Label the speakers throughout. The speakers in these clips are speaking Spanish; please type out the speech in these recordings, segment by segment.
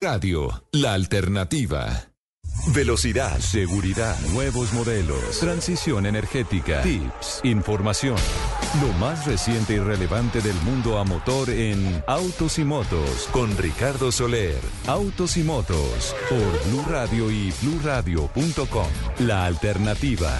Speaker 1: Radio, la alternativa. Velocidad, seguridad, nuevos modelos, transición energética, tips, información. Lo más reciente y relevante del mundo a motor en Autos y Motos con Ricardo Soler. Autos y Motos por Blue Radio y bluradio.com. La alternativa.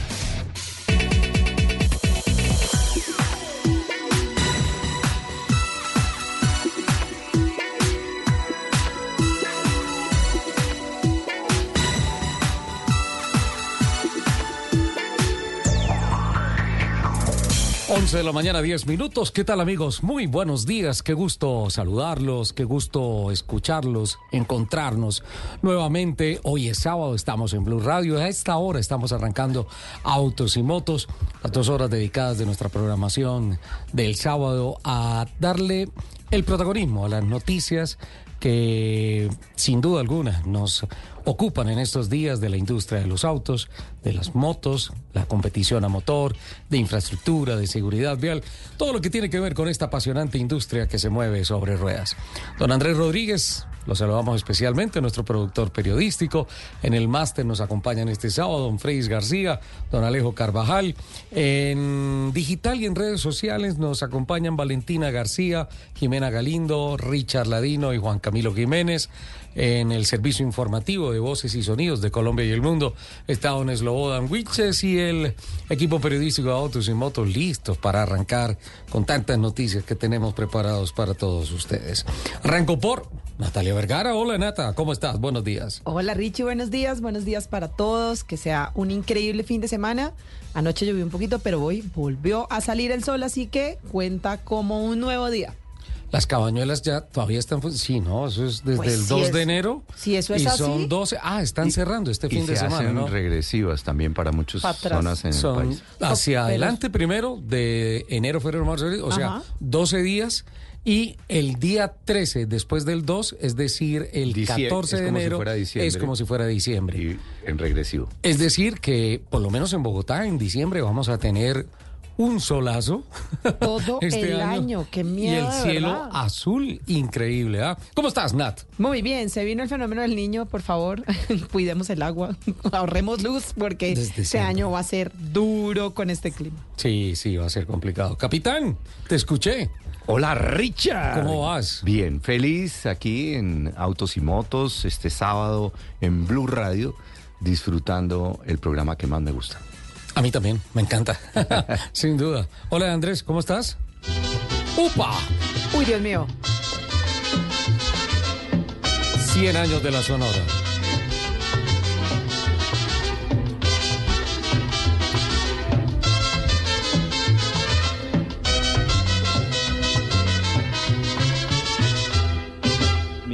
Speaker 2: 11 de la mañana, 10 minutos. ¿Qué tal amigos? Muy buenos días. Qué gusto saludarlos, qué gusto escucharlos, encontrarnos nuevamente. Hoy es sábado, estamos en Blue Radio. A esta hora estamos arrancando Autos y Motos, las dos horas dedicadas de nuestra programación del sábado a darle el protagonismo a las noticias que sin duda alguna nos ocupan en estos días de la industria de los autos, de las motos, la competición a motor, de infraestructura, de seguridad vial, todo lo que tiene que ver con esta apasionante industria que se mueve sobre ruedas. Don Andrés Rodríguez, lo saludamos especialmente, nuestro productor periodístico. En el máster nos acompañan este sábado don Freis García, don Alejo Carvajal. En digital y en redes sociales nos acompañan Valentina García, Jimena Galindo, Richard Ladino y Juan Camilo Jiménez en el servicio informativo de voces y sonidos de Colombia y el mundo está don Slobodan Wiches y el equipo periodístico de Autos y Motos listos para arrancar con tantas noticias que tenemos preparados para todos ustedes. Arranco por Natalia Vergara. Hola Nata, ¿cómo estás? Buenos días.
Speaker 3: Hola Richie, buenos días, buenos días para todos. Que sea un increíble fin de semana. Anoche llovió un poquito, pero hoy volvió a salir el sol, así que cuenta como un nuevo día.
Speaker 2: Las cabañuelas ya todavía están, sí, ¿no? Eso es desde
Speaker 3: Pues
Speaker 2: el
Speaker 3: sí
Speaker 2: 2
Speaker 3: es-
Speaker 2: de enero.
Speaker 3: si eso es
Speaker 2: y
Speaker 3: así.
Speaker 2: son 12, ah, están cerrando este
Speaker 4: y
Speaker 2: fin de
Speaker 4: se
Speaker 2: semana,
Speaker 4: hacen
Speaker 2: ¿no?
Speaker 4: regresivas también para muchas zonas en el
Speaker 2: Son
Speaker 4: país.
Speaker 2: hacia adelante primero, de enero, febrero, marzo, o sea,
Speaker 3: Ajá.
Speaker 2: 12 días. Y el día 13, después del 2, es decir, el
Speaker 4: Dicie-
Speaker 2: 14
Speaker 4: es
Speaker 2: de
Speaker 4: como si
Speaker 2: enero,
Speaker 4: fuera diciembre.
Speaker 2: es como si fuera diciembre.
Speaker 4: Y en regresivo.
Speaker 2: Es decir, que por lo menos en Bogotá, en diciembre, vamos a tener un solazo.
Speaker 3: Todo el año, qué miedo,
Speaker 2: Y el
Speaker 3: de
Speaker 2: cielo
Speaker 3: verdad.
Speaker 2: azul, increíble. ¿ah? ¿Cómo estás, Nat?
Speaker 3: Muy bien, se vino el fenómeno del niño, por favor, cuidemos el agua, ahorremos luz, porque
Speaker 2: Desde
Speaker 3: este
Speaker 2: siempre.
Speaker 3: año va a ser duro con este clima.
Speaker 2: Sí, sí, va a ser complicado. Capitán, te escuché.
Speaker 4: Hola, Richard.
Speaker 2: ¿Cómo vas?
Speaker 4: Bien, feliz aquí en Autos y Motos este sábado en Blue Radio, disfrutando el programa que más me gusta.
Speaker 2: A mí también, me encanta. Sin duda. Hola Andrés, ¿cómo estás? ¡Upa!
Speaker 3: Uy, Dios mío.
Speaker 2: 100 años de la Sonora.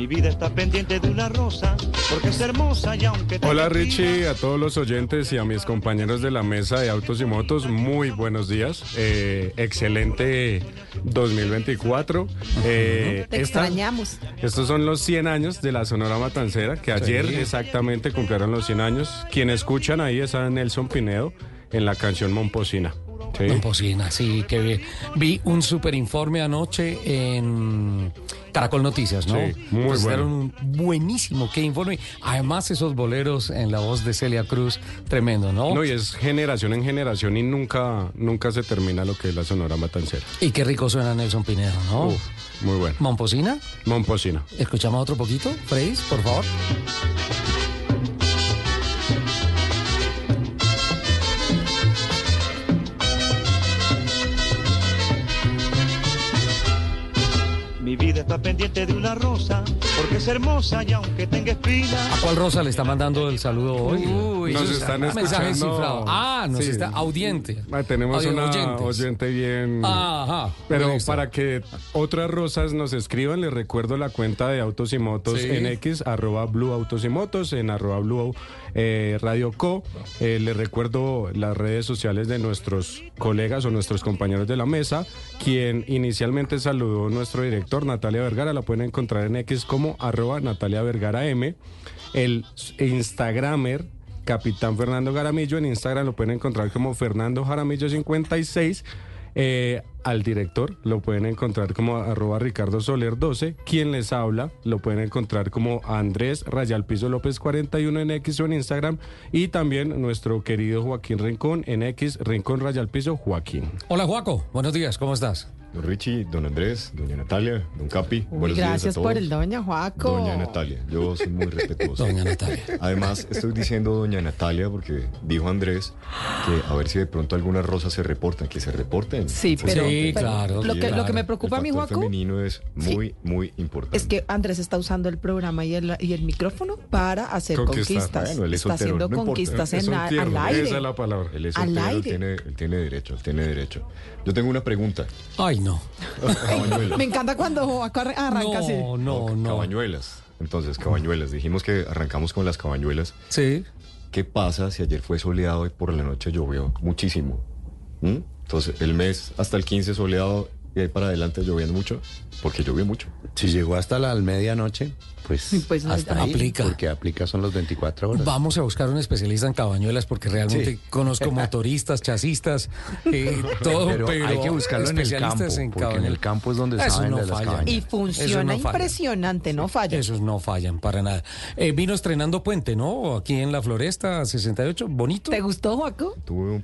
Speaker 5: Mi vida está pendiente de una rosa, porque es hermosa y aunque
Speaker 6: Hola Richie, a todos los oyentes y a mis compañeros de la mesa de autos y motos, muy buenos días. Eh, excelente 2024. Eh,
Speaker 3: Te
Speaker 6: esta-
Speaker 3: extrañamos.
Speaker 6: estos son los 100 años de la Sonora Matancera, que ayer
Speaker 2: Sí.
Speaker 6: exactamente cumplieron los 100 años. Quien escuchan ahí es a Nelson Pinedo en la canción Momposina. Sí.
Speaker 2: Momposina, sí, que vi, vi un super informe anoche en Caracol Noticias, ¿no?
Speaker 6: Sí, muy
Speaker 2: Presentaron
Speaker 6: bueno.
Speaker 2: un buenísimo, qué informe. Además, esos boleros en la voz de Celia Cruz, tremendo, ¿no?
Speaker 6: No, y es generación en generación y nunca, nunca se termina lo que es la Sonora Matancera.
Speaker 2: Y qué rico suena Nelson Pinedo, ¿no?
Speaker 6: Uf, muy bueno.
Speaker 2: Momposina,
Speaker 6: Momposina.
Speaker 2: escuchamos otro poquito, Freis, por favor.
Speaker 5: Mi vida está pendiente de una rosa, porque es hermosa y aunque tenga espina.
Speaker 2: ¿A cuál Rosa le está mandando el saludo hoy?
Speaker 3: Uy,
Speaker 6: Nos están
Speaker 2: un mensaje
Speaker 6: escuchando.
Speaker 2: cifrado. Ah, nos
Speaker 6: Sí.
Speaker 2: está audiente.
Speaker 6: Ah, Tenemos
Speaker 2: Audio-
Speaker 6: una
Speaker 2: oyentes.
Speaker 6: oyente bien.
Speaker 2: Ajá.
Speaker 6: Pero para que otras rosas nos escriban, les recuerdo la cuenta de Autos y Motos
Speaker 2: Sí.
Speaker 6: en X, arroba Blue Autos y Motos, en arroba Blue eh, Radio Co. Eh, les recuerdo las redes sociales de nuestros colegas o nuestros compañeros de la mesa, quien inicialmente saludó nuestro director Natalia Vergara, la pueden encontrar en X como arroba Natalia Vergara M. El Instagramer Capitán Fernando Jaramillo, en Instagram lo pueden encontrar como Fernando Jaramillo 56. Eh, al director lo pueden encontrar como arroba Ricardo Soler 12. Quien les habla lo pueden encontrar como Andrés Rayalpizo López 41 en X o en Instagram. Y también nuestro querido Joaquín Rincón en X, Rincón Rayalpizo Joaquín.
Speaker 2: Hola, Juaco. Buenos días. ¿Cómo estás?
Speaker 7: Don Richie, don Andrés, doña Natalia, don Capi.
Speaker 3: Uy,
Speaker 7: buenos días a
Speaker 3: gracias por
Speaker 7: todos.
Speaker 3: el doña Juaco.
Speaker 7: Doña Natalia, yo soy muy respetuoso.
Speaker 2: Doña Natalia.
Speaker 7: Además, estoy diciendo doña Natalia porque dijo Andrés que a ver si de pronto algunas rosas se reportan, que se reporten.
Speaker 3: Sí, pero,
Speaker 2: Sí,
Speaker 3: pero
Speaker 2: claro,
Speaker 3: lo, que,
Speaker 2: claro.
Speaker 3: lo que me
Speaker 7: el
Speaker 3: preocupa a mi
Speaker 7: factor
Speaker 3: Juaco
Speaker 7: femenino es muy, muy importante.
Speaker 3: es que Andrés está usando el programa y el, y el micrófono para hacer conquistas.
Speaker 7: Bueno, él es
Speaker 3: está
Speaker 7: soltero,
Speaker 3: haciendo
Speaker 7: no
Speaker 3: conquistas en
Speaker 6: tierno,
Speaker 3: al aire.
Speaker 6: Esa es la palabra.
Speaker 7: Él es
Speaker 3: al
Speaker 7: soltero, él
Speaker 3: aire.
Speaker 7: tiene, él tiene derecho, él tiene derecho. Yo tengo una pregunta.
Speaker 2: Ay, no.
Speaker 7: Cabañuelas.
Speaker 3: Me encanta cuando arranca así.
Speaker 2: No, no, no.
Speaker 7: Cabañuelas. Entonces, cabañuelas. Dijimos que arrancamos con las cabañuelas.
Speaker 2: Sí.
Speaker 7: ¿Qué pasa si ayer fue soleado y por la noche llovió muchísimo? ¿Mm? Entonces, el mes hasta el 15 soleado y ahí para adelante lloviendo mucho, porque llovió mucho.
Speaker 4: Si llegó hasta la medianoche, pues,
Speaker 3: Pues,
Speaker 4: hasta ahí,
Speaker 2: aplica.
Speaker 4: porque aplica son los 24 horas.
Speaker 2: Vamos a buscar un especialista en cabañuelas porque realmente
Speaker 4: Sí.
Speaker 2: conozco motoristas, chasistas, eh, todo,
Speaker 4: pero,
Speaker 2: pero,
Speaker 4: hay que buscarlo en el campo,
Speaker 2: especialistas en
Speaker 4: porque en el campo es donde
Speaker 2: Eso
Speaker 4: saben
Speaker 2: no
Speaker 4: de las cabañas.
Speaker 3: Y funciona
Speaker 2: no falla.
Speaker 3: impresionante, no falla.
Speaker 2: Esos no fallan para nada. Eh, vino estrenando Puente, ¿no? Aquí en la Floresta 68, bonito.
Speaker 3: ¿Te gustó, Juaco?
Speaker 7: Tuve un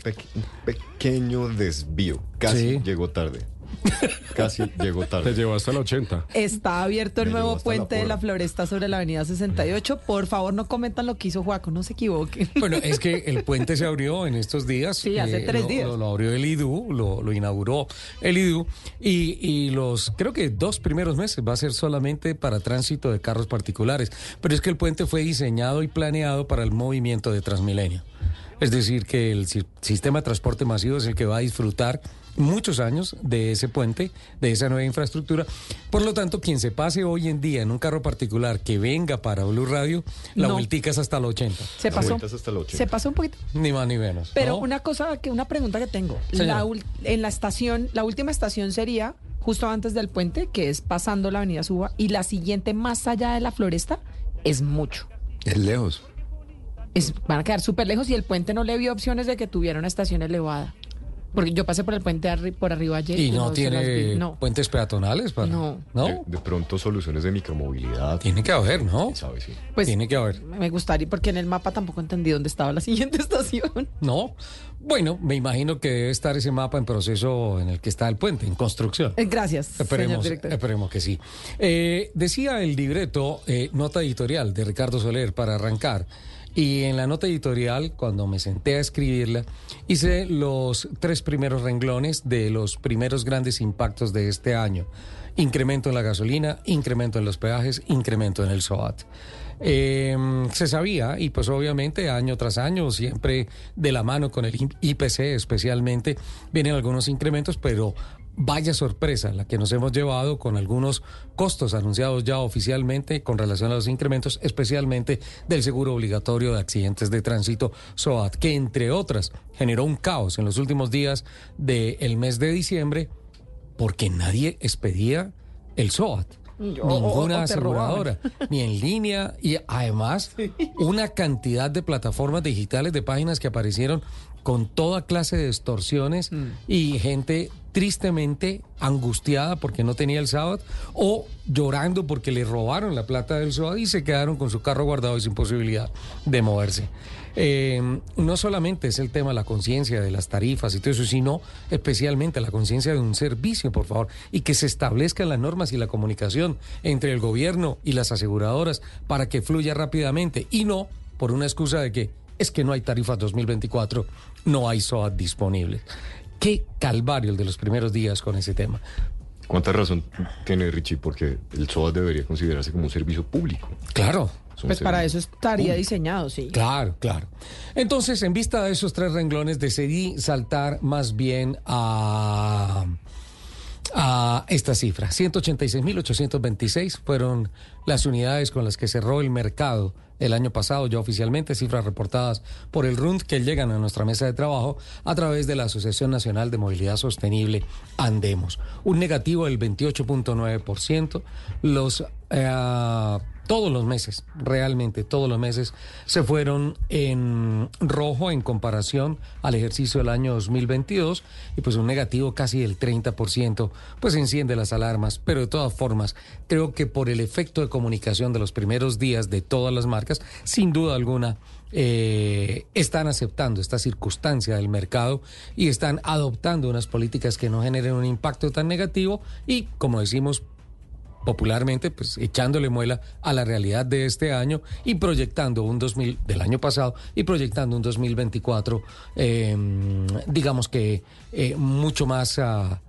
Speaker 7: pequeño desvío. Casi
Speaker 2: Sí.
Speaker 7: llegó tarde. Casi llegó
Speaker 6: Te
Speaker 7: tarde.
Speaker 6: llevó hasta el 80.
Speaker 3: Está abierto el
Speaker 7: Me
Speaker 3: nuevo puente
Speaker 7: la
Speaker 3: de la. Floresta sobre la avenida 68. Por favor, no comentan lo que hizo Juaco, no se equivoquen.
Speaker 2: Bueno, es que el puente se abrió en estos días.
Speaker 3: Sí, hace tres
Speaker 2: lo-
Speaker 3: días.
Speaker 2: Lo, lo abrió el IDU, lo, lo inauguró el IDU. Y, y los, creo que dos primeros meses va a ser solamente para tránsito de carros particulares. Pero es que el puente fue diseñado y planeado para el movimiento de Transmilenio. Es decir, que el si- sistema de transporte masivo es el que va a disfrutar muchos años de ese puente, de esa nueva infraestructura. Por lo tanto, quien se pase hoy en día en un carro particular que venga para Blue Radio, la
Speaker 3: No.
Speaker 2: vueltica es hasta el 80.
Speaker 3: Se
Speaker 7: La
Speaker 3: pasó.
Speaker 7: hasta el 80.
Speaker 3: Se pasó un poquito.
Speaker 2: Ni más ni menos.
Speaker 3: Pero
Speaker 2: ¿no?
Speaker 3: una cosa, que una pregunta que tengo. La en la estación, la última estación sería justo antes del puente, que es pasando la avenida Suba, y la siguiente más allá de la floresta es mucho.
Speaker 4: Es lejos.
Speaker 3: Es, van a quedar súper lejos y el puente no le vio opciones de que tuviera una estación elevada. Porque yo pasé por el puente arri- por arriba ayer.
Speaker 2: Y no tiene
Speaker 3: No.
Speaker 2: puentes peatonales para.
Speaker 3: No.
Speaker 2: ¿No?
Speaker 7: De, de pronto soluciones de micromovilidad.
Speaker 2: Tiene que haber, ¿no?
Speaker 7: quién sabe, sí.
Speaker 3: Pues
Speaker 2: Tiene que haber.
Speaker 3: me gustaría, porque en el mapa tampoco entendí dónde estaba la siguiente estación.
Speaker 2: No. Bueno, me imagino que debe estar ese mapa en proceso en el que está el puente, en construcción.
Speaker 3: Eh, Gracias, señor
Speaker 2: Esperemos,
Speaker 3: director.
Speaker 2: esperemos que sí. Eh, decía el libreto, eh, nota editorial de Ricardo Soler para arrancar. Y en la nota editorial, cuando me senté a escribirla, hice los tres primeros renglones de los primeros grandes impactos de este año. Incremento en la gasolina, incremento en los peajes, incremento en el SOAT. Eh, se sabía, y pues obviamente año tras año, siempre de la mano con el IPC especialmente, vienen algunos incrementos, pero vaya sorpresa la que nos hemos llevado con algunos costos anunciados ya oficialmente con relación a los incrementos, especialmente del seguro obligatorio de accidentes de tránsito SOAT, que entre otras generó un caos en los últimos días del mes de diciembre porque nadie expedía el SOAT.
Speaker 3: O- o
Speaker 2: Ninguna aseguradora, ni en línea, y además una cantidad de plataformas digitales de páginas que aparecieron con toda clase de extorsiones
Speaker 3: Mm.
Speaker 2: y gente tristemente angustiada porque no tenía el SOAT o llorando porque le robaron la plata del SOAT y se quedaron con su carro guardado y sin posibilidad de moverse. Eh, no solamente es el tema de la conciencia de las tarifas y todo eso, sino especialmente la conciencia de un servicio, por favor, y que se establezcan las normas y la comunicación entre el gobierno y las aseguradoras para que fluya rápidamente y no por una excusa de que es que no hay tarifas 2024, no hay SOAT disponibles. Qué calvario el de los primeros días con ese tema.
Speaker 7: ¿Cuánta razón tiene Richie? Porque el SOAT debería considerarse como un servicio público.
Speaker 2: Claro,
Speaker 7: Es
Speaker 3: Pues para eso estaría diseñado, sí.
Speaker 2: Claro, claro. Entonces, en vista de esos tres renglones, decidí saltar más bien a, a esta cifra. 186.826 fueron las unidades con las que cerró el mercado el año pasado, ya oficialmente, cifras reportadas por el RUND que llegan a nuestra mesa de trabajo a través de la Asociación Nacional de Movilidad Sostenible, Andemos. Un negativo del 28.9%. Los... eh, todos los meses, realmente todos los meses, se fueron en rojo en comparación al ejercicio del año 2022 y pues un negativo casi del 30%, pues enciende las alarmas, pero de todas formas, creo que por el efecto de comunicación de los primeros días de todas las marcas, sin duda alguna, eh, están aceptando esta circunstancia del mercado y están adoptando unas políticas que no generen un impacto tan negativo y, como decimos popularmente, pues echándole muela a la realidad de este año y proyectando un 2000 del año pasado y proyectando un 2024, eh, digamos que eh, mucho más... ah,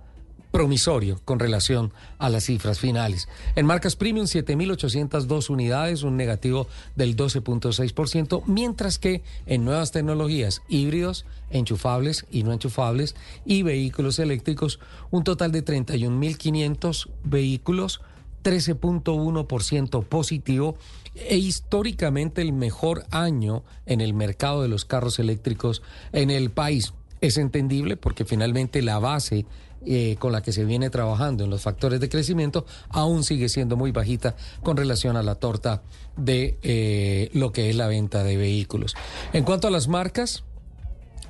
Speaker 2: promisorio con relación a las cifras finales. En marcas premium, 7.802 unidades, un negativo del 12.6%, mientras que en nuevas tecnologías, híbridos, enchufables y no enchufables y vehículos eléctricos, un total de 31.500 vehículos, 13.1% positivo e históricamente el mejor año en el mercado de los carros eléctricos en el país. Es entendible porque finalmente la base eh, con la que se viene trabajando en los factores de crecimiento aún sigue siendo muy bajita con relación a la torta de eh, lo que es la venta de vehículos. En cuanto a las marcas,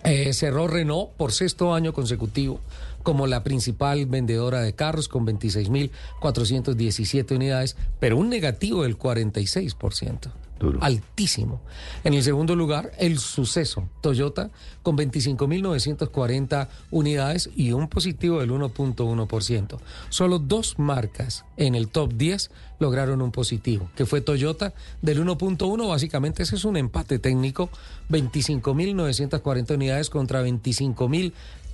Speaker 2: eh, cerró Renault por sexto año consecutivo como la principal vendedora de carros con 26.417 unidades, pero un negativo del 46%.
Speaker 4: Duro.
Speaker 2: Altísimo. En el segundo lugar, el suceso, Toyota, con 25.940 unidades y un positivo del 1.1%. Solo dos marcas en el top 10 lograron un positivo, que fue Toyota del 1.1, básicamente ese es un empate técnico, 25.940 unidades contra 25.000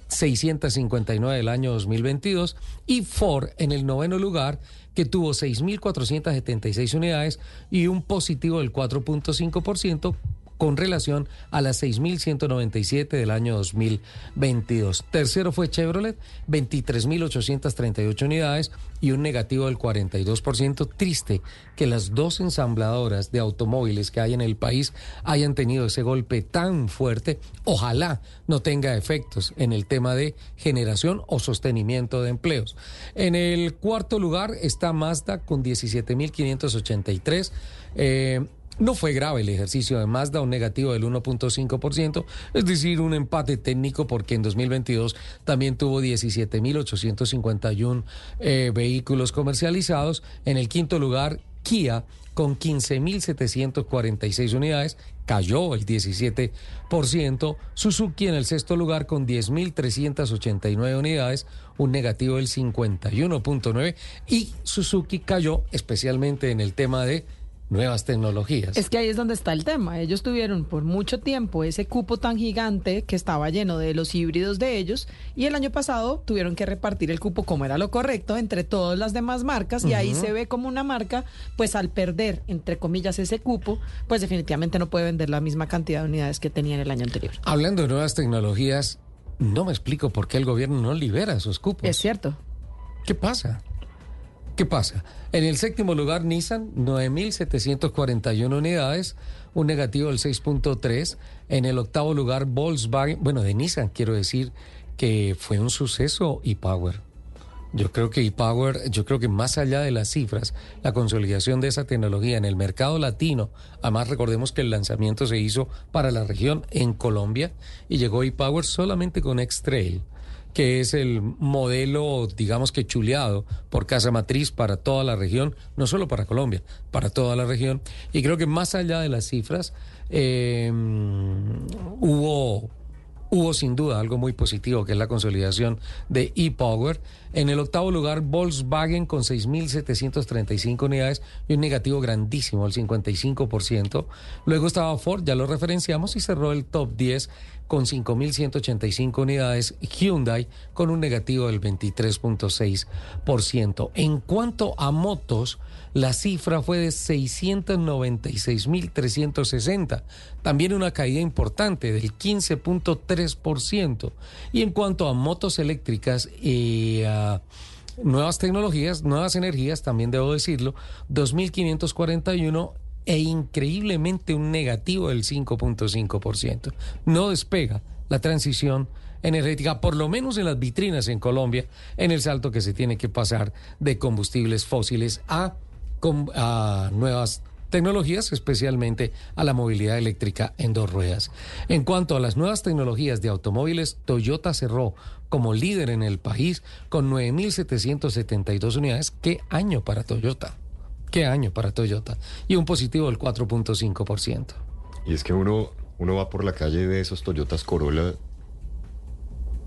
Speaker 2: 659 del año 2022 y Ford en el noveno lugar que tuvo 6.476 unidades y un positivo del 4.5% con relación a las 6.197 del año 2022. Tercero fue Chevrolet, 23.838 unidades y un negativo del 42%. Triste que las dos ensambladoras de automóviles que hay en el país hayan tenido ese golpe tan fuerte. Ojalá no tenga efectos en el tema de generación o sostenimiento de empleos. En el cuarto lugar está Mazda con 17.583. Eh, no fue grave el ejercicio de Mazda, un negativo del 1.5%, es decir, un empate técnico porque en 2022 también tuvo 17.851 eh, vehículos comercializados. En el quinto lugar, Kia con 15.746 unidades, cayó el 17%. Suzuki en el sexto lugar con 10.389 unidades, un negativo del 51.9%. Y Suzuki cayó especialmente en el tema de nuevas tecnologías.
Speaker 8: Es que ahí es donde está el tema. Ellos tuvieron por mucho tiempo ese cupo tan gigante que estaba lleno de los híbridos de ellos y el año pasado tuvieron que repartir el cupo como era lo correcto entre todas las demás marcas y ahí se ve como una marca, pues al perder, entre comillas, ese cupo, pues definitivamente no puede vender la misma cantidad de unidades que tenía en el año anterior.
Speaker 2: Hablando de nuevas tecnologías, no me explico por qué el gobierno no libera esos cupos.
Speaker 8: Es cierto.
Speaker 2: ¿Qué pasa? ¿Qué pasa? En el séptimo lugar, Nissan, 9.741 unidades, un negativo del 6.3. En el octavo lugar, Volkswagen, bueno, de Nissan quiero decir que fue un suceso e-Power. Yo creo que ePower, yo creo que más allá de las cifras, la consolidación de esa tecnología en el mercado latino, además recordemos que el lanzamiento se hizo para la región en Colombia y llegó ePower solamente con X-Trail que es el modelo, digamos que chuleado por Casa Matriz para toda la región, no solo para Colombia, para toda la región. Y creo que más allá de las cifras, eh, hubo hubo sin duda algo muy positivo, que es la consolidación de ePower. En el octavo lugar, Volkswagen con 6.735 unidades y un negativo grandísimo, el 55%. Luego estaba Ford, ya lo referenciamos, y cerró el top 10 con 5.185 unidades. Hyundai con un negativo del 23.6%. En cuanto a motos, la cifra fue de 696.360, también una caída importante del 15.3%. Y en cuanto a motos eléctricas y a nuevas tecnologías, nuevas energías, también debo decirlo, 2.541 e increíblemente un negativo del 5.5%. No despega la transición energética, por lo menos en las vitrinas en Colombia, en el salto que se tiene que pasar de combustibles fósiles a, a nuevas tecnologías, especialmente a la movilidad eléctrica en dos ruedas. En cuanto a las nuevas tecnologías de automóviles, Toyota cerró como líder en el país con 9.772 unidades. ¿Qué año para Toyota? ¿Qué año para Toyota? Y un positivo del 4.5%.
Speaker 7: Y es que uno, uno va por la calle ve esos Toyotas Corolla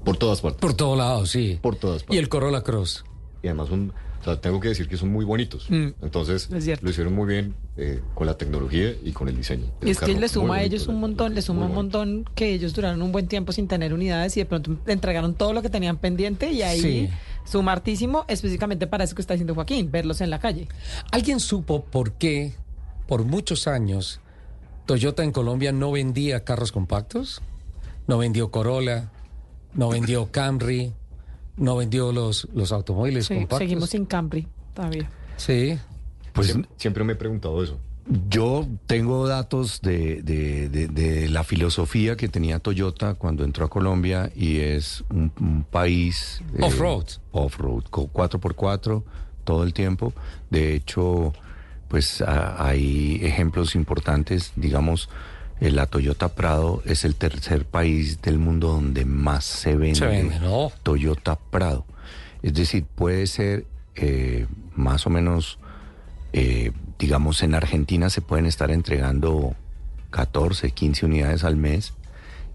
Speaker 7: por todas partes.
Speaker 2: Por todos lados, sí.
Speaker 7: Por todas partes.
Speaker 2: Y el Corolla Cross.
Speaker 7: Y además son, o sea, tengo que decir que son muy bonitos.
Speaker 8: Mm.
Speaker 7: Entonces, lo hicieron muy bien eh, con la tecnología y con el diseño.
Speaker 8: Y es que le suma a ellos
Speaker 7: bonito,
Speaker 8: un montón, le suma un
Speaker 7: bonito.
Speaker 8: montón que ellos duraron un buen tiempo sin tener unidades y de pronto entregaron todo lo que tenían pendiente y ahí
Speaker 2: Sí.
Speaker 8: Suma hartísimo, específicamente para eso que está diciendo Joaquín, verlos en la calle.
Speaker 2: ¿Alguien supo por qué por muchos años Toyota en Colombia no vendía carros compactos? No vendió Corolla, no vendió Camry, no vendió los, los automóviles
Speaker 8: Sí,
Speaker 2: compactos.
Speaker 8: seguimos sin Camry todavía.
Speaker 2: Sí.
Speaker 4: Pues
Speaker 7: Siempre, siempre me he preguntado eso.
Speaker 4: Yo tengo datos de, de- de- de la filosofía que tenía Toyota cuando entró a Colombia y es un, un país... eh,
Speaker 2: Off-road.
Speaker 4: Off-road, co- 4x4 todo el tiempo. De hecho, pues a- hay ejemplos importantes. Digamos, eh, la Toyota Prado es el tercer país del mundo donde más se vende,
Speaker 2: Se vende, ¿no?
Speaker 4: Toyota Prado. Es decir, puede ser eh, más o menos eh, digamos, en Argentina se pueden estar entregando 14, 15 unidades al mes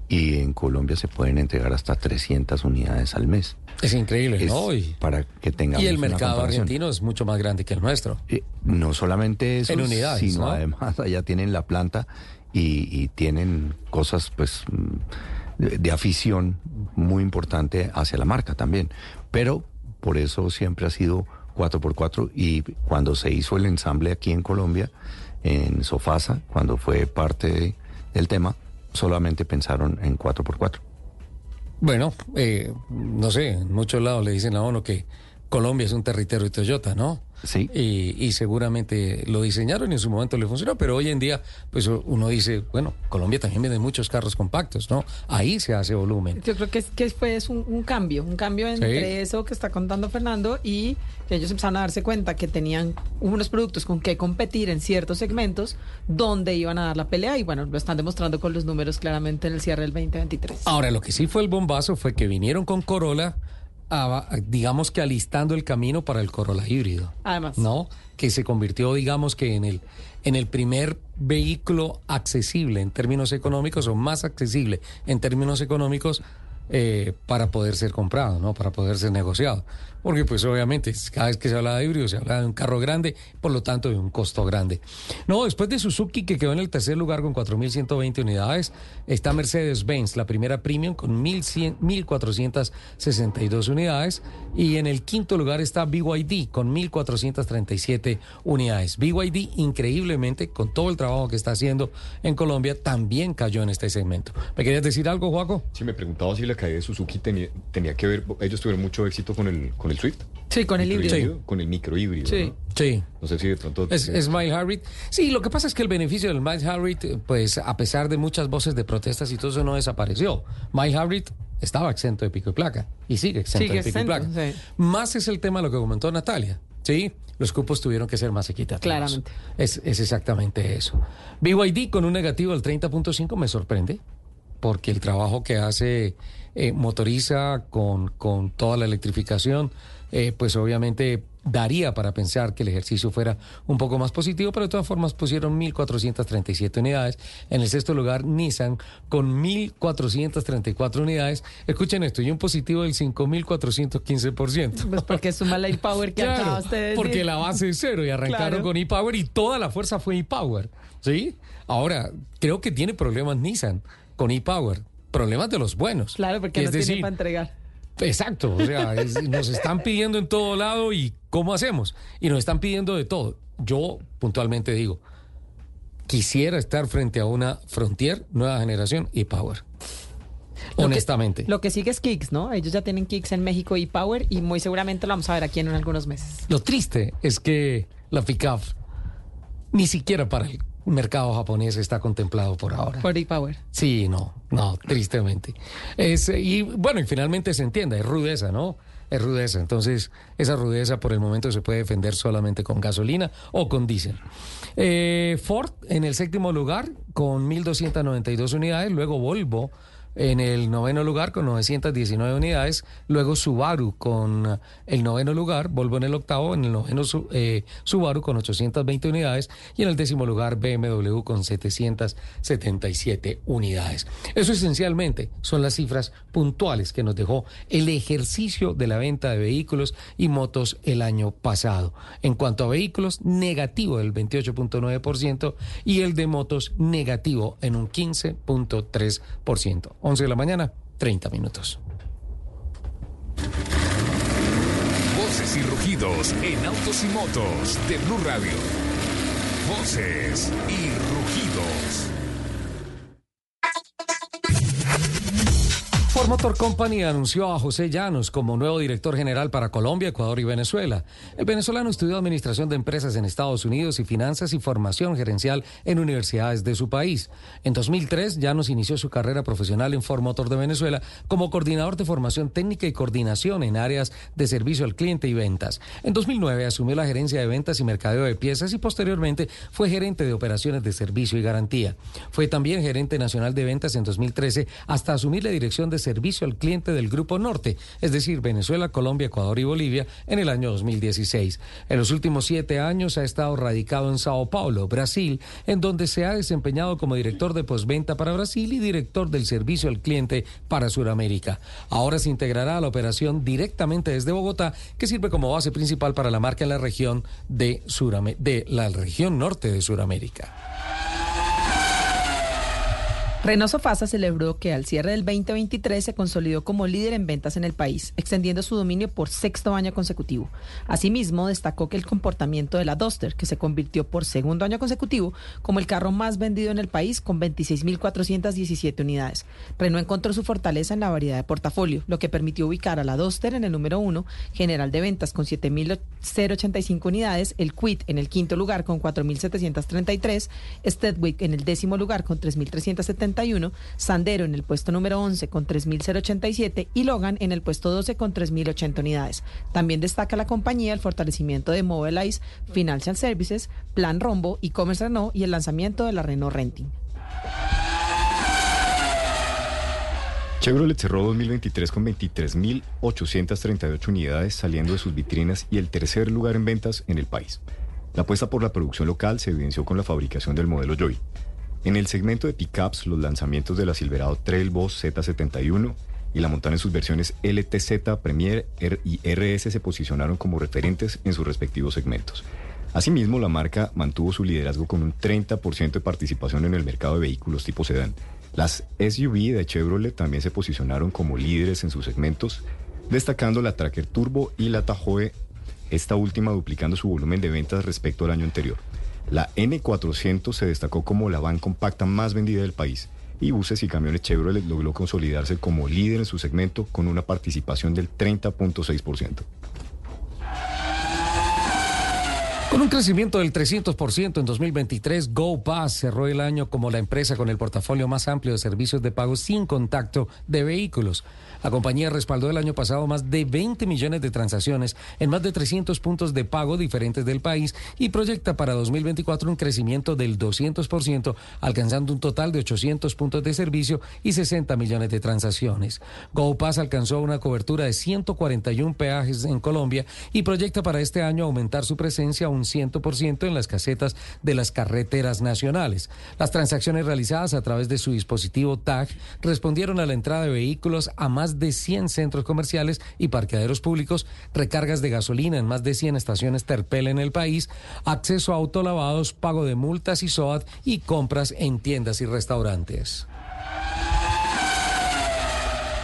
Speaker 4: y en Colombia se pueden entregar hasta 300 unidades al mes.
Speaker 2: Es increíble,
Speaker 4: Es
Speaker 2: ¿no? Y,
Speaker 4: para que tengamos
Speaker 2: y el mercado argentino es mucho más grande que el nuestro.
Speaker 4: Eh, no solamente eso,
Speaker 2: En unidades,
Speaker 4: sino
Speaker 2: ¿no?
Speaker 4: además allá tienen la planta y, y tienen cosas pues mm, de, de afición muy importante hacia la marca también. Pero por eso siempre ha sido 4x4 y cuando se hizo el ensamble aquí en Colombia, en Sofasa, cuando fue parte de- del tema, solamente pensaron en 4x4.
Speaker 2: Bueno, eh, no sé, en muchos lados le dicen a uno que Colombia es un territorio Toyota, ¿no?
Speaker 4: Sí.
Speaker 2: Y, y seguramente lo diseñaron y en su momento le funcionó, pero hoy en día, pues uno dice, bueno, Colombia también vende muchos carros compactos, ¿no? Ahí se hace volumen.
Speaker 8: Yo creo que, es, que fue es un, un cambio, un cambio entre eso que está contando Fernando y que ellos empezaron a darse cuenta que tenían unos productos con que competir en ciertos segmentos donde iban a dar la pelea y bueno, lo están demostrando con los números claramente en el cierre del 2023.
Speaker 2: Ahora, lo que sí fue el bombazo fue que vinieron con Corolla, a- digamos que alistando el camino para el Corolla híbrido.
Speaker 8: Además.
Speaker 2: ¿no? Que se convirtió, digamos que en el, en el primer vehículo accesible en términos económicos o más accesible en términos económicos eh, para poder ser comprado, ¿no? Para poder ser negociado. Porque pues obviamente cada vez que se habla de híbrido se habla de un carro grande, por lo tanto de un costo grande. No, después de Suzuki que quedó en el tercer lugar con 4.120 unidades, está Mercedes-Benz, la primera premium con 1.100 1.462 unidades y en el quinto lugar está BYD con 1.437 unidades. BYD increíblemente con todo el trabajo que está haciendo en Colombia también cayó en este segmento. ¿Me querías decir algo, Juaco?
Speaker 7: Sí, me preguntaba si la caída de Suzuki tenía, tenía que ver, ellos tuvieron mucho éxito con el Swift.
Speaker 8: Sí, con el híbrido.
Speaker 7: Con el microhíbrido.
Speaker 8: Sí.
Speaker 7: ¿no?
Speaker 2: Sí.
Speaker 7: No sé si de pronto...
Speaker 2: Es, es Miles Hybrid. Sí, lo que pasa es que el beneficio del Miles eh, pues a pesar de muchas voces de protestas y todo eso, no desapareció. Miles Hybrid estaba exento de pico y placa y sigue exento
Speaker 8: Sigue
Speaker 2: de pico y placa.
Speaker 8: sí.
Speaker 2: Más es el tema de lo que comentó Natalia. Sí, los cupos tuvieron que ser más equitativos.
Speaker 8: Claramente.
Speaker 2: Es, es exactamente eso. BYD con un negativo del 30.5 me sorprende porque el trabajo que hace eh, motoriza con, con toda la electrificación, eh, pues obviamente daría para pensar que el ejercicio fuera un poco más positivo, pero de todas formas pusieron 1.437 unidades. En el sexto lugar, Nissan con 1.434 unidades. Escuchen esto, y un positivo del 5.415%.
Speaker 8: Pues porque suma la e-power que
Speaker 2: Claro,
Speaker 8: acaba usted de decir.
Speaker 2: porque la base es cero y arrancaron
Speaker 8: Claro.
Speaker 2: con e-Power y toda la fuerza fue e-Power. ¿Sí? Ahora, creo que tiene problemas Nissan con e-Power. Problemas de los buenos.
Speaker 8: Claro, porque
Speaker 2: es
Speaker 8: no
Speaker 2: decir,
Speaker 8: tiene para entregar.
Speaker 2: Exacto, o sea, es- nos están pidiendo en todo lado y ¿cómo hacemos? Y nos están pidiendo de todo. Yo puntualmente digo, quisiera estar frente a una Frontier nueva generación y Power.
Speaker 8: Lo que-
Speaker 2: Honestamente.
Speaker 8: Lo que sigue es Kicks, ¿no? Ellos ya tienen Kicks en México y Power y muy seguramente lo vamos a ver aquí en algunos meses.
Speaker 2: Lo triste es que la pickup ni siquiera para el mercado japonés está contemplado por ahora.
Speaker 8: Por e-Power.
Speaker 2: Sí, no, no, tristemente. Es, y bueno, y finalmente se entiende, es rudeza, ¿no? es rudeza. Entonces, esa rudeza por el momento se puede defender solamente con gasolina o con diésel. Eh, Ford en el séptimo lugar con 1.292 unidades, luego Volvo en el noveno lugar con 919 unidades, luego Subaru con el noveno lugar, Volvo en el octavo, en el noveno eh, Subaru con 820 unidades y en el décimo lugar BMW con 777 unidades. Eso esencialmente son las cifras puntuales que nos dejó el ejercicio de la venta de vehículos y motos el año pasado. En cuanto a vehículos, negativo del 28.9% y el de motos negativo en un 15.3%. 11 de la mañana, 30 minutos.
Speaker 1: Voces y rugidos en autos y motos de Blue Radio. Voces y rugidos.
Speaker 2: Ford Motor Company anunció a José Llanos como nuevo director general para Colombia, Ecuador y Venezuela. El venezolano estudió administración de empresas en Estados Unidos y finanzas y formación gerencial en universidades de su país. En 2003, Llanos inició su carrera profesional en Ford Motor de Venezuela como coordinador de formación técnica y coordinación en áreas de servicio al cliente y ventas. En 2009 asumió la gerencia de ventas y mercadeo de piezas y posteriormente fue gerente de operaciones de servicio y garantía. Fue también gerente nacional de ventas en 2013 hasta asumir la dirección de servicio al cliente del Grupo Norte, es decir, Venezuela, Colombia, Ecuador y Bolivia, en el año 2016. En los últimos siete años ha estado radicado en Sao Paulo, Brasil, en donde se ha desempeñado como director de postventa para Brasil y director del servicio al cliente para Sudamérica. Ahora se integrará a la operación directamente desde Bogotá, que sirve como base principal para la marca en la región de, de la región norte de Sudamérica.
Speaker 3: Renault Sofasa celebró que al cierre del 2023 se consolidó como líder en ventas en el país, extendiendo su dominio por sexto año consecutivo. Asimismo, destacó que el comportamiento de la Duster, que se convirtió por segundo año consecutivo como el carro más vendido en el país con 26.417 unidades. Renault encontró su fortaleza en la variedad de portafolio, lo que permitió ubicar a la Duster en el número uno, general de ventas con 7.085 unidades, el Quid en el quinto lugar con 4.733, Stedwick en el décimo lugar con 3.370 Sandero en el puesto número 11 con 3.087 y Logan en el puesto 12 con 3.080 unidades. También destaca la compañía el fortalecimiento de Mobilize Financial Services, Plan Rombo, e-commerce Renault y el lanzamiento de la Renault Renting.
Speaker 7: Chevrolet cerró 2023 con 23.838 unidades saliendo de sus vitrinas y el tercer lugar en ventas en el país. La apuesta por la producción local se evidenció con la fabricación del modelo Joy. En el segmento de pickups, los lanzamientos de la Silverado Trail Boss Z71 y la Montana en sus versiones LTZ, Premier y RS se posicionaron como referentes en sus respectivos segmentos. Asimismo, la marca mantuvo su liderazgo con un 30% de participación en el mercado de vehículos tipo sedán. Las SUV de Chevrolet también se posicionaron como líderes en sus segmentos, destacando la Tracker Turbo y la Tahoe, esta última duplicando su volumen de ventas respecto al año anterior. La N400 se destacó como la van compacta más vendida del país y buses y camiones Chevrolet logró consolidarse como líder en su segmento con una participación del 30.6%.
Speaker 2: Con un crecimiento del 300% en 2023, GoPass cerró el año como la empresa con el portafolio más amplio de servicios de pago sin contacto de vehículos. La compañía respaldó el año pasado más de 20 millones de transacciones en más de 300 puntos de pago diferentes del país y proyecta para 2024 un crecimiento del 200%, alcanzando un total de 800 puntos de servicio y 60 millones de transacciones. GoPass alcanzó una cobertura de 141 peajes en Colombia y proyecta para este año aumentar su presencia un 100% en las casetas de las carreteras nacionales. Las transacciones realizadas a través de su dispositivo TAG respondieron a la entrada de vehículos a más de 100 centros comerciales y parqueaderos públicos, recargas de gasolina en más de 100 estaciones Terpel en el país, acceso a autolavados, pago de multas y SOAT y compras en tiendas y restaurantes.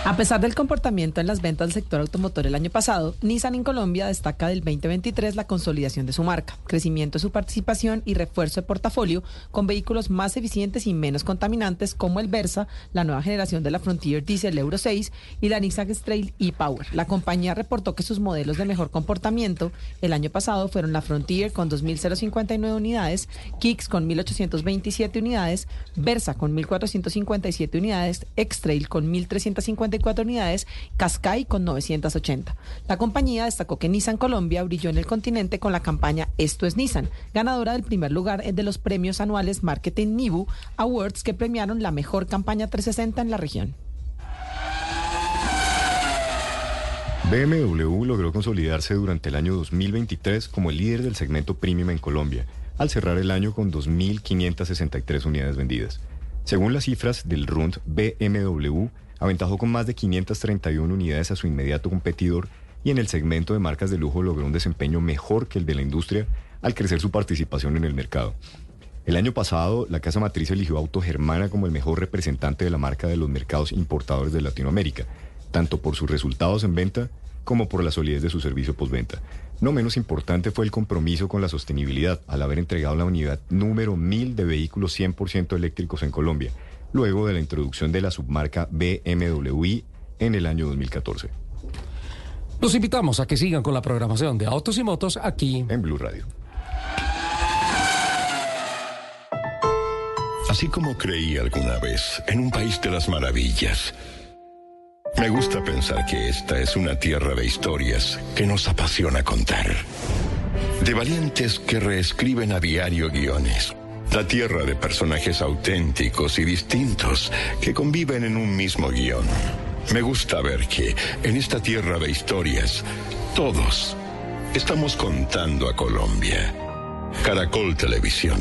Speaker 3: A pesar del comportamiento en las ventas del sector automotor el año pasado, Nissan en Colombia destaca del 2023 la consolidación de su marca, crecimiento de su participación y refuerzo de portafolio con vehículos más eficientes y menos contaminantes como el Versa, la nueva generación de la Frontier Diesel Euro 6 y la Nissan X-Trail e-Power. La compañía reportó que sus modelos de mejor comportamiento el año pasado fueron la Frontier con 2.059 unidades, Kicks con 1.827 unidades, Versa con 1.457 unidades, X-Trail con 1.350
Speaker 8: 954 unidades, Qashqai con 980. La compañía destacó que Nissan Colombia brilló en el continente con la campaña Esto es Nissan, ganadora del primer lugar de los premios anuales Marketing Nibu Awards que premiaron la mejor campaña 360 en la región.
Speaker 7: BMW logró consolidarse durante el año 2023 como el líder del segmento premium en Colombia, al cerrar el año con 2.563 unidades vendidas. Según las cifras del RUND, BMW aventajó con más de 531 unidades a su inmediato competidor y en el segmento de marcas de lujo logró un desempeño mejor que el de la industria al crecer su participación en el mercado. El año pasado, la casa matriz eligió Auto Germana como el mejor representante de la marca de los mercados importadores de Latinoamérica, tanto por sus resultados en venta como por la solidez de su servicio postventa. No menos importante fue el compromiso con la sostenibilidad al haber entregado la unidad número 1000 de vehículos 100% eléctricos en Colombia, luego de la introducción de la submarca BMW en el año 2014.
Speaker 2: Los invitamos a que sigan con la programación de Autos y Motos aquí
Speaker 7: En Blue Radio.
Speaker 9: Así como creí alguna vez en un país de las maravillas, me gusta pensar que esta es una tierra de historias que nos apasiona contar. De valientes que reescriben a diario guiones. La tierra de personajes auténticos y distintos que conviven en un mismo guion. Me gusta ver que en esta tierra de historias, todos estamos contando a Colombia. Caracol Televisión.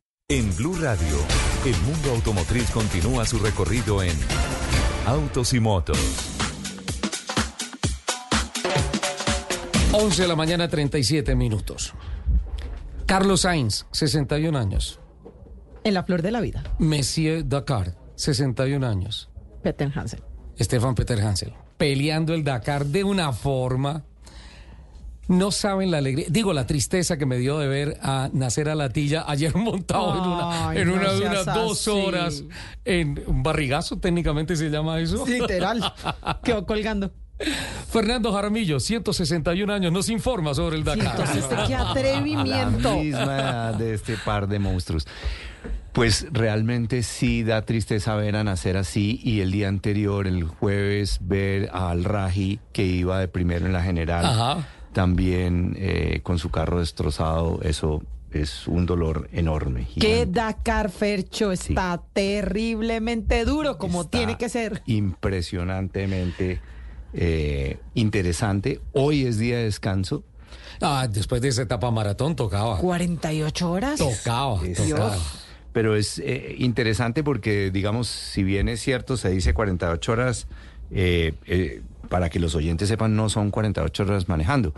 Speaker 1: En Blue Radio, el mundo automotriz continúa su recorrido en Autos y Motos.
Speaker 2: 11 de la mañana, 37 minutos. Carlos Sainz, 61 años.
Speaker 8: En la flor de la vida,
Speaker 2: Monsieur Dakar, 61 años.
Speaker 8: Peter Hansen.
Speaker 2: Stefan Peter Hansel, peleando el Dakar de una forma. No saben la alegría, digo la tristeza que me dio de ver a Nacer a Latilla ayer montado en una, en
Speaker 8: no
Speaker 2: una de unas dos
Speaker 8: así.
Speaker 2: horas en un barrigazo, técnicamente se llama eso.
Speaker 8: Literal. Quedó colgando.
Speaker 2: Fernando Jaramillo, 161 años, nos informa sobre el Dakar.
Speaker 8: Entonces, ¿qué
Speaker 4: La
Speaker 8: atrevimiento?
Speaker 4: misma de este par de monstruos. Pues realmente sí da tristeza ver a nacer así y el día anterior, el jueves, ver al Raji que iba de primero en la general,
Speaker 2: Ajá.
Speaker 4: También eh, con su carro destrozado, eso es un dolor enorme.
Speaker 8: Que. Dakar Fercho está terriblemente duro, como
Speaker 4: Está
Speaker 8: tiene que ser.
Speaker 4: Impresionantemente eh, interesante. Hoy es día de descanso.
Speaker 2: Ah, después de esa etapa maratón tocaba.
Speaker 8: 48 horas.
Speaker 2: Tocaba,
Speaker 4: Es-
Speaker 2: tocaba.
Speaker 4: Pero es eh, interesante porque, digamos, si bien es cierto, se dice 48 horas, eh, eh, para que los oyentes sepan, no son 48 horas manejando,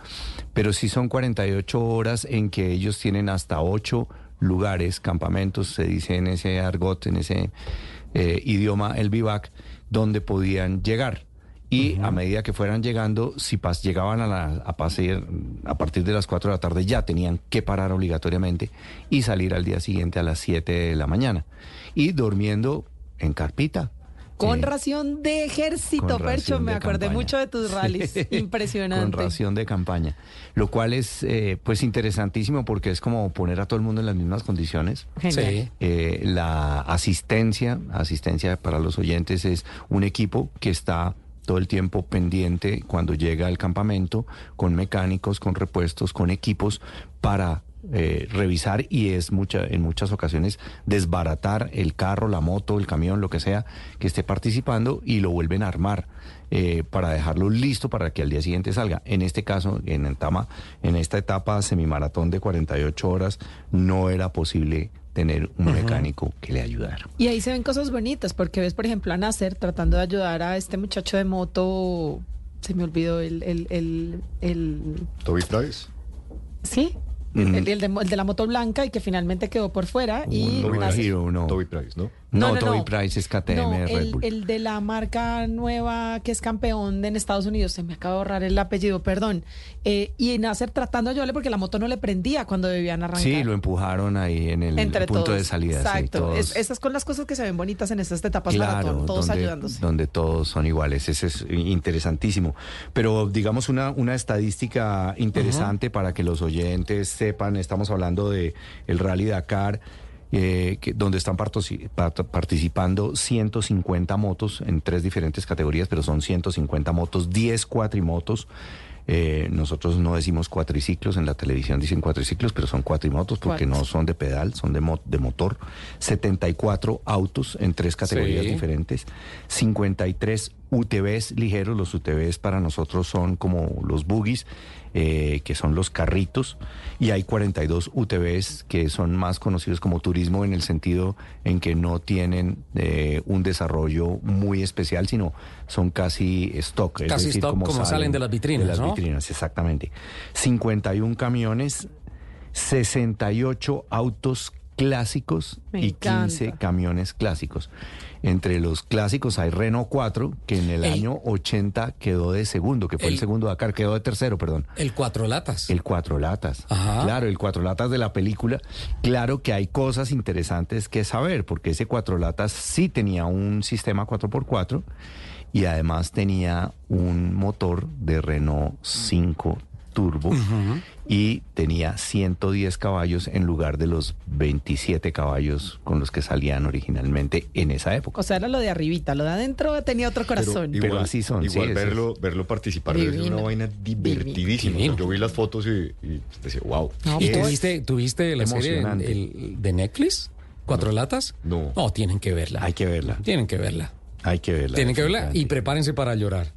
Speaker 4: pero sí son 48 horas en que ellos tienen hasta 8 lugares, campamentos, se dice en ese argot, en ese eh, idioma, el vivac, donde podían llegar. Y a medida que fueran llegando, si pas- llegaban a, la, a, pasear, a partir de las 4 de la tarde, ya tenían que parar obligatoriamente y salir al día siguiente a las 7 de la mañana. Y durmiendo en carpita.
Speaker 8: Con ración de ejército,
Speaker 4: con
Speaker 8: Percho. Me acordé
Speaker 4: campaña.
Speaker 8: mucho de tus rallies.
Speaker 4: Sí,
Speaker 8: Impresionante.
Speaker 4: Con ración de campaña. Lo cual es eh, pues interesantísimo porque es como poner a todo el mundo en las mismas condiciones.
Speaker 8: Genial.
Speaker 2: Sí.
Speaker 4: Eh, la asistencia, asistencia para los oyentes es un equipo que está todo el tiempo pendiente cuando llega al campamento, con mecánicos, con repuestos, con equipos para eh, revisar y es mucha, en muchas ocasiones desbaratar el carro, la moto, el camión, lo que sea que esté participando y lo vuelven a armar eh, para dejarlo listo para que al día siguiente salga. En este caso, en, el tama, en esta etapa semimaratón de 48 horas, no era posible tener un mecánico que le ayudara.
Speaker 8: Y ahí se ven cosas bonitas, porque ves, por ejemplo, a Nasser tratando de ayudar a este muchacho de moto. Se me olvidó el. el, el, el-
Speaker 7: Toby Price.
Speaker 8: ¿Sí?
Speaker 4: Ujú.
Speaker 8: el, el de, el de la moto blanca y que finalmente quedó por fuera. Y
Speaker 4: Un
Speaker 8: Nasser-
Speaker 4: Hero, no.
Speaker 7: Toby Price, ¿no?
Speaker 4: No, Toby Price es KTM
Speaker 3: No,
Speaker 4: Red
Speaker 3: el,
Speaker 4: Bull.
Speaker 3: el de la marca nueva que es campeón en Estados Unidos, se me acaba de ahorrar el apellido, perdón. Eh, y Nasser tratando de ayudarle porque la moto no le prendía cuando debían arrancar.
Speaker 4: Sí, lo empujaron ahí en el
Speaker 3: Entre
Speaker 4: punto
Speaker 3: todos.
Speaker 4: de salida. sí,
Speaker 3: Exacto.
Speaker 4: todos-
Speaker 3: Es- esas son las cosas que se ven bonitas en estas etapas maratón, todos
Speaker 4: donde,
Speaker 3: ayudándose.
Speaker 4: donde todos son iguales. Ese es interesantísimo. Pero digamos una, una estadística interesante para que los oyentes sepan, estamos hablando de el Rally Dakar. Eh, que- donde están participando 150 motos en tres diferentes categorías, pero son 150 motos, 10 cuatrimotos. Eh, nosotros no decimos cuatriciclos, en la televisión dicen cuatriciclos, pero son cuatrimotos porque
Speaker 3: Cuatro.
Speaker 4: no son de pedal, son de, mo- de motor. 74 autos en tres categorías
Speaker 2: Sí.
Speaker 4: diferentes. 53 UTVs ligeros, los UTVs para nosotros son como los buggies, eh, que son los carritos, y hay 42 UTVs que son más conocidos como turismo en el sentido en que no tienen eh, un desarrollo muy especial, sino son casi stock. es
Speaker 2: Casi
Speaker 4: decir,
Speaker 2: stock, como salen de las vitrinas,
Speaker 4: De las
Speaker 2: ¿no?
Speaker 4: vitrinas, exactamente. 51 camiones, 68 autos clásicos
Speaker 3: Me
Speaker 4: y 15
Speaker 3: encanta.
Speaker 4: camiones clásicos. Entre los clásicos hay Renault 4, que en el,
Speaker 2: El-
Speaker 4: año 80 quedó de segundo, que fue el,
Speaker 2: El-
Speaker 4: segundo Dakar, quedó de tercero, perdón.
Speaker 2: El cuatro latas.
Speaker 4: El cuatro latas.
Speaker 2: Ajá.
Speaker 4: Claro, el cuatro latas de la película. Claro que hay cosas interesantes que saber, porque ese cuatro latas sí tenía un sistema 4x4 y además tenía un motor de Renault 5 Turbo y tenía 110 caballos en lugar de los 27 caballos con los que salían originalmente en esa época.
Speaker 3: O sea, era lo de arribita, lo de adentro tenía otro corazón.
Speaker 4: Pero así son,
Speaker 7: Igual
Speaker 4: sí,
Speaker 7: verlo, verlo participar
Speaker 3: Divino.
Speaker 7: una vaina divertidísima.
Speaker 2: Divino.
Speaker 7: Yo vi las fotos y, y decía, wow.
Speaker 3: No,
Speaker 2: ¿Y
Speaker 3: pues,
Speaker 2: tuviste, tuviste la serie el- de Netflix? ¿Cuatro latas?
Speaker 7: No.
Speaker 2: No, tienen que verla.
Speaker 4: Hay que verla.
Speaker 2: Tienen que verla.
Speaker 4: Hay que verla.
Speaker 2: tienen que verla y prepárense para llorar.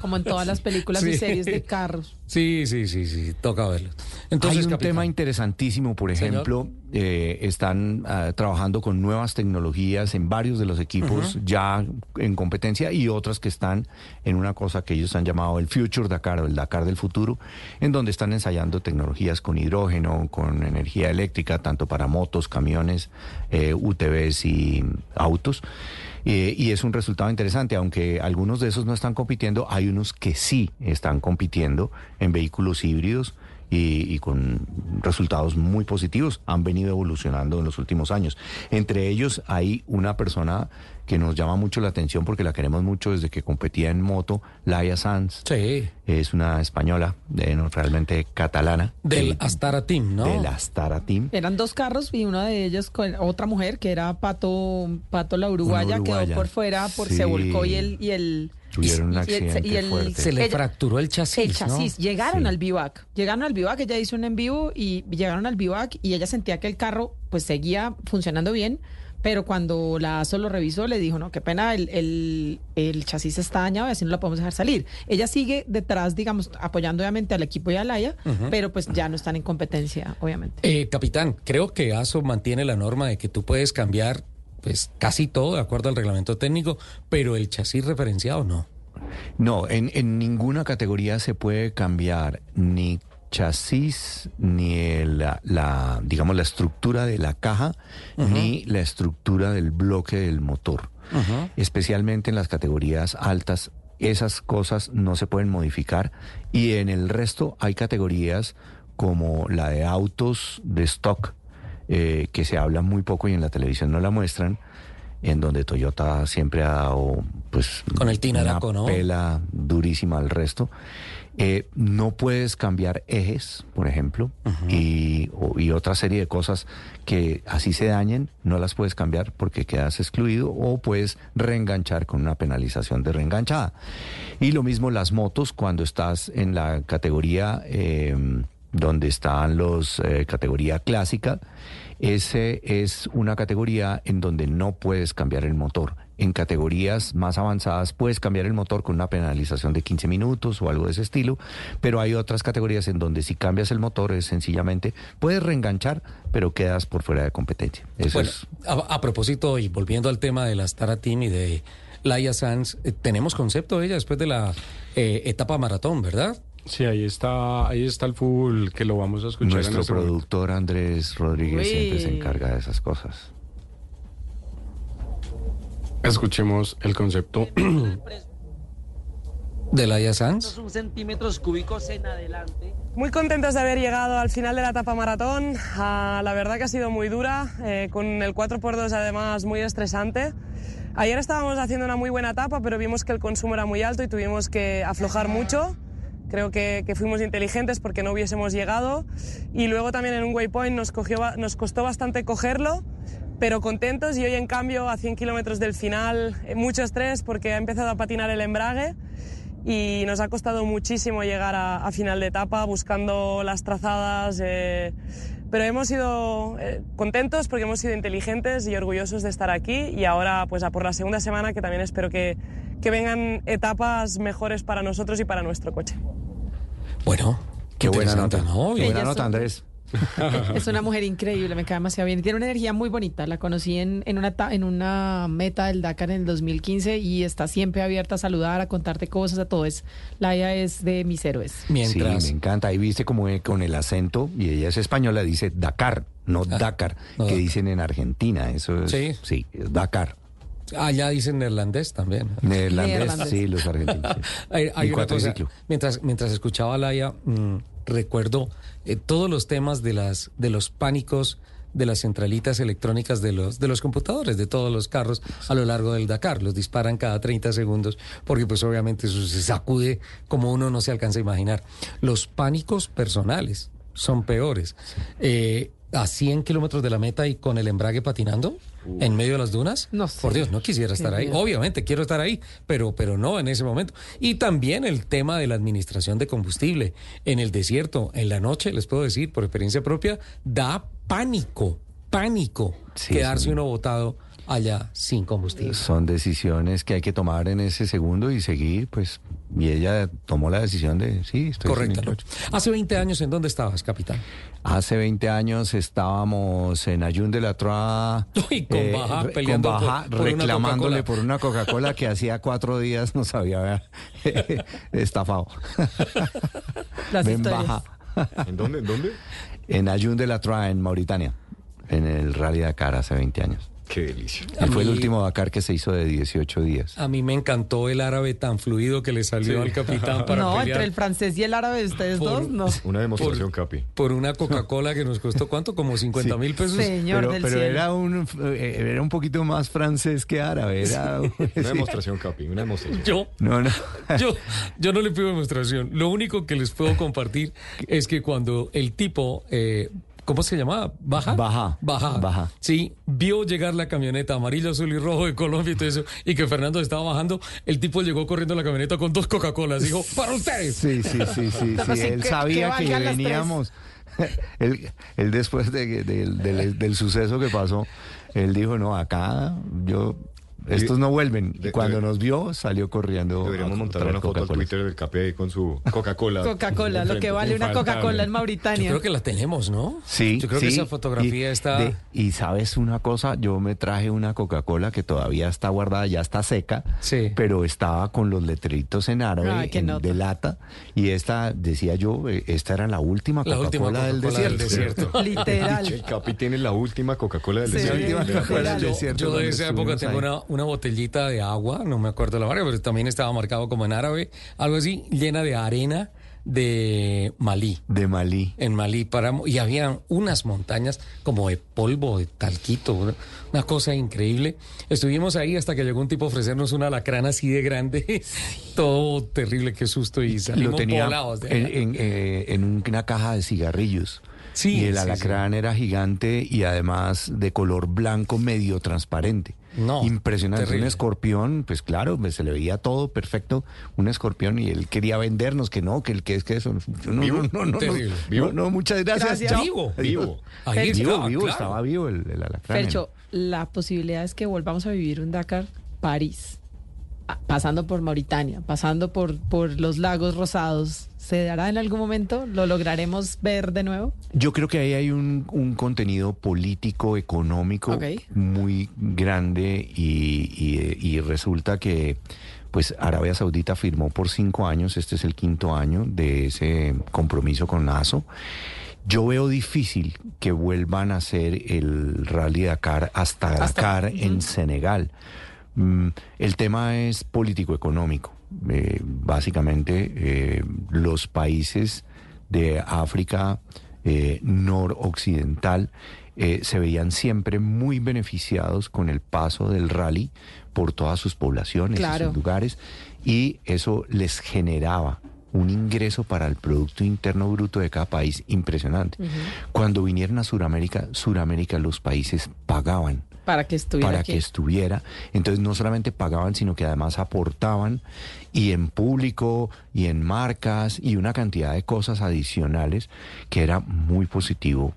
Speaker 3: Como en todas las películas y series de carros.
Speaker 2: Sí, sí, sí, sí, toca verlo. Entonces,
Speaker 4: Hay un
Speaker 2: capitán,
Speaker 4: tema interesantísimo, por ejemplo, eh, están ah, trabajando con nuevas tecnologías en varios de los equipos ya en competencia y otras que están en una cosa que ellos han llamado el Future Dakar o el Dakar del futuro, en donde están ensayando tecnologías con hidrógeno, con energía eléctrica, tanto para motos, camiones, eh, UTVs y autos. Eh, y es un resultado interesante, aunque algunos de esos no están compitiendo, hay unos que sí están compitiendo en vehículos híbridos y, y con resultados muy positivos. Han venido evolucionando en los últimos años. Entre ellos hay una persona que nos llama mucho la atención porque la queremos mucho desde que competía en moto, Laia Sanz.
Speaker 2: Sí,
Speaker 4: Es una española, eh, no, realmente catalana.
Speaker 2: del
Speaker 4: eh,
Speaker 2: Astara Team, ¿no?
Speaker 4: Del Astara Team.
Speaker 3: Eran dos carros y una de ellas con otra mujer que era Pato, Pato la uruguaya, quedó por fuera, por,
Speaker 4: Sí.
Speaker 3: se volcó y el, y el
Speaker 4: Tuvieron un
Speaker 3: y el-
Speaker 4: accidente
Speaker 3: y el-
Speaker 4: fuerte.
Speaker 2: Se le
Speaker 3: ella-
Speaker 2: fracturó el chasis,
Speaker 3: el chasis. Llegaron
Speaker 4: Sí.
Speaker 3: al bivac. Llegaron al bivac, ella hizo un en vivo y llegaron al bivac y ella sentía que el carro pues seguía funcionando bien, pero cuando la ASO lo revisó le dijo, no, qué pena, el, el, el chasis está dañado y así no la podemos dejar salir. Ella sigue detrás, digamos, apoyando obviamente al equipo y a Laia, pero pues ya no están en competencia, obviamente.
Speaker 2: Eh, capitán, creo que ASO mantiene la norma de que tú puedes cambiar pues casi todo de acuerdo al reglamento técnico, pero el chasis referenciado no.
Speaker 4: No, en, en ninguna categoría se puede cambiar ni chasis, ni el- la, la, digamos, la estructura de la caja, ni la estructura del bloque del motor. Especialmente en las categorías altas, esas cosas no se pueden modificar. Y en el resto hay categorías como la de autos de stock, eh, que se habla muy poco y en la televisión no la muestran, en donde Toyota siempre ha dado pues
Speaker 2: Con el
Speaker 4: una
Speaker 2: ¿no?
Speaker 4: pela durísima al resto. Eh, no puedes cambiar ejes, por ejemplo, y, o- y otra serie de cosas que así se dañen, no las puedes cambiar porque quedas excluido o puedes reenganchar con una penalización de reenganchada. Y lo mismo las motos cuando estás en la categoría eh, donde están los eh, categoría clásica, ese es una categoría en donde no puedes cambiar el motor. En categorías más avanzadas puedes cambiar el motor con una penalización de 15 minutos o algo de ese estilo, pero hay otras categorías en donde si cambias el motor es sencillamente puedes reenganchar, pero quedas por fuera de competencia. Eso
Speaker 2: Bueno,
Speaker 4: es
Speaker 2: a, a propósito y volviendo al tema de la Astara Team y de Laia Sanz, eh, tenemos concepto de ella después de la eh, etapa maratón, ¿verdad?
Speaker 6: Sí, ahí está, ahí está el fútbol que lo vamos a escuchar. en
Speaker 4: nuestro
Speaker 6: este momento.
Speaker 4: productor Andrés Rodríguez
Speaker 3: Uy.
Speaker 4: siempre se encarga de esas cosas.
Speaker 10: Escuchemos el concepto
Speaker 2: de Laia Sanz.
Speaker 11: centímetros cúbicos en adelante.
Speaker 12: Muy contentos de haber llegado al final de la etapa maratón. Ah, la verdad que ha sido muy dura, eh, con el 4x2 además muy estresante. Ayer estábamos haciendo una muy buena etapa, pero vimos que el consumo era muy alto y tuvimos que aflojar mucho. Creo que, que fuimos inteligentes porque no hubiésemos llegado. Y luego también en un waypoint nos, cogió, nos costó bastante cogerlo, pero contentos. Y hoy en cambio a 100 kilómetros del final, eh, mucho estrés porque ha empezado a patinar el embrague y nos ha costado muchísimo llegar a, a final de etapa buscando las trazadas, eh, pero hemos sido eh, contentos porque hemos sido inteligentes y orgullosos de estar aquí y ahora pues a por la segunda semana que también espero que, que vengan etapas mejores para nosotros y para nuestro coche.
Speaker 2: Bueno,
Speaker 4: Qué buena nota.
Speaker 2: ¿no?
Speaker 4: Qué buena nota, Andrés.
Speaker 8: Es una mujer increíble, me cae demasiado bien. Tiene una energía muy bonita. La conocí en, en, una, en una meta del Dakar en el 2015 y está siempre abierta a saludar, a contarte cosas, a todo. Es, Laia es de mis héroes.
Speaker 2: Mientras-
Speaker 4: Sí, me encanta. Ahí viste como eh, con el acento, y ella es española, dice Dakar, no Dakar,
Speaker 2: Ah, no
Speaker 4: que
Speaker 2: Dakar.
Speaker 4: dicen en Argentina. Eso es,
Speaker 2: Sí.
Speaker 4: sí, es Dakar.
Speaker 2: Allá dicen neerlandés también.
Speaker 4: Neerlandés, sí, los argentinos. sí.
Speaker 2: Hay, hay una cosa, mientras, mientras escuchaba a Laia, mm, recuerdo eh, todos los temas de, las, de los pánicos de las centralitas electrónicas de los, de los computadores, de todos los carros a lo largo del Dakar. Los disparan cada 30 segundos porque pues obviamente eso se sacude como uno no se alcanza a imaginar. Los pánicos personales son peores. Eh, a 100 kilómetros de la meta y con el embrague patinando en medio de las dunas.
Speaker 8: No sé.
Speaker 2: Por Dios, no quisiera estar ahí. Obviamente quiero estar ahí, pero, pero no en ese momento. Y también el tema de la administración de combustible. En el desierto, en la noche, les puedo decir por experiencia propia, da pánico, pánico
Speaker 4: Sí,
Speaker 2: quedarse
Speaker 4: sí.
Speaker 2: uno botado allá sin combustible.
Speaker 4: Son decisiones que hay que tomar en ese segundo y seguir, pues. Y ella tomó la decisión de, sí, estoy
Speaker 2: Correcto. Hace 20 años, ¿en dónde estabas, capitán?
Speaker 4: Hace 20 años estábamos en Ayun de la Troa.
Speaker 2: Uy, con Bajá,
Speaker 4: re-
Speaker 2: peleando
Speaker 4: con Bajá,
Speaker 2: por- por una
Speaker 4: reclamándole por una Coca-Cola que hacía cuatro días nos había estafado.
Speaker 8: Las historias.
Speaker 4: Baja.
Speaker 7: ¿En dónde? ¿En dónde?
Speaker 4: En Ayun de la Troa, en Mauritania, en el Rally Dakar hace 20 años.
Speaker 7: Qué delicia.
Speaker 2: A
Speaker 4: Y fue el último Dakar que se hizo de 18 días.
Speaker 2: A mí me encantó el árabe tan fluido que le salió al capitán para
Speaker 8: no,
Speaker 2: pelear
Speaker 8: entre el francés y el árabe, ustedes
Speaker 2: Por-
Speaker 8: dos, no.
Speaker 7: Una demostración, Capi.
Speaker 2: por una Coca-Cola que nos costó cuánto, como 50 mil pesos.
Speaker 8: Señor
Speaker 4: pero
Speaker 8: del
Speaker 4: pero
Speaker 8: cielo.
Speaker 4: era, un, eh, era un poquito más francés que árabe. Era,
Speaker 7: Una demostración, Capi. Una demostración.
Speaker 2: Yo,
Speaker 4: No, no.
Speaker 2: yo, yo no le pido demostración. Lo único que les puedo compartir es que cuando el tipo, eh, ¿cómo se llamaba? Baja.
Speaker 4: Baja.
Speaker 2: Baja.
Speaker 4: Baja.
Speaker 2: Sí, vio llegar la camioneta amarillo, azul y rojo de Colombia y todo eso, y que Fernando estaba bajando, el tipo llegó corriendo a la camioneta con dos Coca-Colas. Dijo, para ustedes.
Speaker 4: Sí, sí, sí, sí. Sí,
Speaker 8: sí,
Speaker 4: él
Speaker 8: que- que
Speaker 4: sabía que,
Speaker 8: tres.
Speaker 4: veníamos. él, él después de, de- del- del suceso que pasó, él dijo, no, acá yo... Estos no vuelven. Y
Speaker 7: De-
Speaker 4: cuando
Speaker 7: de-
Speaker 4: nos vio, salió corriendo.
Speaker 7: Deberíamos
Speaker 4: a
Speaker 7: montar una foto al. Twitter del Capi ahí con su Coca-Cola.
Speaker 8: Coca-Cola, lo que vale una. Coca-Cola en
Speaker 2: Yo
Speaker 8: Mauritania.
Speaker 2: creo que la tenemos, ¿no?
Speaker 4: Sí,
Speaker 2: Yo creo que esa fotografía
Speaker 4: y
Speaker 2: está...
Speaker 4: de- y sabes una cosa, yo me traje una Coca-Cola que todavía está guardada, ya está seca,
Speaker 2: Sí.
Speaker 4: pero estaba con los letreritos en árabe,
Speaker 8: Ay,
Speaker 4: en- de lata, y esta, decía yo, eh, esta era la última
Speaker 2: La última
Speaker 4: Coca-Cola del,
Speaker 2: Coca-Cola del
Speaker 4: desierto.
Speaker 2: desierto.
Speaker 7: El
Speaker 8: Literal.
Speaker 7: Capi tiene la última Coca-Cola del
Speaker 8: Sí.
Speaker 7: desierto.
Speaker 4: La última
Speaker 8: literal.
Speaker 4: Coca-Cola del
Speaker 8: Yo-
Speaker 4: desierto.
Speaker 2: Yo de esa época tengo una, una botellita de agua, no me acuerdo la marca, pero también estaba marcado como en árabe, algo así, llena de arena de Malí.
Speaker 4: De Malí.
Speaker 2: En Malí paramos y había unas montañas como de polvo, de talquito, una, cosa increíble. Estuvimos ahí hasta que llegó un tipo a ofrecernos una alacrán así de grande, todo terrible, qué susto y
Speaker 4: Lo
Speaker 2: salimos
Speaker 4: tenía
Speaker 2: volados de
Speaker 4: en, eh, en una caja de cigarrillos.
Speaker 2: Sí,
Speaker 4: y el
Speaker 2: sí,
Speaker 4: alacrán era gigante y además de color blanco medio transparente.
Speaker 2: No,
Speaker 4: Impresionante.
Speaker 2: terrible.
Speaker 4: Un escorpión, pues claro, pues, se le veía todo perfecto. Un escorpión y él quería vendernos que no, que el que es que eso. No, no,
Speaker 7: ¿Vivo?
Speaker 4: no, no, no,
Speaker 2: Terrible.
Speaker 4: no,
Speaker 7: ¿Vivo?
Speaker 4: no, muchas gracias.
Speaker 8: Gracias.
Speaker 2: Vivo,
Speaker 7: vivo.
Speaker 2: Ahí
Speaker 4: vivo,
Speaker 2: estaba,
Speaker 4: vivo,
Speaker 2: claro.
Speaker 4: estaba vivo el, el alacrán.
Speaker 8: Fercho, la posibilidad es que volvamos a vivir un Dakar París, pasando por Mauritania, pasando por, por los lagos rosados. ¿Se dará en algún momento? ¿Lo lograremos ver de nuevo?
Speaker 4: Yo creo que ahí hay un, un contenido político, económico muy grande y, y- y resulta que pues Arabia Saudita firmó por cinco años, este es el quinto año de ese compromiso con ASO. Yo veo difícil que vuelvan a hacer el Rally Dakar hasta,
Speaker 8: Hasta-
Speaker 4: Dakar en Senegal el tema es político-económico. Eh, básicamente, eh, los países de África eh, noroccidental se veían siempre muy beneficiados con el paso del rally por todas sus poblaciones, y sus lugares, y eso les generaba un ingreso para el Producto Interno Bruto de cada país impresionante. Cuando vinieron a Sudamérica, Sudamérica los países pagaban
Speaker 3: Para que estuviera
Speaker 4: para
Speaker 3: aquí.
Speaker 4: que estuviera. Entonces no solamente pagaban, sino que además aportaban y en público y en marcas y una cantidad de cosas adicionales que era muy positivo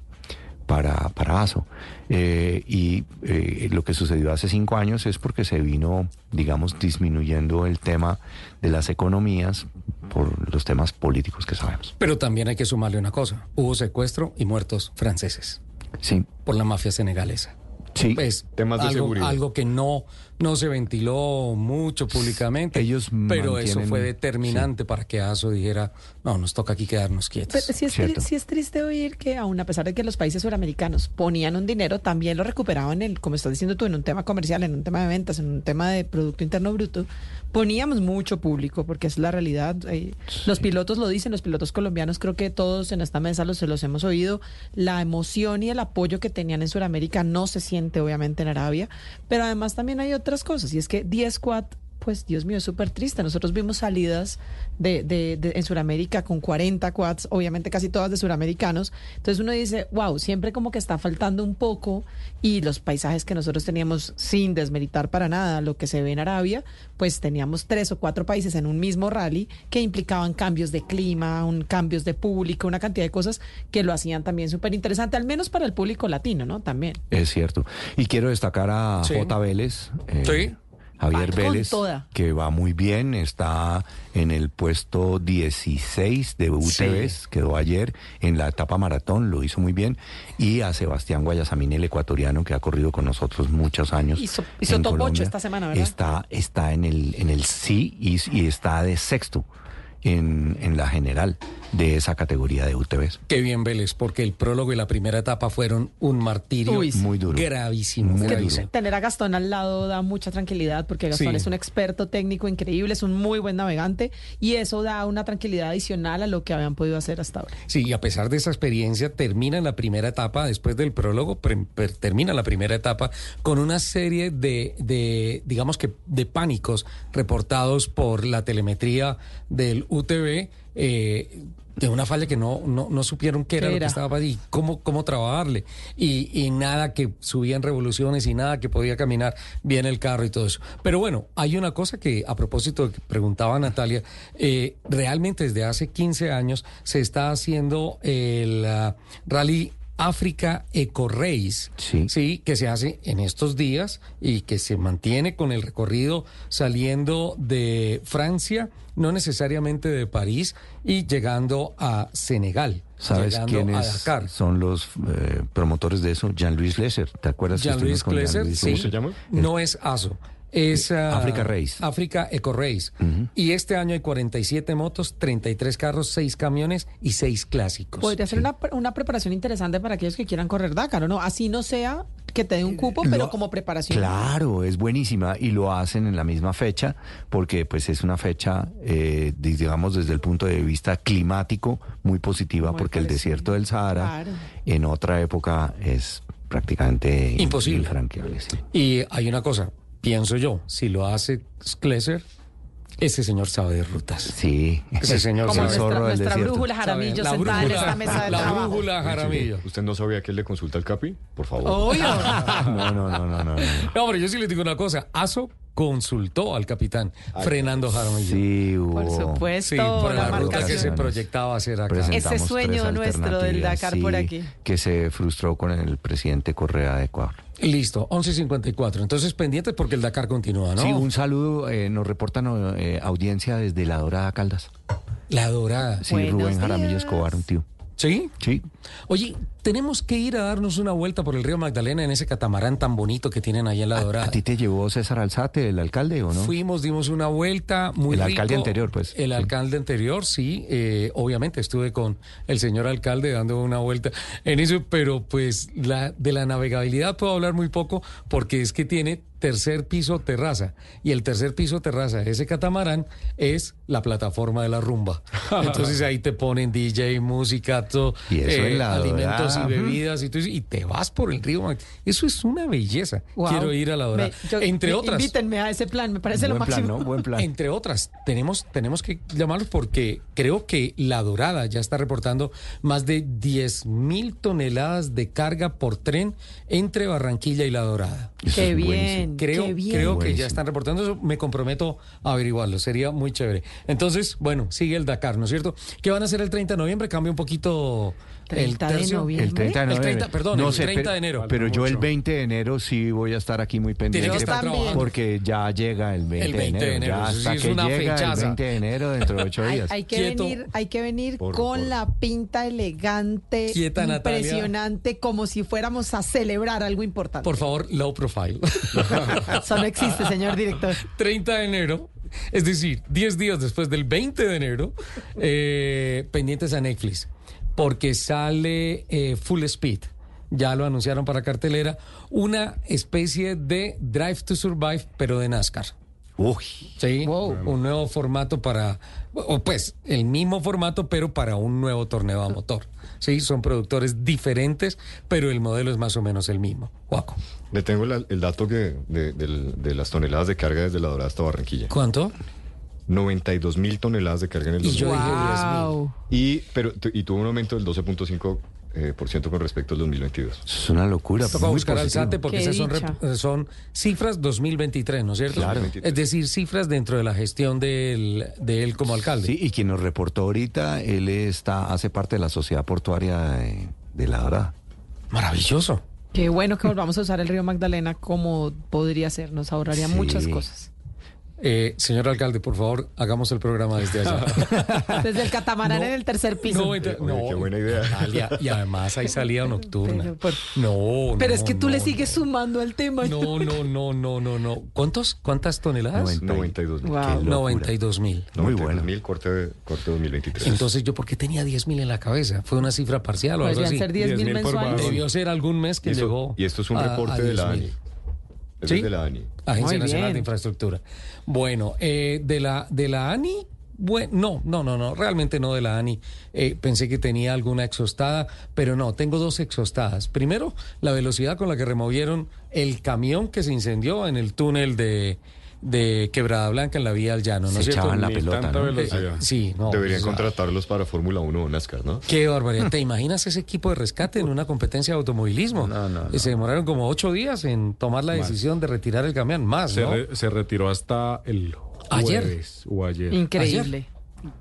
Speaker 4: para, para ASO. Eh, y eh, lo que sucedió hace cinco años es porque se vino, digamos, disminuyendo el tema de las economías por los temas políticos que sabemos.
Speaker 2: Pero también hay que sumarle una cosa. Hubo secuestro y muertos franceses
Speaker 4: Sí,
Speaker 2: por la mafia senegalesa.
Speaker 4: Sí.
Speaker 2: Pues,
Speaker 13: Temas de
Speaker 2: algo,
Speaker 13: seguridad.
Speaker 2: algo que no, no se ventiló mucho públicamente.
Speaker 4: Ellos
Speaker 2: pero eso fue determinante para que ASO dijera, no, nos toca aquí quedarnos quietos.
Speaker 3: Pero sí es,
Speaker 4: Cierto.
Speaker 3: tri- sí es triste oír que aún a pesar de que los países suramericanos ponían un dinero, también lo recuperaban, en, como estás diciendo tú, en un tema comercial, en un tema de ventas, en un tema de Producto Interno Bruto. Poníamos mucho público, porque es la realidad. eh, Los pilotos lo dicen, los pilotos colombianos, creo que todos en esta mesa los, se los hemos oído. La emoción y el apoyo que tenían en Sudamérica no se siente obviamente en Arabia, pero además también hay otras cosas, y es que 10 quad pues Dios mío, es súper triste. Nosotros vimos salidas de, de- de- en Sudamérica con 40 quads, obviamente casi todas de suramericanos. Entonces uno dice, wow, siempre como que está faltando un poco y los paisajes que nosotros teníamos sin desmeritar para nada lo que se ve en Arabia, pues teníamos tres o cuatro países en un mismo rally que implicaban cambios de clima, un, cambios de público, una cantidad de cosas que lo hacían también súper interesante, al menos para el público latino, ¿no? También.
Speaker 4: Es cierto. Y quiero destacar a
Speaker 2: Sí.
Speaker 4: J. Vélez. eh,
Speaker 2: Sí.
Speaker 4: Javier Vélez, que va muy bien, está en el puesto 16 de UTVs, quedó ayer en la etapa maratón, lo hizo muy bien, y a Sebastián Guayasamín, el ecuatoriano, que ha corrido con nosotros muchos años.
Speaker 3: Hizo- top ocho
Speaker 4: Colombia.
Speaker 3: esta semana, ¿verdad?
Speaker 4: Está, está en el, en el sí y, y está de sexto en, en la general de esa categoría de UTVs.
Speaker 2: Qué bien, Vélez, porque el prólogo y la primera etapa fueron un martirio
Speaker 3: Uy, sí.
Speaker 4: Muy duro.
Speaker 2: gravísimo.
Speaker 4: Muy
Speaker 2: gravísimo.
Speaker 4: duro.
Speaker 3: Tener a Gastón al lado da mucha tranquilidad porque Gastón
Speaker 2: Sí.
Speaker 3: es un experto técnico increíble, es un muy buen navegante y eso da una tranquilidad adicional a lo que habían podido hacer hasta ahora.
Speaker 2: Sí, y a pesar de esa experiencia, termina la primera etapa, después del prólogo, termina la primera etapa con una serie de, de, digamos que, de pánicos reportados por la telemetría del UTV. eh, de una falla que no, no, no supieron qué era
Speaker 3: ¿Qué
Speaker 2: lo que estaba allí, cómo, cómo trabajarle. Y, y nada que subían revoluciones y nada que podía caminar bien el carro y todo eso. Pero bueno, hay una cosa que a propósito de que preguntaba Natalia, eh, realmente desde hace 15 años se está haciendo el ah, rally África Eco Race,
Speaker 4: Sí.
Speaker 2: que se hace en estos días y que se mantiene con el recorrido saliendo de Francia, no necesariamente de París, y llegando a Senegal.
Speaker 4: ¿Sabes quiénes son los eh, promotores de eso? Jean-Louis Lesser. ¿Te acuerdas? que
Speaker 2: Jean-Louis
Speaker 4: estuvimos con
Speaker 2: Cleser,
Speaker 4: Jean-Louis
Speaker 2: sí.
Speaker 4: Lesser?
Speaker 2: No es ASO. Es ah,
Speaker 4: Africa Race.
Speaker 2: África Eco Race. Y este año hay 47 motos, 33 carros, 6 camiones y 6 clásicos.
Speaker 3: Podría ser una, pre- una preparación interesante para aquellos que quieran correr Dakar, ¿o no? Así no sea que te dé un cupo, pero
Speaker 4: Lo-
Speaker 3: como preparación.
Speaker 4: Claro, es buenísima y lo hacen en la misma fecha porque pues es una fecha, eh, di- digamos desde el punto de vista climático muy positiva
Speaker 3: Muy
Speaker 4: porque el desierto del Sahara
Speaker 3: Claro.
Speaker 4: en otra época es prácticamente
Speaker 2: Imposible.
Speaker 4: infranqueable. sí.
Speaker 2: Y hay una cosa, pienso yo, si lo hace Skleser, ese señor sabe de rutas.
Speaker 4: Sí,
Speaker 2: Ese señor
Speaker 3: Como
Speaker 2: sabe.
Speaker 4: zorro
Speaker 3: nuestra,
Speaker 4: del
Speaker 3: nuestra
Speaker 4: desierto.
Speaker 3: brújula Jaramillo
Speaker 2: La
Speaker 3: sentada en
Speaker 2: brújula,
Speaker 3: esta mesa de
Speaker 2: la
Speaker 3: trabajo.
Speaker 2: brújula Jaramillo.
Speaker 7: ¿Usted no sabía que él le consulta al Capi? Por favor.
Speaker 3: Obvio.
Speaker 4: No, no, no, no, no. no.
Speaker 2: Pero yo sí les digo una cosa, ASO consultó al capitán Fernando Jaramillo.
Speaker 4: Sí, hubo.
Speaker 3: Por supuesto,
Speaker 2: Sí, por
Speaker 3: la
Speaker 2: la ruta que se proyectaba hacer acá.
Speaker 4: Presentamos
Speaker 3: Ese sueño
Speaker 4: tres
Speaker 3: nuestro del Dakar por
Speaker 4: sí,
Speaker 3: aquí.
Speaker 4: Que se frustró con el presidente Correa de Ecuador.
Speaker 2: Listo, 11.54. Entonces pendientes porque el Dakar continúa, ¿no?
Speaker 4: Sí, un saludo, eh, nos reportan eh, audiencia desde La Dorada Caldas.
Speaker 2: La dorada.
Speaker 4: Sí,
Speaker 3: Buenos
Speaker 4: Rubén Jaramillo. Escobar, un tío.
Speaker 2: ¿Sí?
Speaker 4: Sí.
Speaker 2: Oye, tenemos que ir a darnos una vuelta por el río Magdalena en ese catamarán tan bonito que tienen ahí en La
Speaker 4: ¿A,
Speaker 2: Dorada.
Speaker 4: a ti te llevó César Alzate, el alcalde, o no?
Speaker 2: Fuimos, dimos una vuelta muy
Speaker 4: El
Speaker 2: rico.
Speaker 4: alcalde anterior, pues.
Speaker 2: El
Speaker 4: Sí.
Speaker 2: alcalde anterior, sí. eh, obviamente estuve con el señor alcalde dando una vuelta en eso, pero pues la, de la navegabilidad puedo hablar muy poco porque es que tiene tercer piso terraza. Y el tercer piso terraza de ese catamarán es la plataforma de la rumba. Entonces ahí te ponen DJ, música, todo,
Speaker 4: Y eso la
Speaker 2: alimentos y bebidas y, tú dices, y te vas por el río. Eso es una belleza.
Speaker 8: Wow.
Speaker 2: Quiero ir a la dorada.
Speaker 8: Me- yo-
Speaker 2: Entre
Speaker 8: me-
Speaker 2: otras.
Speaker 8: Invítenme a ese plan, me parece lo
Speaker 4: plan,
Speaker 8: máximo.
Speaker 4: ¿no? Buen plan.
Speaker 2: Entre otras, tenemos, tenemos que llamarlos porque creo que La Dorada ya está reportando más de 10 mil toneladas de carga por tren entre Barranquilla y La Dorada.
Speaker 4: Eso
Speaker 8: Qué bien,
Speaker 4: buenísimo.
Speaker 2: Creo,
Speaker 8: qué bien.
Speaker 2: creo que ya están reportando eso. Me comprometo a averiguarlo. Sería muy chévere. Entonces, bueno, sigue el Dakar, ¿no es cierto? ¿Qué van a hacer el 30 de noviembre? Cambia un poquito el
Speaker 8: 30 de
Speaker 2: tercio.
Speaker 8: noviembre.
Speaker 4: El 30 de
Speaker 2: El
Speaker 4: noviembre.
Speaker 2: 30, perdón, el 30
Speaker 4: pero,
Speaker 2: de enero.
Speaker 4: Pero yo el
Speaker 10: Mucho.
Speaker 4: 20 de enero sí voy a estar aquí muy pendiente.
Speaker 2: que estar.
Speaker 4: Porque ya llega el 20,
Speaker 2: El 20 de
Speaker 4: de enero. Ya hasta
Speaker 2: sí es
Speaker 4: que
Speaker 2: una
Speaker 4: llega
Speaker 2: fechaza.
Speaker 4: el 20 de enero dentro de ocho
Speaker 8: Hay,
Speaker 4: días.
Speaker 8: hay que
Speaker 2: Quieto.
Speaker 8: venir, hay que venir
Speaker 10: Por-
Speaker 8: con
Speaker 10: por-
Speaker 8: la pinta elegante,
Speaker 2: Quieta, Natalia.
Speaker 8: impresionante, como si fuéramos a celebrar algo importante.
Speaker 2: Por favor, low profile.
Speaker 8: Eso no existe, señor director.
Speaker 2: 30 de enero, es decir, 10 días después del 20 de enero, eh, pendientes a Netflix, porque sale eh, Full Speed. Ya lo anunciaron para cartelera, una especie de Drive to Survive, pero de NASCAR.
Speaker 4: Uy,
Speaker 2: Sí, un nuevo formato para, o pues el mismo formato, pero para un nuevo torneo a motor. Sí, son productores diferentes, pero el modelo es más o menos el mismo. Guaco.
Speaker 7: Le tengo la- el dato que de, del- de las toneladas de carga desde La Dorada hasta Barranquilla.
Speaker 2: ¿Cuánto?
Speaker 7: 92 mil toneladas de carga en el
Speaker 2: Y yo
Speaker 7: 2020.
Speaker 2: dije 10 mil.
Speaker 8: Wow.
Speaker 7: Y, pero, y tuvo un aumento del 12.5% eh, por ciento con respecto al 2022.
Speaker 4: eso es una locura.
Speaker 2: Toca buscar al
Speaker 4: positivo.
Speaker 2: SATE porque esas son, rep- son cifras 2023, ¿no es cierto?
Speaker 7: Claro.
Speaker 2: Es decir, cifras dentro de la gestión del- de él como alcalde.
Speaker 4: Sí, y quien nos reportó ahorita, él está hace parte de la sociedad portuaria de, de La Dorada.
Speaker 2: Maravilloso.
Speaker 8: Qué bueno que volvamos a usar el río Magdalena como podría ser, nos ahorraría
Speaker 4: Sí.
Speaker 8: muchas cosas.
Speaker 2: Eh, señor alcalde, por favor, hagamos el programa desde allá.
Speaker 8: Desde el catamarán
Speaker 2: No,
Speaker 8: en el tercer piso.
Speaker 2: No, ent-
Speaker 7: Oye,
Speaker 2: no,
Speaker 7: qué buena idea.
Speaker 2: Y además hay salida nocturna.
Speaker 8: Pero,
Speaker 2: no,
Speaker 8: Pero
Speaker 2: no,
Speaker 8: es que tú
Speaker 2: no,
Speaker 8: le sigues
Speaker 2: no.
Speaker 8: sumando al tema.
Speaker 2: No, no, no, no, no, no. ¿Cuántos, ¿Cuántas toneladas?
Speaker 7: 92 mil.
Speaker 8: Wow.
Speaker 4: Qué locura.
Speaker 2: 92 mil.
Speaker 4: Muy bueno.
Speaker 7: mil corte, corte 2023.
Speaker 2: Entonces, ¿yo por qué tenía 10 mil en la cabeza? ¿Fue una cifra parcial o algo así?
Speaker 8: ser 10 mil
Speaker 10: 10.000 por
Speaker 8: mensuales.
Speaker 2: Debió ser algún mes que
Speaker 7: y, esto,
Speaker 2: llegó.
Speaker 7: y esto es un
Speaker 2: a-
Speaker 7: reporte
Speaker 2: a
Speaker 7: de la
Speaker 2: 10.000.
Speaker 7: ANI. Es
Speaker 2: ¿Sí?
Speaker 7: de la ANI.
Speaker 2: Agencia
Speaker 8: Muy
Speaker 2: Nacional
Speaker 8: bien.
Speaker 2: de Infraestructura. Bueno, eh, de la de la ANI, bueno, no, no, no, no, realmente no de la ANI. Eh, pensé que tenía alguna exhaustada, pero no, tengo dos exhaustadas. Primero, la velocidad con la que removieron el camión que se incendió en el túnel de, de Quebrada Blanca en la vía al llano, ¿no
Speaker 4: Se
Speaker 2: cierto?
Speaker 4: echaban la
Speaker 10: Ni
Speaker 4: pelota,
Speaker 10: tanta
Speaker 4: ¿no?
Speaker 10: velocidad.
Speaker 2: Eh, sí, no.
Speaker 7: Deberían contratarlos para Fórmula 1 o NASCAR, ¿no?
Speaker 2: Qué barbaridad. ¿Te imaginas ese equipo de rescate en una competencia de automovilismo?
Speaker 4: No, no, no.
Speaker 2: Se demoraron como ocho días en tomar la decisión de retirar el camión. Más,
Speaker 10: Se,
Speaker 2: ¿no?
Speaker 10: re- se retiró hasta el
Speaker 2: Ayer.
Speaker 10: jueves o ayer.
Speaker 8: Increíble.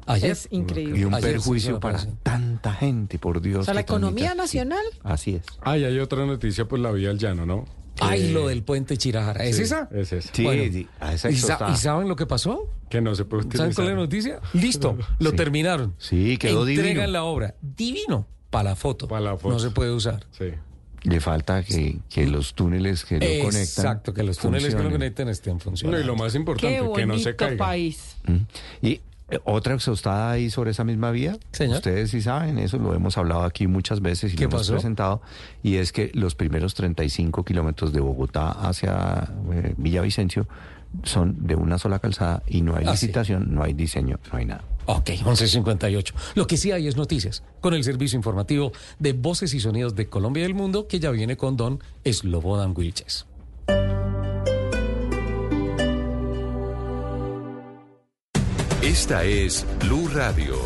Speaker 2: Ayer.
Speaker 8: Es increíble.
Speaker 4: Y un
Speaker 2: Ayer
Speaker 4: perjuicio para tanta gente, por Dios.
Speaker 8: O sea, la economía nacional.
Speaker 4: Así es.
Speaker 10: Ah, y hay otra noticia, pues la vía al llano, ¿no?
Speaker 2: Ay, lo del puente Chirajara. ¿Es
Speaker 10: sí,
Speaker 2: esa?
Speaker 10: Es esa.
Speaker 4: Sí,
Speaker 2: Bueno,
Speaker 4: sí, a esa
Speaker 2: ¿Y, sa- y saben lo que pasó?
Speaker 10: Que no se puede utilizar.
Speaker 2: ¿Saben cuál es la noticia? Listo, lo
Speaker 4: Sí.
Speaker 2: terminaron.
Speaker 4: Sí, quedó
Speaker 2: Entregan
Speaker 4: divino.
Speaker 2: la obra. Divino. Para la foto.
Speaker 10: Pa' la foto.
Speaker 2: No se puede usar.
Speaker 10: Sí.
Speaker 4: Le falta que, que los túneles que lo conectan.
Speaker 2: Exacto, que los túneles que lo conecten estén
Speaker 10: No,
Speaker 2: funcionando.
Speaker 10: y lo más importante,
Speaker 8: Qué
Speaker 10: que no se
Speaker 8: bonito
Speaker 10: caiga.
Speaker 8: país.
Speaker 4: Mm. Y eh, otra exhaustada ahí sobre esa misma vía.
Speaker 2: Señor.
Speaker 4: Ustedes sí saben, eso lo hemos hablado aquí muchas veces y
Speaker 2: ¿Qué
Speaker 4: lo hemos
Speaker 2: pasó?
Speaker 4: presentado. Y es que los primeros 35 kilómetros de Bogotá hacia eh, Villavicencio son de una sola calzada y no hay
Speaker 2: Ah, sí.
Speaker 4: licitación, no hay diseño, no hay nada.
Speaker 2: Ok, 11.58. Lo que sí hay es noticias con el servicio informativo de Voces y Sonidos de Colombia y del Mundo que ya viene con Don Slobodan Wilches.
Speaker 1: Esta es Blue Radio.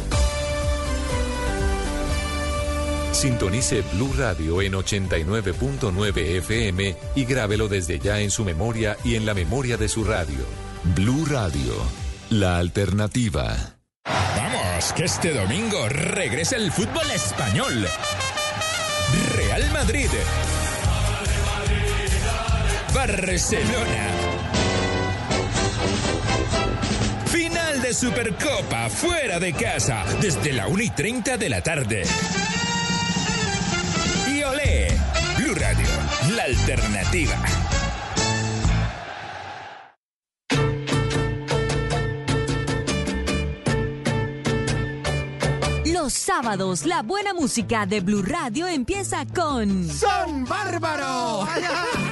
Speaker 1: Sintonice Blue Radio en 89.9 FM y grábelo desde ya en su memoria y en la memoria de su radio. Blue Radio, la alternativa.
Speaker 14: Vamos, que este domingo regresa el fútbol español. Real Madrid. Barcelona. De Supercopa fuera de casa desde la 1 y 30 de la tarde. Y olé, Blue Radio, la alternativa.
Speaker 15: Los sábados, la buena música de Blue Radio empieza con
Speaker 16: ¡Son bárbaros!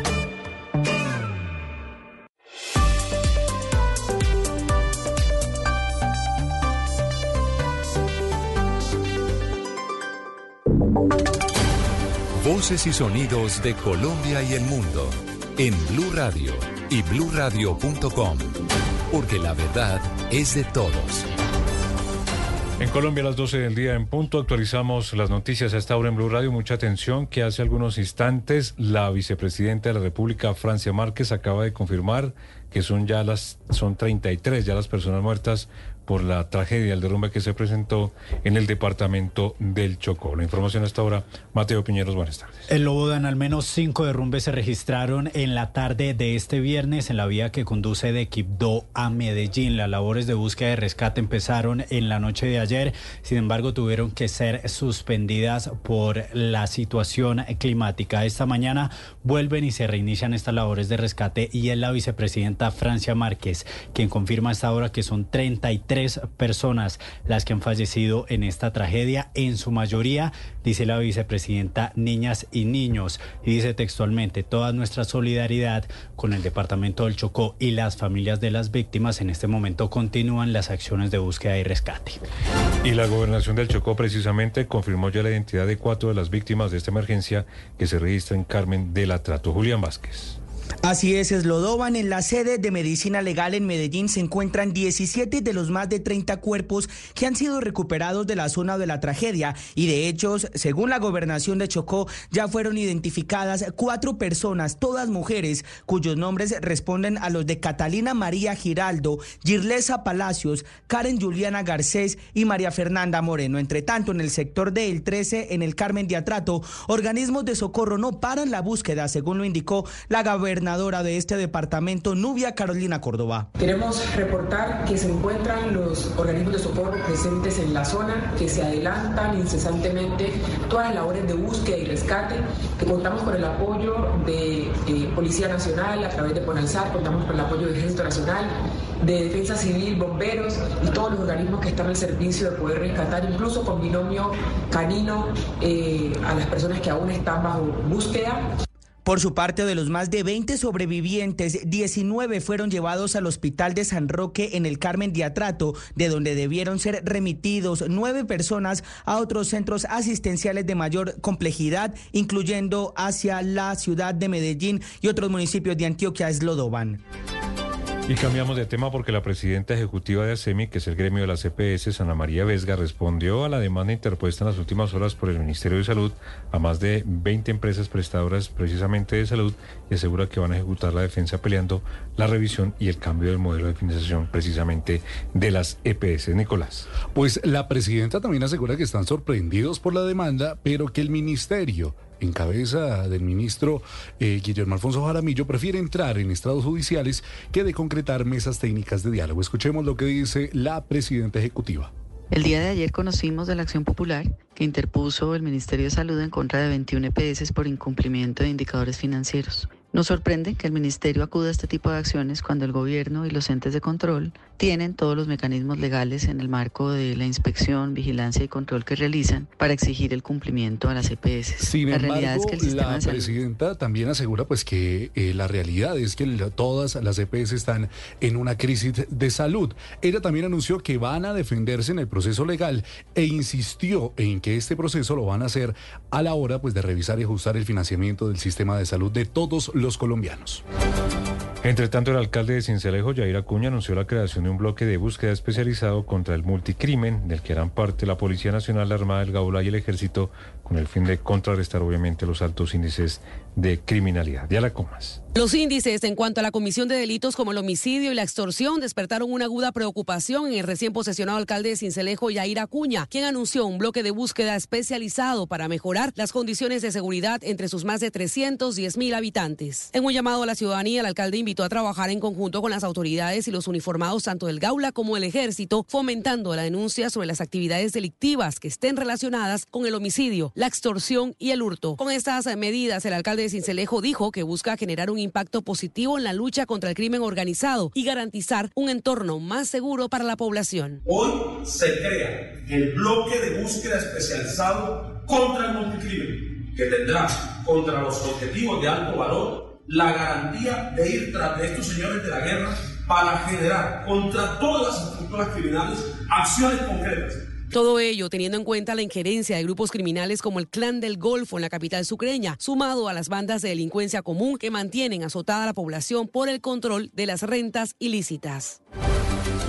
Speaker 1: Voces y sonidos de Colombia y el mundo en Blue Radio y bluradio.com, porque la verdad es de todos.
Speaker 17: En Colombia a las 12 del día en punto actualizamos las noticias a esta hora en Blue Radio. Mucha atención que hace algunos instantes la vicepresidenta de la República, Francia Márquez, acaba de confirmar que son ya las son 33 ya las personas muertas por la tragedia, el derrumbe que se presentó en el departamento del Chocó. La información hasta ahora, Mateo Piñeros, buenas tardes.
Speaker 18: El Lobodan, al menos cinco derrumbes se registraron en la tarde de este viernes en la vía que conduce de Quibdó a Medellín. Las labores de búsqueda y rescate empezaron en la noche de ayer, sin embargo tuvieron que ser suspendidas por la situación climática. Esta mañana vuelven y se reinician estas labores de rescate y es la vicepresidenta Francia Márquez quien confirma a esta hora que son 33 personas las que han fallecido en esta tragedia, en su mayoría, dice la vicepresidenta, niñas y niños. Y dice textualmente, toda nuestra solidaridad con el departamento del Chocó y las familias de las víctimas. En este momento continúan las acciones de búsqueda y rescate.
Speaker 17: Y la gobernación del Chocó precisamente confirmó ya la identidad de cuatro de las víctimas de esta emergencia que se registra en Carmen del Atrato. Julián Vázquez.
Speaker 19: Así es, Eslodoban, en la sede de Medicina Legal en Medellín se encuentran 17 de los más de 30 cuerpos que han sido recuperados de la zona de la tragedia y de hechos, según la gobernación de Chocó, ya fueron identificadas cuatro personas, todas mujeres, cuyos nombres responden a los de Catalina María Giraldo, Girlesa Palacios, Karen Juliana Garcés y María Fernanda Moreno. Entre tanto, en el sector del 13, en el Carmen de Atrato, organismos de socorro no paran la búsqueda, según lo indicó la gobernadora de este departamento, Nubia Carolina Córdoba.
Speaker 20: Queremos reportar que se encuentran los organismos de socorro presentes en la zona, que se adelantan incesantemente todas las labores de búsqueda y rescate, que contamos con el apoyo de Policía Nacional a través de PONALSAR, contamos con el apoyo del Ejército Nacional, de Defensa Civil, bomberos y todos los organismos que están al servicio de poder rescatar, incluso con binomio canino, eh, a las personas que aún están bajo búsqueda.
Speaker 19: Por su parte, de los más de 20 sobrevivientes, 19 fueron llevados al Hospital de San Roque en el Carmen de Atrato, de donde debieron ser remitidos nueve personas a otros centros asistenciales de mayor complejidad, incluyendo hacia la ciudad de Medellín y otros municipios de Antioquia, Eslodoban.
Speaker 17: Y cambiamos de tema porque la presidenta ejecutiva de ASEMI, que es el gremio de la CPS, Ana María Vesga, respondió a la demanda interpuesta en las últimas horas por el Ministerio de Salud a más de 20 empresas prestadoras precisamente de salud y asegura que van a ejecutar la defensa peleando la revisión y el cambio del modelo de financiación precisamente de las EPS. Nicolás.
Speaker 21: Pues la presidenta también asegura que están sorprendidos por la demanda, pero que el ministerio en cabeza del ministro eh, Guillermo Alfonso Jaramillo, prefiere entrar en estados judiciales que de concretar mesas técnicas de diálogo. Escuchemos lo que dice la presidenta ejecutiva.
Speaker 22: El día de ayer conocimos de la acción popular que interpuso el Ministerio de Salud en contra de 21 EPS por incumplimiento de indicadores financieros. Nos sorprende que el Ministerio acuda a este tipo de acciones cuando el gobierno y los entes de control tienen todos los mecanismos legales en el marco de la inspección, vigilancia y control que realizan para exigir el cumplimiento a las EPS.
Speaker 21: Sin la realidad es que el sistema la presidenta también asegura pues que eh, la realidad es que todas las EPS están en una crisis de salud. Ella también anunció que van a defenderse en el proceso legal e insistió en que este proceso lo van a hacer a la hora pues de revisar y ajustar el financiamiento del sistema de salud de todos los colombianos.
Speaker 17: Entre tanto, el alcalde de Cincelejo, Jair Acuña, anunció la creación de un bloque de búsqueda especializado contra el multicrimen, del que eran parte la Policía Nacional, la Armada del Gaula y el Ejército, con el fin de contrarrestar, obviamente, los altos índices de criminalidad. la Comas.
Speaker 23: Los índices en cuanto a la comisión de delitos como el homicidio y la extorsión despertaron una aguda preocupación en el recién posesionado alcalde de Cincelejo, Yair Acuña, quien anunció un bloque de búsqueda especializado para mejorar las condiciones de seguridad entre sus más de 310 mil habitantes. En un llamado a la ciudadanía, el alcalde invitó a trabajar en conjunto con las autoridades y los uniformados tanto del Gaula como el Ejército, fomentando la denuncia sobre las actividades delictivas que estén relacionadas con el homicidio, la extorsión y el hurto. Con estas medidas, el alcalde de Cincelejo dijo que busca generar un impacto positivo en la lucha contra el crimen organizado y garantizar un entorno más seguro para la población.
Speaker 24: Hoy se crea el bloque de búsqueda especializado contra el multicrimen, que tendrá contra los objetivos de alto valor la garantía de ir tras de estos señores de la guerra para generar contra todas las estructuras criminales acciones concretas
Speaker 23: todo ello teniendo en cuenta la injerencia de grupos criminales como el Clan del Golfo en la capital sucreña, sumado a las bandas de delincuencia común que mantienen azotada la población por el control de las rentas ilícitas.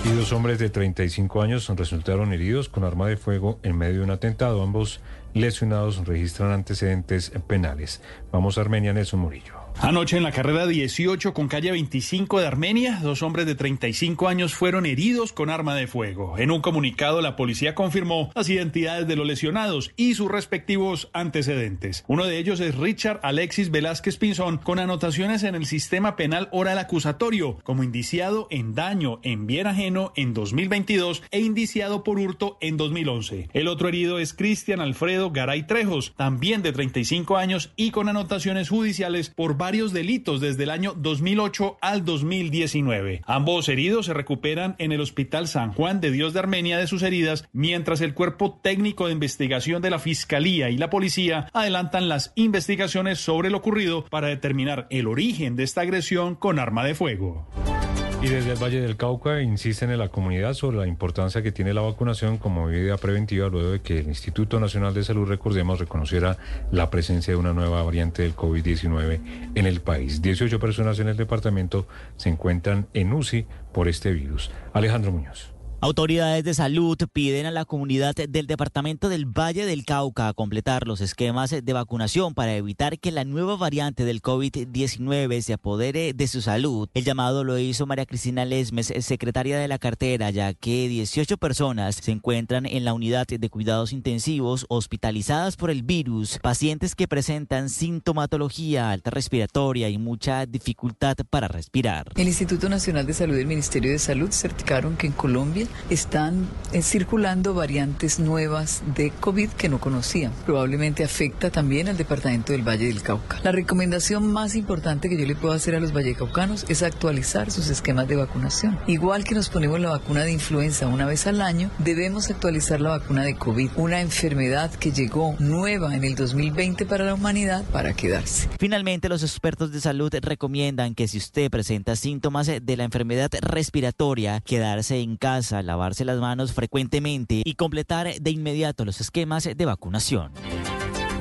Speaker 17: Y dos hombres de 35 años resultaron heridos con arma de fuego en medio de un atentado. Ambos lesionados registran antecedentes penales. Vamos a Armenia, Nelson Murillo.
Speaker 25: Anoche en la carrera 18 con calle 25 de Armenia, dos hombres de 35 años fueron heridos con arma de fuego. En un comunicado, la policía confirmó las identidades de los lesionados y sus respectivos antecedentes. Uno de ellos es Richard Alexis Velázquez Pinzón, con anotaciones en el sistema penal oral acusatorio, como indiciado en daño en bien ajeno en 2022 e indiciado por hurto en 2011. El otro herido es Cristian Alfredo Garay Trejos, también de 35 años y con anotaciones judiciales por varios delitos desde el año 2008 al 2019. Ambos heridos se recuperan en el Hospital San Juan de Dios de Armenia de sus heridas, mientras el cuerpo técnico de investigación de la Fiscalía y la Policía adelantan las investigaciones sobre lo ocurrido para determinar el origen de esta agresión con arma de fuego.
Speaker 17: Y desde el Valle del Cauca insisten en la comunidad sobre la importancia que tiene la vacunación como medida preventiva luego de que el Instituto Nacional de Salud, recordemos, reconociera la presencia de una nueva variante del COVID-19 en el país. 18 personas en el departamento se encuentran en UCI por este virus. Alejandro Muñoz.
Speaker 26: Autoridades de salud piden a la comunidad del departamento del Valle del Cauca completar los esquemas de vacunación para evitar que la nueva variante del COVID-19 se apodere de su salud. El llamado lo hizo María Cristina Lesmes, secretaria de la cartera, ya que 18 personas se encuentran en la unidad de cuidados intensivos hospitalizadas por el virus, pacientes que presentan sintomatología alta respiratoria y mucha dificultad para respirar.
Speaker 27: El Instituto Nacional de Salud y el Ministerio de Salud certificaron que en Colombia están eh, circulando variantes nuevas de COVID que no conocían. Probablemente afecta también al departamento del Valle del Cauca. La recomendación más importante que yo le puedo hacer a los vallecaucanos es actualizar sus esquemas de vacunación. Igual que nos ponemos la vacuna de influenza una vez al año, debemos actualizar la vacuna de COVID, una enfermedad que llegó nueva en el 2020 para la humanidad para quedarse.
Speaker 26: Finalmente, los expertos de salud recomiendan que si usted presenta síntomas de la enfermedad respiratoria, quedarse en casa lavarse las manos frecuentemente y completar de inmediato los esquemas de vacunación.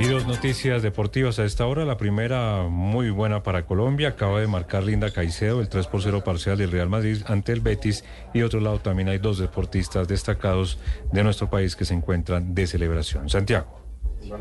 Speaker 17: Y dos noticias deportivas a esta hora. La primera, muy buena para Colombia. Acaba de marcar Linda Caicedo el 3 por 0 parcial del Real Madrid ante el Betis. Y otro lado también hay dos deportistas destacados de nuestro país que se encuentran de celebración. Santiago.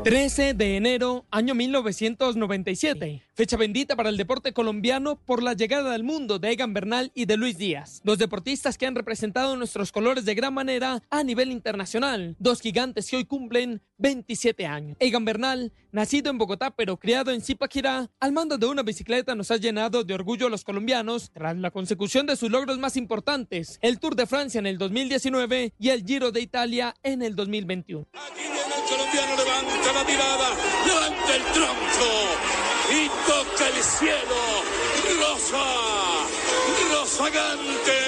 Speaker 28: 13 de enero, año 1997. Fecha bendita para el deporte colombiano por la llegada al mundo de Egan Bernal y de Luis Díaz. Dos deportistas que han representado nuestros colores de gran manera a nivel internacional. Dos gigantes que hoy cumplen 27 años. Egan Bernal, nacido en Bogotá pero criado en Zipaquirá, al mando de una bicicleta nos ha llenado de orgullo a los colombianos tras la consecución de sus logros más importantes, el Tour de Francia en el 2019 y el Giro de Italia en el 2021
Speaker 29: colombiano levanta la mirada, levanta el tronco y toca el cielo. Rosa, Rosagante,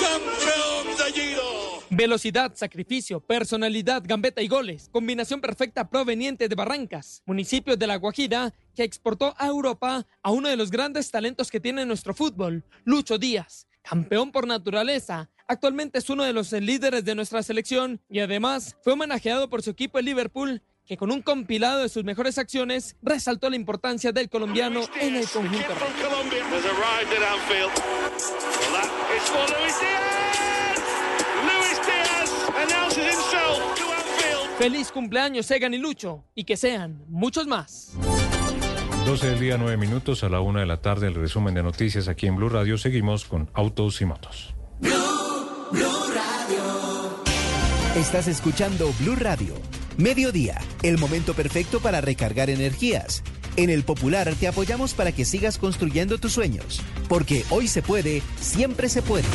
Speaker 29: campeón de Giro.
Speaker 28: Velocidad, sacrificio, personalidad, gambeta y goles. Combinación perfecta proveniente de Barrancas, municipio de La Guajira, que exportó a Europa a uno de los grandes talentos que tiene nuestro fútbol, Lucho Díaz, campeón por naturaleza, Actualmente es uno de los líderes de nuestra selección y además fue homenajeado por su equipo el Liverpool, que con un compilado de sus mejores acciones resaltó la importancia del colombiano en el conjunto. Feliz cumpleaños, Egan y Lucho, y que sean muchos más.
Speaker 17: 12 del día, 9 minutos, a la 1 de la tarde, el resumen de noticias aquí en Blue Radio. Seguimos con Autos y Motos.
Speaker 16: Estás escuchando Blue Radio. Mediodía, el momento perfecto para recargar energías. En el Popular te apoyamos para que sigas construyendo tus sueños, porque hoy se puede, siempre se puede.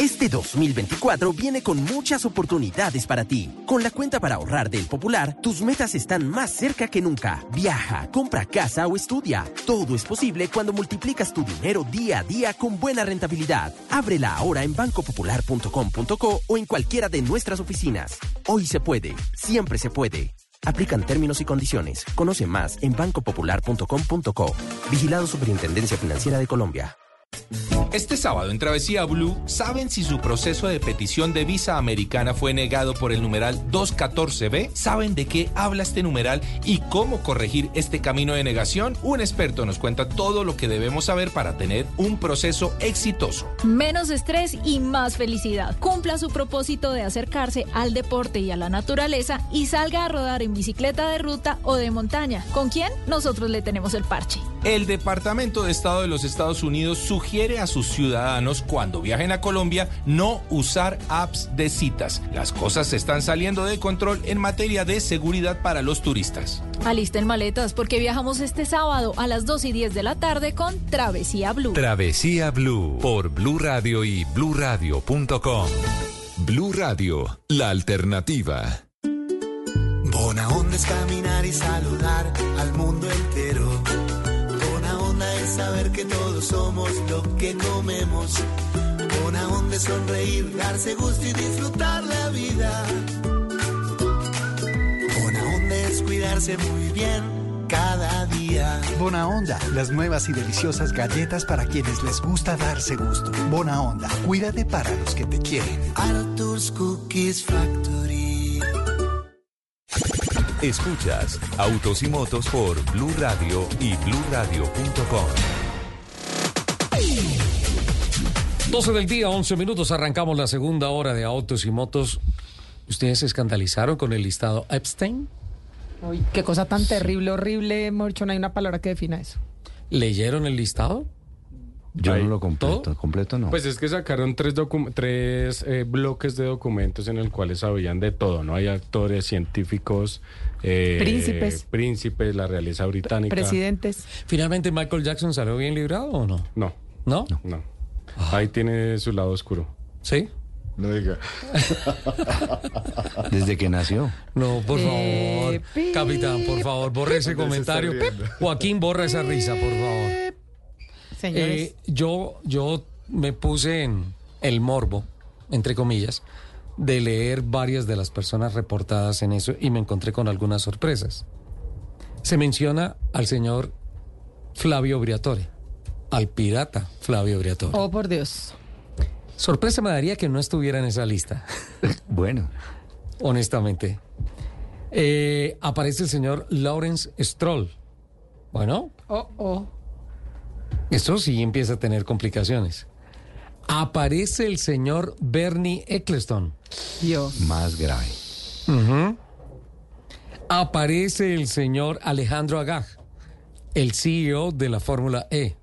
Speaker 30: Este 2024 viene con muchas oportunidades para ti. Con la cuenta para ahorrar del Popular, tus metas están más cerca que nunca. Viaja, compra casa o estudia. Todo es posible cuando multiplicas tu dinero día a día con buena rentabilidad. Ábrela ahora en bancopopular.com.co o en cualquiera de nuestras oficinas. Hoy se puede, siempre se puede. Aplican términos y condiciones. Conoce más en bancopopular.com.co. Vigilado Superintendencia Financiera de Colombia.
Speaker 31: Este sábado en Travesía Blue, ¿saben si su proceso de petición de visa americana fue negado por el numeral 214B? ¿Saben de qué habla este numeral y cómo corregir este camino de negación? Un experto nos cuenta todo lo que debemos saber para tener un proceso exitoso.
Speaker 32: Menos estrés y más felicidad. Cumpla su propósito de acercarse al deporte y a la naturaleza y salga a rodar en bicicleta de ruta o de montaña. ¿Con quién? Nosotros le tenemos el parche.
Speaker 31: El Departamento de Estado de los Estados Unidos sugiere a sus ciudadanos cuando viajen a Colombia no usar apps de citas. Las cosas se están saliendo de control en materia de seguridad para los turistas.
Speaker 32: Alisten maletas porque viajamos este sábado a las 2 y 10 de la tarde con Travesía Blue.
Speaker 1: Travesía Blue por Blue Radio y bluradio.com. Blue Radio, la alternativa.
Speaker 33: Bona onda es caminar y saludar al mundo entero. Es saber que todos somos lo que comemos. Bona onda es sonreír, darse gusto y disfrutar la vida. Bona onda es cuidarse muy bien cada día.
Speaker 34: Bona Onda, las nuevas y deliciosas galletas para quienes les gusta darse gusto. Bona Onda, cuídate para los que te quieren.
Speaker 33: Arthur's Cookies Factory.
Speaker 1: Escuchas Autos y Motos por Blue Radio y bluradio.com.
Speaker 2: 12 del día, 11 minutos, arrancamos la segunda hora de Autos y Motos. ¿Ustedes se escandalizaron con el listado Epstein?
Speaker 3: Uy, qué cosa tan terrible, horrible, Morcho, no hay una palabra que defina eso.
Speaker 2: ¿Leyeron el listado?
Speaker 4: Yo no lo completo, completo no.
Speaker 6: Pues es que sacaron tres, eh, bloques de documentos en el cuales sabían de todo, ¿no? Hay actores, científicos, eh,
Speaker 3: Príncipes.
Speaker 6: príncipes, la realeza británica.
Speaker 3: Presidentes.
Speaker 2: ¿Finalmente Michael Jackson salió bien librado o no?
Speaker 6: No.
Speaker 2: ¿No?
Speaker 6: No. Ahí tiene su lado oscuro.
Speaker 2: ¿Sí?
Speaker 6: No diga.
Speaker 4: Desde que nació.
Speaker 2: No, por
Speaker 3: Eh,
Speaker 2: favor. Capitán, por favor, borre ese comentario. Joaquín, borra esa risa, por favor.
Speaker 3: Señores.
Speaker 2: Eh, yo, yo me puse en el morbo, entre comillas, de leer varias de las personas reportadas en eso y me encontré con algunas sorpresas. Se menciona al señor Flavio Briatore, al pirata Flavio Briatore.
Speaker 3: Oh, por Dios.
Speaker 2: Sorpresa me daría que no estuviera en esa lista.
Speaker 4: bueno.
Speaker 2: Honestamente. Eh, aparece el señor Lawrence Stroll. Bueno,
Speaker 3: Oh, oh.
Speaker 2: esto sí empieza a tener complicaciones. Aparece el señor Bernie Eccleston.
Speaker 3: Dios.
Speaker 4: Más grave.
Speaker 2: Aparece el señor Alejandro Agag, el CEO de la Fórmula E.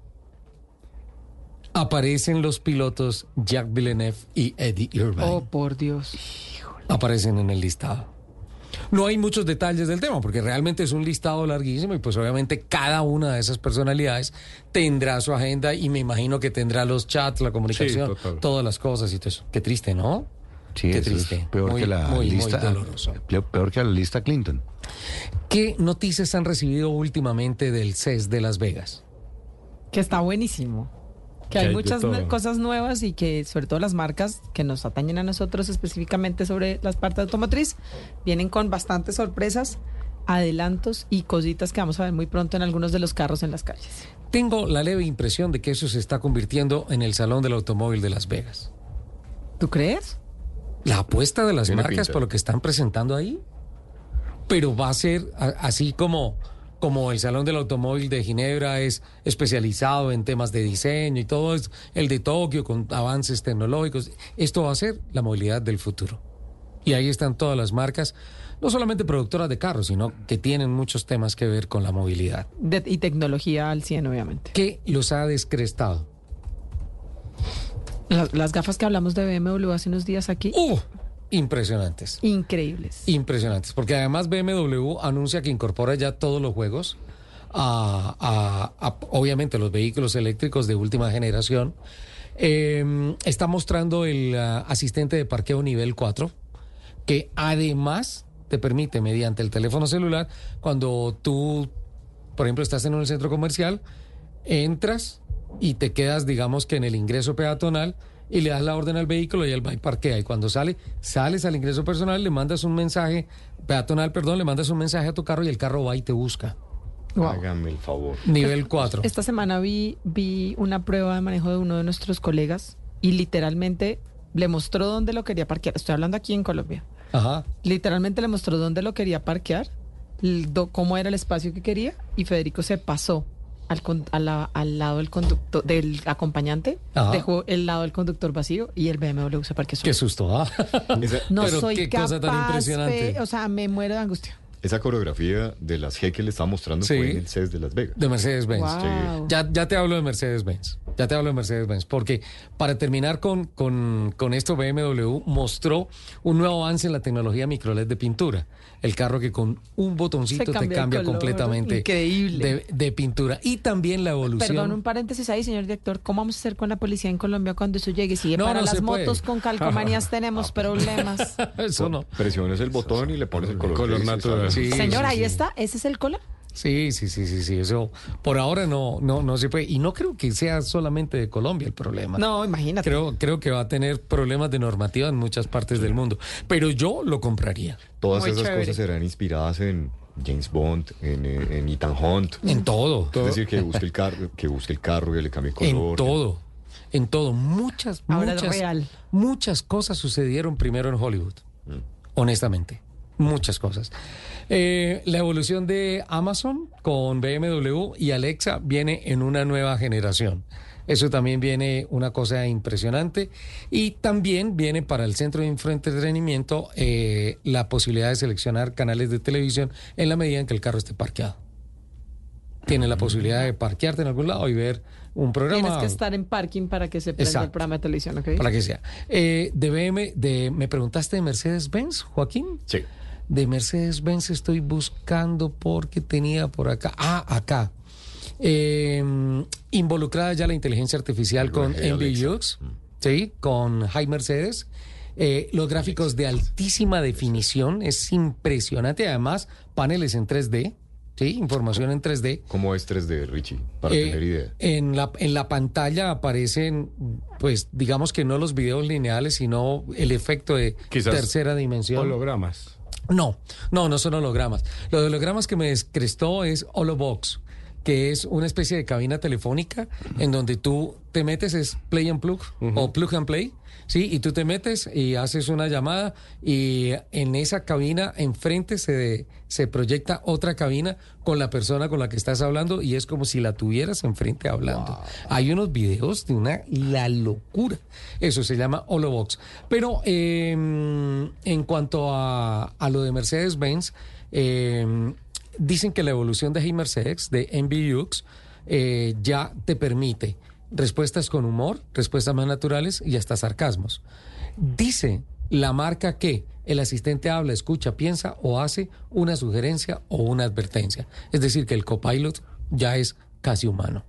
Speaker 2: Aparecen los pilotos Jack Villeneuve y Eddie Irvine.
Speaker 3: Oh, por Dios.
Speaker 2: Aparecen en el listado. No hay muchos detalles del tema porque realmente es un listado larguísimo y pues obviamente cada una de esas personalidades tendrá su agenda y me imagino que tendrá los chats, la comunicación, todas las cosas y todo eso. Qué triste, ¿no?
Speaker 4: Sí,
Speaker 2: Qué triste.
Speaker 4: peor
Speaker 2: Muy,
Speaker 4: que la
Speaker 2: muy, muy
Speaker 4: lista.
Speaker 2: doloroso.
Speaker 4: pe- peor que la lista Clinton.
Speaker 2: ¿Qué noticias han recibido últimamente del CES de Las Vegas?
Speaker 3: Que está buenísimo. Que hay muchas cosas nuevas y que sobre todo las marcas que nos atañen a nosotros específicamente sobre las partes automotriz vienen con bastantes sorpresas, adelantos y cositas que vamos a ver muy pronto en algunos de los carros en las calles.
Speaker 2: Tengo la leve impresión de que eso se está convirtiendo en el Salón del Automóvil de Las Vegas.
Speaker 3: ¿Tú crees?
Speaker 2: La apuesta de las
Speaker 6: Tiene
Speaker 2: marcas
Speaker 6: pinta.
Speaker 2: por lo que están presentando ahí. Pero va a ser así como, como el Salón del Automóvil de Ginebra es especializado en temas de diseño y todo es el de Tokio con avances tecnológicos. Esto va a ser la movilidad del futuro. Y ahí están todas las marcas no solamente productoras de carros, sino que tienen muchos temas que ver con la movilidad.
Speaker 3: De- y tecnología al 100, obviamente.
Speaker 2: ¿Qué los ha descrestado?
Speaker 3: Las, las gafas que hablamos de BMW hace unos días aquí.
Speaker 2: ¡Uh! Impresionantes.
Speaker 3: Increíbles.
Speaker 2: Impresionantes. Porque además BMW anuncia que incorpora ya todos los juegos a, a- a, obviamente los vehículos eléctricos de última generación. Eh, está mostrando el ah, asistente de parqueo nivel 4, que además te permite mediante el teléfono celular, cuando tú, por ejemplo, estás en un centro comercial, entras y te quedas, digamos que en el ingreso peatonal y le das la orden al vehículo y él va y parquea. Y cuando sale, sales al ingreso personal, le mandas un mensaje, peatonal, perdón, le mandas un mensaje a tu carro y el carro va y te busca.
Speaker 35: Hágame el favor.
Speaker 2: Nivel 4.
Speaker 3: Esta semana vi, vi una prueba de manejo de uno de nuestros colegas y literalmente le mostró dónde lo quería parquear. Estoy hablando aquí en Colombia.
Speaker 2: Ajá.
Speaker 3: Literalmente le mostró dónde lo quería parquear, do- cómo era el espacio que quería y Federico se pasó al, con- a la- al lado del conductor, del acompañante,
Speaker 2: Ajá.
Speaker 3: dejó el lado del conductor vacío y el BMW se parqueó solo.
Speaker 2: Qué susto, ¿ah?
Speaker 3: No
Speaker 2: Pero
Speaker 3: soy
Speaker 2: qué
Speaker 3: capaz,
Speaker 2: cosa tan impresionante.
Speaker 3: O sea, me muero de angustia.
Speaker 35: Esa coreografía de las G que le estaba mostrando
Speaker 2: Sí.
Speaker 35: fue en el CES de Las Vegas.
Speaker 2: De Mercedes-Benz.
Speaker 3: Wow.
Speaker 2: Ya, ya te hablo de Mercedes-Benz. Ya te hablo de Mercedes-Benz. Porque para terminar con, con, con esto, BMW mostró un nuevo avance en la tecnología microLED de pintura. El carro que con un botoncito te
Speaker 3: cambia color.
Speaker 2: completamente
Speaker 3: Increíble.
Speaker 2: De, de pintura. Y también la evolución.
Speaker 3: Perdón, un paréntesis ahí, señor director. ¿Cómo vamos a hacer con la policía en Colombia cuando eso llegue? Si
Speaker 2: No,
Speaker 3: para
Speaker 2: no
Speaker 3: las
Speaker 2: puede.
Speaker 3: motos con calcomanías tenemos problemas.
Speaker 2: Eso no.
Speaker 35: Presiones el botón y le pones el color,
Speaker 17: natural.
Speaker 35: Está-
Speaker 2: Sí,
Speaker 3: Señor,
Speaker 2: sí,
Speaker 3: ahí
Speaker 2: sí.
Speaker 3: está. ¿Ese es el cola?
Speaker 2: Sí, sí, sí, sí, sí. Eso por ahora no, no, no se puede. Y no creo que sea solamente de Colombia el problema.
Speaker 3: No, imagínate.
Speaker 2: Creo, creo que va a tener problemas de normativa en muchas partes del mundo. Pero yo lo compraría.
Speaker 35: Todas
Speaker 3: Muy
Speaker 35: esas
Speaker 3: chévere.
Speaker 35: cosas serán inspiradas en James Bond, en, eh, en Ethan Hunt.
Speaker 2: En todo.
Speaker 35: Es decir, que busque el carro, que busque el carro y le cambie el
Speaker 2: En
Speaker 35: color.
Speaker 2: todo. En todo. Muchas,
Speaker 3: Ahora es
Speaker 2: muchas,
Speaker 3: real.
Speaker 2: muchas cosas sucedieron primero en Hollywood.
Speaker 35: Mm.
Speaker 2: Honestamente. Muchas cosas. Eh, la evolución de Amazon con BMW y Alexa viene en una nueva generación. Eso también viene una cosa impresionante. Y también viene para el centro de infoentretenimiento eh, la posibilidad de seleccionar canales de televisión en la medida en que el carro esté parqueado. Tienes la posibilidad de parquearte en algún lado y ver un programa.
Speaker 3: Tienes que estar en parking para que se prenda el
Speaker 2: Exacto.
Speaker 3: programa de televisión, ¿ok?
Speaker 2: Para que sea. Eh, de BM, de, ¿me preguntaste de Mercedes-Benz, Joaquín?
Speaker 35: Sí.
Speaker 2: De Mercedes-Benz estoy buscando porque tenía por acá. Ah, acá. Eh, involucrada ya la inteligencia artificial con
Speaker 35: Alexa.
Speaker 2: NVIDIA, ¿sí? Con High Mercedes. Eh, los gráficos de altísima definición, es impresionante. Además, paneles en 3D, ¿sí? Información en 3D.
Speaker 35: ¿Cómo es 3D, Richie? Para
Speaker 2: Eh,
Speaker 35: tener idea.
Speaker 2: En la, en la pantalla aparecen, pues digamos que no los videos lineales, sino el efecto de
Speaker 17: Quizás
Speaker 2: tercera dimensión.
Speaker 17: Hologramas.
Speaker 2: No, no, no son hologramas. Los hologramas que me descrestó es Holobox, que es una especie de cabina telefónica en donde tú te metes, es play and plug o plug and play, ¿sí? Y tú te metes y haces una llamada y en esa cabina enfrente se, se proyecta otra cabina con la persona con la que estás hablando y es como si la tuvieras enfrente hablando. Hay unos videos de una la locura. Eso se llama Holobox. Pero eh, en cuanto a, a lo de Mercedes-Benz, eh, dicen que la evolución de Hey Mercedes, de MBUX, eh, ya te permite respuestas con humor, respuestas más naturales y hasta sarcasmos. Dice la marca que el asistente habla, escucha, piensa o hace una sugerencia o una advertencia. Es decir, que el copilot ya es casi humano.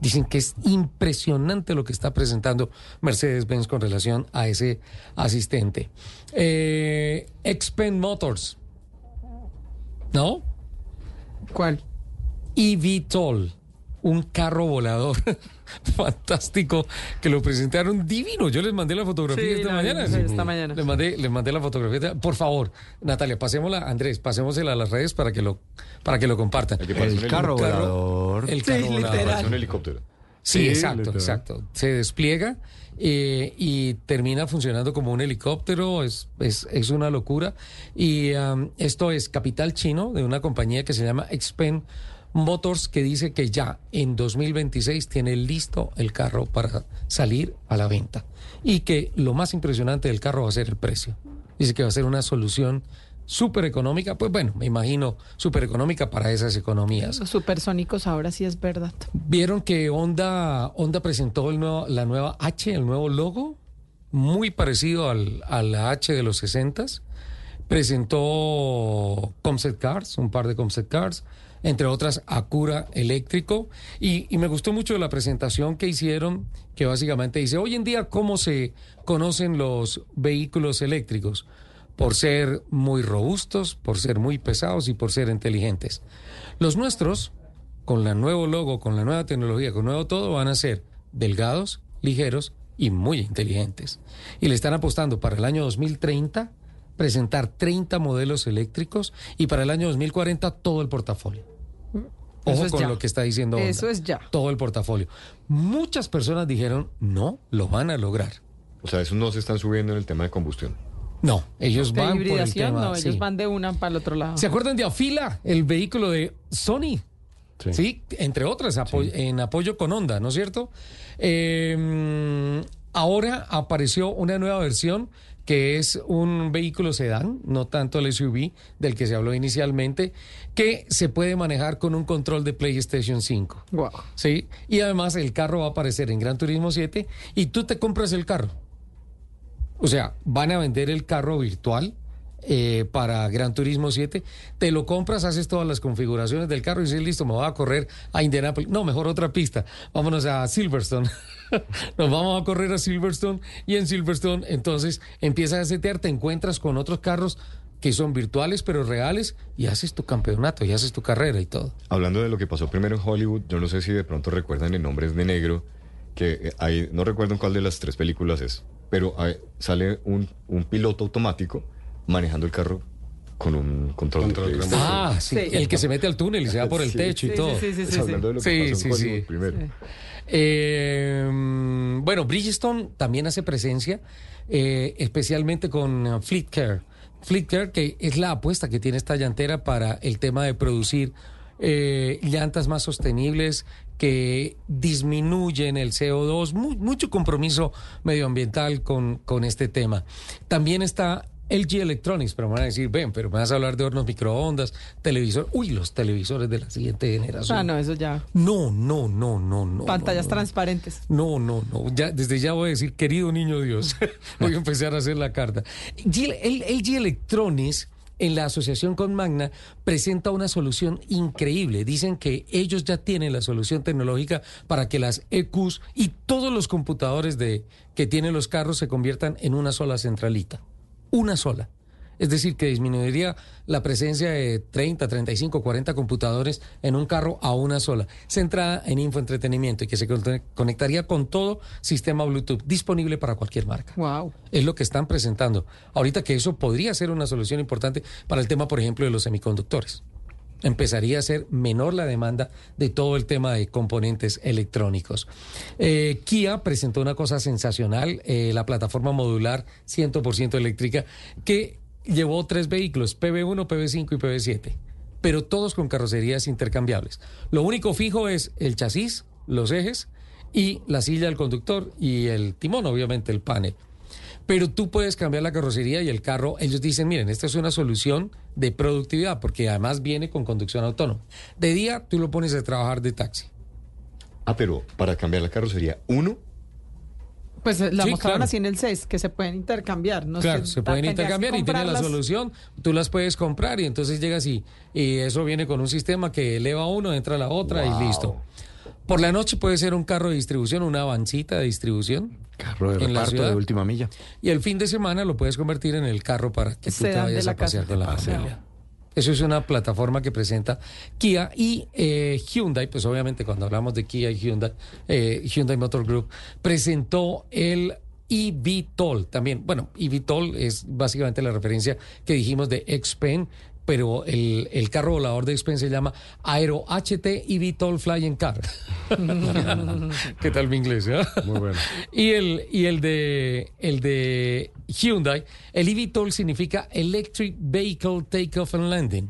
Speaker 2: Dicen que es impresionante lo que está presentando Mercedes-Benz con relación a ese asistente. Eh, Xpen Motors. ¿No?
Speaker 3: ¿Cuál?
Speaker 2: eVTOL, un carro volador fantástico que lo presentaron divino. Yo les mandé la fotografía
Speaker 3: Sí,
Speaker 2: esta
Speaker 3: la
Speaker 2: mañana.
Speaker 3: esta mañana.
Speaker 2: Les mandé, les mandé la fotografía. Por favor, Natalia, pasémosla, Andrés, pasémosela a las redes para que lo, para que lo compartan.
Speaker 35: El
Speaker 4: carro volador.
Speaker 2: El
Speaker 3: Sí,
Speaker 2: carro volador.
Speaker 35: un helicóptero.
Speaker 2: Sí,
Speaker 17: Sí,
Speaker 2: exacto,
Speaker 17: literal.
Speaker 2: exacto. Se despliega eh, y termina funcionando como un helicóptero, es, es, es una locura. Y um, esto es capital chino de una compañía que se llama Xpen Motors, que dice que ya en 2026 tiene listo el carro para salir a la venta. Y que lo más impresionante del carro va a ser el precio. Dice que va a ser una solución súper económica, pues bueno, me imagino súper económica para esas economías.
Speaker 3: Los supersónicos ahora sí es verdad.
Speaker 2: ¿Vieron que Honda, Honda presentó el nuevo, la nueva H, el nuevo logo? Muy parecido al, a la H de los 60s. Presentó concept cars, un par de concept cars, entre otras Acura eléctrico. Y, y me gustó mucho la presentación que hicieron, que básicamente dice, hoy en día, ¿cómo se conocen los vehículos eléctricos? Por ser muy robustos, por ser muy pesados y por ser inteligentes. Los nuestros, con el nuevo logo, con la nueva tecnología, con nuevo todo, van a ser delgados, ligeros y muy inteligentes. Y le están apostando para el año 2030 presentar 30 modelos eléctricos y para el año 2040 todo el portafolio. Ojo
Speaker 3: Eso es
Speaker 2: con
Speaker 3: ya.
Speaker 2: lo que está diciendo Honda.
Speaker 3: Eso es ya.
Speaker 2: Todo el portafolio. Muchas personas dijeron, no, lo van a lograr.
Speaker 35: O sea, esos no se están subiendo en el tema de combustión.
Speaker 2: No, ellos
Speaker 3: De
Speaker 2: van por el tema.
Speaker 3: no, ellos
Speaker 2: sí.
Speaker 3: van de una para el otro lado.
Speaker 2: ¿Se acuerdan de Afila, el vehículo de Sony? Sí, entre otras, apo- en apoyo con Honda, ¿no es cierto? Eh, ahora apareció una nueva versión que es un vehículo sedán, no tanto el SUV del que se habló inicialmente, que se puede manejar con un control de PlayStation 5.
Speaker 3: Wow.
Speaker 2: Sí, y además el carro va a aparecer en Gran Turismo 7 y tú te compras el carro. O sea, van a vender el carro virtual eh, para Gran Turismo 7. Te lo compras, haces todas las configuraciones del carro y dices, listo, me voy a correr a Indianapolis. No, mejor otra pista. Vámonos a Silverstone. Nos vamos a correr a Silverstone y en Silverstone entonces empiezas a setear, te encuentras con otros carros que son virtuales pero reales y haces tu campeonato y haces tu carrera y todo.
Speaker 35: Hablando de lo que pasó primero en Hollywood, yo no sé si de pronto recuerdan en Hombres de Negro, que eh, hay, no recuerdo cuál de las tres películas es, pero hay- sale un, un piloto automático manejando el carro con un control, de PlayStation.
Speaker 2: Ah, sí, el que se mete al túnel y se va por el
Speaker 35: Sí.
Speaker 2: techo y
Speaker 35: Sí,
Speaker 2: todo.
Speaker 35: sí, sí, sí, Hablando de lo que
Speaker 2: Sí,
Speaker 35: pasó en Hollywood primero.
Speaker 2: Eh, bueno, Bridgestone también hace presencia, eh, especialmente con uh, Fleet Care. Fleet Care, que es la apuesta que tiene esta llantera para el tema de producir eh, llantas más sostenibles que disminuyen el CO2, mu- mucho compromiso medioambiental con, con este tema. También está LG Electronics, pero me van a decir, ven, pero me vas a hablar de hornos microondas, televisor, uy, los televisores de la siguiente generación.
Speaker 3: Ah, no, eso ya.
Speaker 2: No, no, no, no, no.
Speaker 3: Pantallas
Speaker 2: no, no.
Speaker 3: transparentes.
Speaker 2: No, no, no. Ya, desde ya voy a decir, querido niño Dios, voy a empezar a hacer la carta. LG Electronics, en la asociación con Magna, presenta una solución increíble. Dicen que ellos ya tienen la solución tecnológica para que las EQs y todos los computadores de, que tienen los carros se conviertan en una sola centralita. Una sola. Es decir, que disminuiría la presencia de 30, 35, 40 computadores en un carro a una sola, centrada en infoentretenimiento y que se conectaría con todo sistema Bluetooth disponible para cualquier marca.
Speaker 3: Wow.
Speaker 2: Es lo que están presentando. Ahorita que eso podría ser una solución importante para el tema, por ejemplo, de los semiconductores. Empezaría a ser menor la demanda de todo el tema de componentes electrónicos. Eh, Kia presentó una cosa sensacional, eh, la plataforma modular 100% eléctrica, que llevó tres vehículos, PB1, PB5 y PB7, pero todos con carrocerías intercambiables. Lo único fijo es el chasis, los ejes y la silla del conductor y el timón, obviamente el panel. Pero tú puedes cambiar la carrocería y el carro, ellos dicen, miren, esta es una solución de productividad, porque además viene con conducción autónoma. De día tú lo pones a trabajar de taxi.
Speaker 35: Ah, pero para cambiar la carrocería, uno,
Speaker 3: Pues eh, la
Speaker 2: Sí,
Speaker 3: mostraron
Speaker 2: claro.
Speaker 3: así en el CES, que se pueden intercambiar. No
Speaker 2: claro,
Speaker 3: sé,
Speaker 2: se pueden intercambiar y tienen la solución. Tú las puedes comprar y entonces llegas y, y eso viene con un sistema que eleva uno, entra la otra
Speaker 4: Wow.
Speaker 2: y listo. Por la noche puede ser un carro de distribución, una avancita de distribución.
Speaker 4: Carro de reparto de última milla.
Speaker 2: Y el fin de semana lo puedes convertir en el carro para que tú te vayas
Speaker 3: la
Speaker 2: a pasear
Speaker 3: casa.
Speaker 2: con la
Speaker 3: Paseo.
Speaker 2: familia. Eso es una plataforma que presenta Kia y eh, Hyundai, pues obviamente cuando hablamos de Kia y Hyundai, eh, Hyundai Motor Group presentó el eVTOL también. Bueno, eVTOL es básicamente la referencia que dijimos de Xpeng, pero el, el carro volador de Xpeng se llama Aero HT eVTOL Flying Car. ¿Qué tal mi inglés? eh?
Speaker 17: Muy bueno.
Speaker 2: Y el, y el de el de Hyundai, el eVTOL significa Electric Vehicle Takeoff and Landing.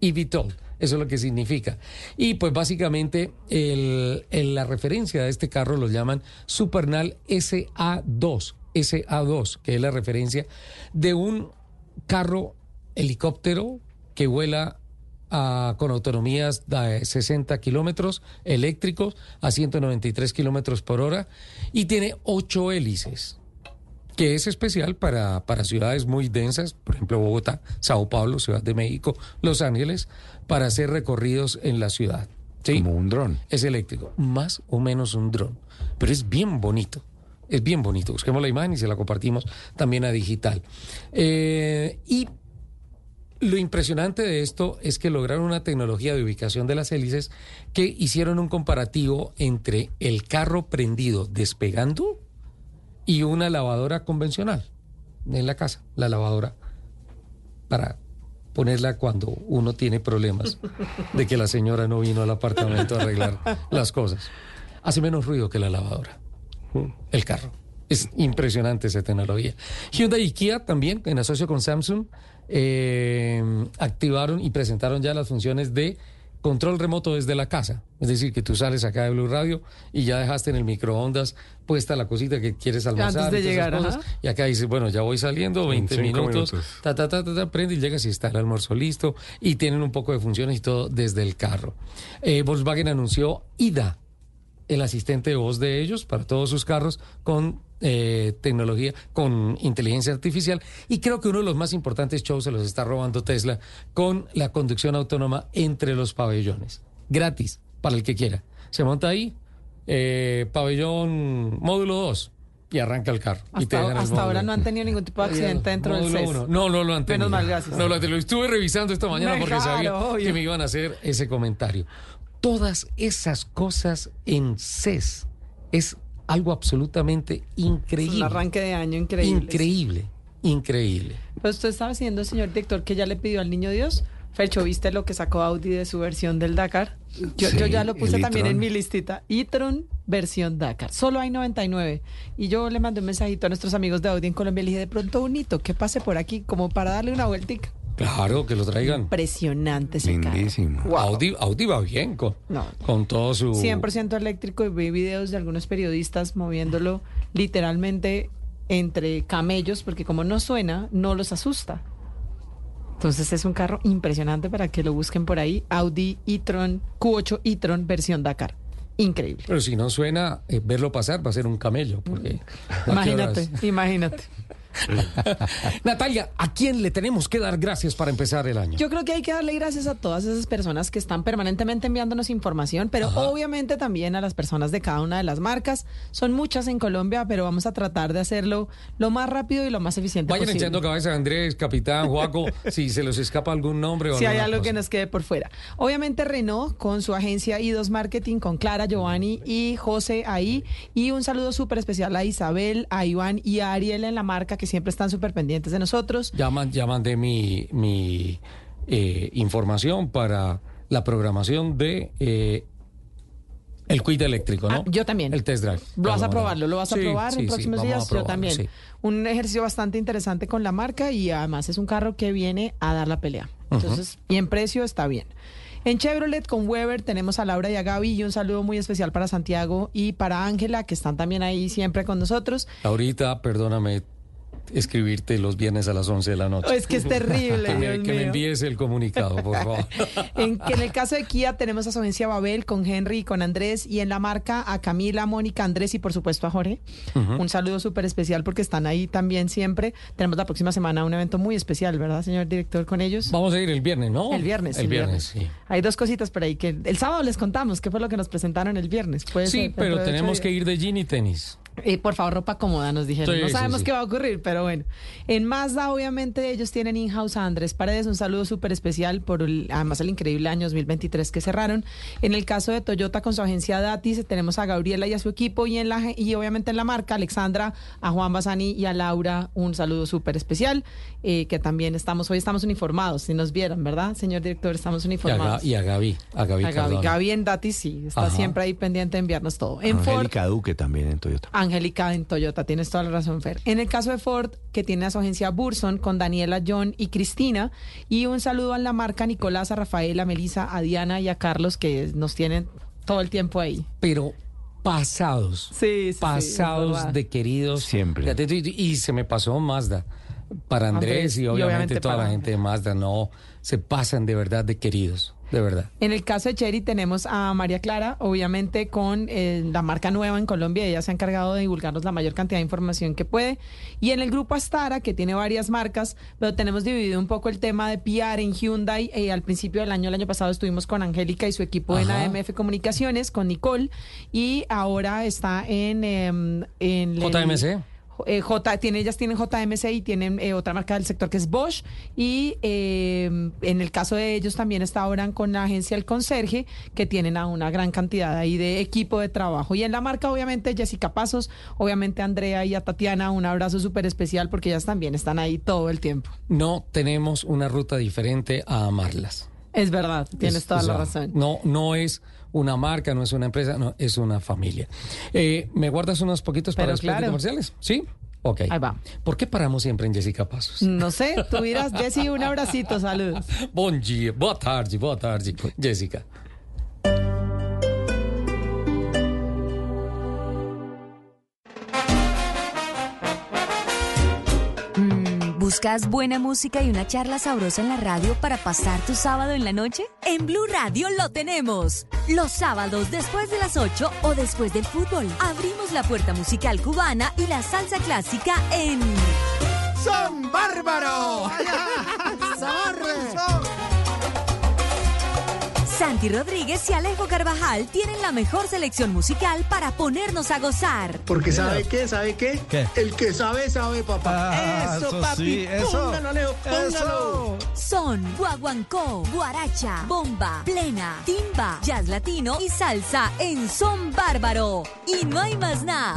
Speaker 2: eVTOL, eso es lo que significa. Y pues básicamente el- el- la referencia de este carro lo llaman Supernal SA2, SA2, que es la referencia de un carro helicóptero que vuela a- con autonomías de 60 kilómetros eléctricos a 193 kilómetros por hora y tiene ocho hélices que es especial para, para ciudades muy densas, por ejemplo Bogotá, Sao Paulo, Ciudad de México, Los Ángeles, para hacer recorridos en la ciudad. ¿sí?
Speaker 4: Como un dron.
Speaker 2: Es eléctrico, más o menos un dron, pero es bien bonito. Es bien bonito. Busquemos la imagen y se la compartimos también a digital. Eh, y lo impresionante de esto es que lograron una tecnología de ubicación de las hélices que hicieron un comparativo entre el carro prendido despegando y una lavadora convencional en la casa, la lavadora para ponerla cuando uno tiene problemas de que la señora no vino al apartamento a arreglar las cosas. Hace menos ruido que la lavadora, el carro. Es impresionante esa tecnología. Hyundai y también, en asocio con Samsung, eh, activaron y presentaron ya las funciones de control remoto desde la casa. Es decir, que tú sales acá de Blue Radio y ya dejaste en el microondas puesta la cosita que quieres almorzar.
Speaker 3: Antes de
Speaker 2: y todas esas
Speaker 3: llegar,
Speaker 2: cosas. Y acá dices, bueno, ya voy saliendo, 20
Speaker 6: cinco
Speaker 2: minutos,
Speaker 6: minutos.
Speaker 2: ta, ta, ta, ta, ta, prende y llegas y está el almuerzo listo. Y tienen un poco de funciones y todo desde el carro. Eh, Volkswagen anunció IDA, el asistente de voz de ellos para todos sus carros con eh, tecnología, con inteligencia artificial. Y creo que uno de los más importantes shows se los está robando Tesla con la conducción autónoma entre los pabellones. Gratis, para el que quiera. Se monta ahí, eh, pabellón módulo 2. Y arranca el carro. y te
Speaker 3: Hasta,
Speaker 2: el
Speaker 3: ahora no han tenido ningún tipo de accidente dentro del CES.
Speaker 2: uno. No, no lo han tenido.
Speaker 3: Menos mal, gracias.
Speaker 2: No, lo, lo estuve revisando esta mañana
Speaker 3: Me-
Speaker 2: porque
Speaker 3: claro,
Speaker 2: sabía
Speaker 3: obvio.
Speaker 2: que me iban a hacer ese comentario. Todas esas cosas en CES es algo absolutamente increíble.
Speaker 3: Un arranque de año increíble.
Speaker 2: Increíble, increíble.
Speaker 3: Pues usted estaba diciendo, señor director, que ya le pidió al niño Dios. Fercho, ¿viste lo que sacó Audi de su versión del Dakar? Yo,
Speaker 4: Sí,
Speaker 3: yo ya lo puse también en mi listita. e-tron versión Dakar. Solo hay 99. Y yo le mandé un mensajito a nuestros amigos de Audi en Colombia. Le dije, de pronto un hito, que pase por aquí, como para darle una vueltica.
Speaker 2: Claro, que lo traigan.
Speaker 3: Impresionante ese carro.
Speaker 4: Lindísimo.
Speaker 2: Audi, Audi va bien con,
Speaker 3: No.
Speaker 2: con todo su...
Speaker 3: 100% eléctrico y vi videos de algunos periodistas moviéndolo literalmente entre camellos, porque como no suena, no los asusta. Entonces es un carro impresionante para que lo busquen por ahí. Audi e-tron, Q8 e-tron versión Dakar. Increíble.
Speaker 2: Pero si no suena, eh, verlo pasar va a ser un camello. Porque, ¿a qué
Speaker 3: Imagínate, imagínate.
Speaker 2: Natalia, ¿a quién le tenemos que dar gracias para empezar el año?
Speaker 3: Yo creo que hay que darle gracias a todas esas personas que están permanentemente enviándonos información, pero obviamente también a las personas de cada una de las marcas. Son muchas en Colombia, pero vamos a tratar de hacerlo lo más rápido y lo más eficiente
Speaker 2: Vayan
Speaker 3: posible.
Speaker 2: echando cabeza, Andrés, Capitán, Juaco, si se los escapa algún nombre o
Speaker 3: si hay algo
Speaker 2: cosa.
Speaker 3: que nos quede por fuera. Obviamente Renault con su agencia I2 Marketing, con Clara, Giovanni y José ahí. Y un saludo súper especial a Isabel, a Iván y a Ariel en la marca que siempre están súper pendientes de nosotros.
Speaker 2: Ya, man- ya mandé mi, mi eh, información para la programación de eh, el quit eléctrico, ¿no?
Speaker 3: Ah, yo también.
Speaker 2: El test drive.
Speaker 3: Lo vas a probarlo, lo vas a
Speaker 2: Sí,
Speaker 3: probar
Speaker 2: sí,
Speaker 3: en próximos días. Yo también. Un ejercicio bastante interesante con la marca y además es un carro que viene a dar la pelea. Entonces, y en precio está bien. En Chevrolet con Weber tenemos a Laura y a Gaby y un saludo muy especial para Santiago y para Ángela que están también ahí siempre con nosotros.
Speaker 2: Ahorita, perdóname, escribirte los viernes a las 11 de la noche.
Speaker 3: Es que es terrible,
Speaker 2: que, me, que envíes el comunicado, por favor.
Speaker 3: En, que en el caso de Kia tenemos a su agencia Babel con Henry y con Andrés y en la marca a Camila, Mónica, Andrés y por supuesto a Jorge. Un saludo súper especial porque están ahí también siempre. Tenemos la próxima semana un evento muy especial, ¿verdad, señor director, con ellos?
Speaker 2: Vamos a ir el viernes, ¿no?
Speaker 3: El viernes.
Speaker 2: El viernes, sí.
Speaker 3: Hay dos cositas por ahí que el sábado les contamos qué fue lo que nos presentaron el viernes. Puede
Speaker 2: Sí,
Speaker 3: ser
Speaker 2: pero tenemos que ir de jean y tenis.
Speaker 3: Eh, por favor, ropa cómoda, nos dijeron.
Speaker 2: Sí,
Speaker 3: no sabemos
Speaker 2: sí.
Speaker 3: qué va a ocurrir, pero bueno. En Mazda, obviamente, ellos tienen in-house a Andrés Paredes. Un saludo súper especial por el- además el increíble año 2023 que cerraron. En el caso de Toyota con su agencia Datis, tenemos a Gabriela y a su equipo. Y, en la, y obviamente en la marca, Alexandra, a Juan Basani y a Laura, un saludo súper especial. eh, que también estamos, hoy estamos uniformados, si nos vieran, ¿verdad, señor director? Estamos
Speaker 2: Y a, Ga-
Speaker 3: uniformados.
Speaker 2: y a Gaby. A Gaby,
Speaker 3: A Gaby. Gaby en Datis sí, está
Speaker 2: Ajá.
Speaker 3: siempre ahí pendiente de enviarnos todo. En Ford,
Speaker 4: Duque también en Toyota.
Speaker 3: Angélica en Toyota, tienes toda la razón, Fer. En el caso de Ford, que tiene a su agencia Burson con Daniela, John y Cristina. Y un saludo a la marca Nicolás, a Rafael, a Melissa, a Diana y a Carlos, que nos tienen todo el tiempo ahí.
Speaker 2: Pero pasados.
Speaker 3: Sí, sí, sí,
Speaker 2: pasados de queridos.
Speaker 4: Siempre.
Speaker 2: Y, y se me pasó Mazda. para Andrés,
Speaker 3: Andrés,
Speaker 2: y
Speaker 3: y
Speaker 2: obviamente,
Speaker 3: obviamente
Speaker 2: toda
Speaker 3: para
Speaker 2: la gente de Mazda, no, se pasan de verdad de queridos, de verdad.
Speaker 3: En el caso de Cherry tenemos a María Clara, obviamente con eh, la marca nueva en Colombia, ella se ha encargado de divulgarnos la mayor cantidad de información que puede. Y en el grupo Astara, que tiene varias marcas, pero tenemos dividido un poco el tema de PR en Hyundai. Eh, al principio del año, el año pasado, estuvimos con Angélica y su equipo en. AMF Comunicaciones, con Nicole, y ahora está en... em, en el-
Speaker 2: JMC.
Speaker 3: Eh, J, tiene, ellas tienen JMC y tienen eh, otra marca del sector que es Bosch. Y eh, en el caso de ellos también está ahora con la agencia El Conserje, que tienen a una gran cantidad ahí de equipo de trabajo. Y en la marca, obviamente, Jessica Pasos, obviamente Andrea y a Tatiana, un abrazo súper especial porque ellas también están ahí todo el tiempo.
Speaker 2: No tenemos una ruta diferente a amarlas.
Speaker 3: Es verdad, tienes
Speaker 2: Es-
Speaker 3: toda
Speaker 2: o
Speaker 3: la razón.
Speaker 2: No, no es una marca, no es una empresa, no, es una familia. Eh, ¿Me guardas unos poquitos para
Speaker 3: Pero claro.
Speaker 2: comerciales? ¿Sí? Ok.
Speaker 3: Ahí va.
Speaker 2: ¿Por qué paramos siempre en Jessica Pasos?
Speaker 3: No sé, tú dirás, Jessy, un abracito, saludos.
Speaker 2: Bom dia, boa tarde, boa tarde, Jessica.
Speaker 36: ¿Buscas buena música y una charla sabrosa en la radio para pasar tu sábado en la noche? En Blue Radio lo tenemos. Los sábados después de las 8 o después del fútbol, abrimos la puerta musical cubana y la salsa clásica en
Speaker 37: ¡Son bárbaros!
Speaker 36: Santi Rodríguez y Alejo Carvajal tienen la mejor selección musical para ponernos a gozar.
Speaker 37: Porque ¿sabe qué? ¿Sabe qué?
Speaker 36: ¿Qué?
Speaker 37: El que sabe, sabe, papá.
Speaker 36: Ah,
Speaker 37: eso,
Speaker 36: eso
Speaker 37: papi.
Speaker 36: sí, eso.
Speaker 37: Póngalo, Alejo, póngalo.
Speaker 36: Son guaguancó, guaracha, bomba, plena, timba, jazz latino y salsa en Son Bárbaro. Y no hay más nada.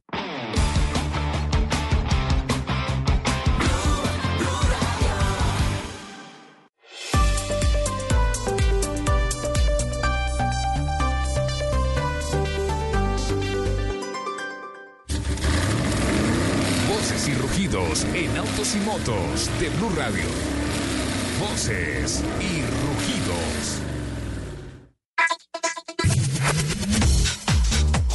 Speaker 38: Y motos de Blue Radio. Voces y rugidos.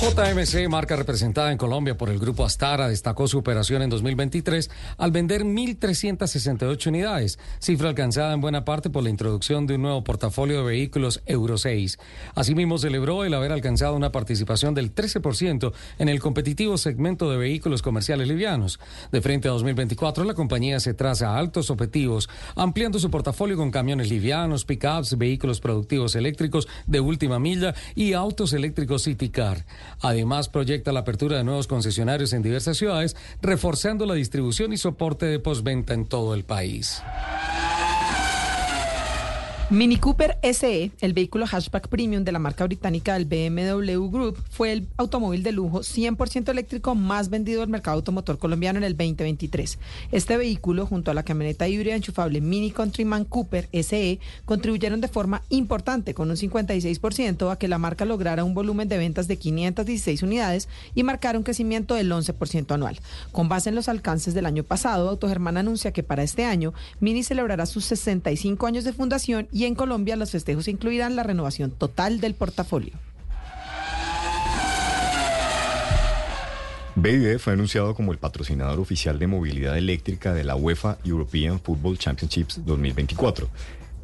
Speaker 2: JMC, marca representada en Colombia por el grupo Astara, destacó su operación en 2023 al vender 1.368 unidades, cifra alcanzada en buena parte por la introducción de un nuevo portafolio de vehículos Euro 6. Asimismo, celebró el haber alcanzado una participación del 13% en el competitivo segmento de vehículos comerciales livianos. De frente a 2024, la compañía se traza altos objetivos, ampliando su portafolio con camiones livianos, pickups, vehículos productivos eléctricos de última milla y autos eléctricos City Car. Además, proyecta la apertura de nuevos concesionarios en diversas ciudades, reforzando la distribución y soporte de postventa en todo el país.
Speaker 3: Mini Cooper SE, el vehículo hatchback premium de la marca británica del BMW Group, fue el automóvil de lujo 100% eléctrico más vendido del mercado automotor colombiano en el 2023. Este vehículo, junto a la camioneta híbrida enchufable Mini Countryman Cooper SE, contribuyeron de forma importante, con un 56%, a que la marca lograra un volumen de ventas de 516 unidades y marcara un crecimiento del 11% anual. Con base en los alcances del año pasado, Autogermán anuncia que para este año Mini celebrará sus 65 años de fundación y en Colombia los festejos incluirán la renovación total del portafolio.
Speaker 7: BID fue anunciado como el patrocinador oficial de movilidad eléctrica de la UEFA European Football Championships 2024.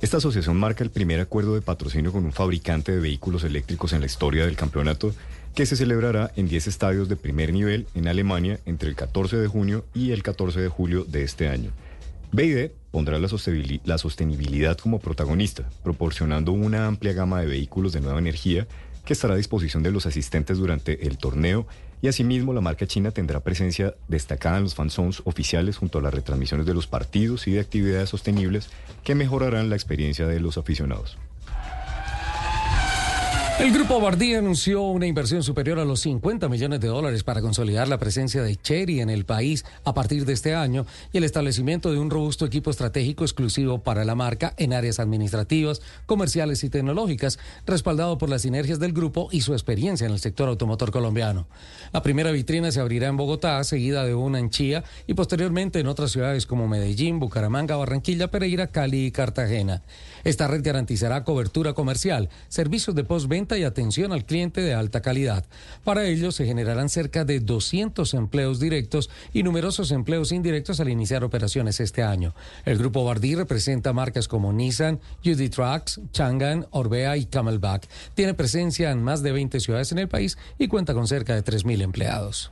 Speaker 7: Esta asociación marca el primer acuerdo de patrocinio con un fabricante de vehículos eléctricos en la historia del campeonato que se celebrará en 10 estadios de primer nivel en Alemania entre el 14 de junio y el 14 de julio de este año. BID pondrá la sostenibil- la sostenibilidad como protagonista, proporcionando una amplia gama de vehículos de nueva energía que estará a disposición de los asistentes durante el torneo y asimismo la marca china tendrá presencia destacada en los fanzones oficiales junto a las retransmisiones de los partidos y de actividades sostenibles que mejorarán la experiencia de los aficionados.
Speaker 2: El grupo Bardí anunció una inversión superior a los 50 millones de dólares para consolidar la presencia de Cherry en el país a partir de este año y el establecimiento de un robusto equipo estratégico exclusivo para la marca en áreas administrativas, comerciales y tecnológicas, respaldado por las sinergias del grupo y su experiencia en el sector automotor colombiano. La primera vitrina se abrirá en Bogotá, seguida de una en Chía y posteriormente en otras ciudades como Medellín, Bucaramanga, Barranquilla, Pereira, Cali y Cartagena. Esta red garantizará cobertura comercial, servicios de postventa y atención al cliente de alta calidad. Para ello se generarán cerca de 200 empleos directos y numerosos empleos indirectos al iniciar operaciones este año. El grupo Bardí representa marcas como Nissan, UD Trucks, Changan, Orbea y Camelback. Tiene presencia en más de 20 ciudades en el país y cuenta con cerca de 3.000 empleados.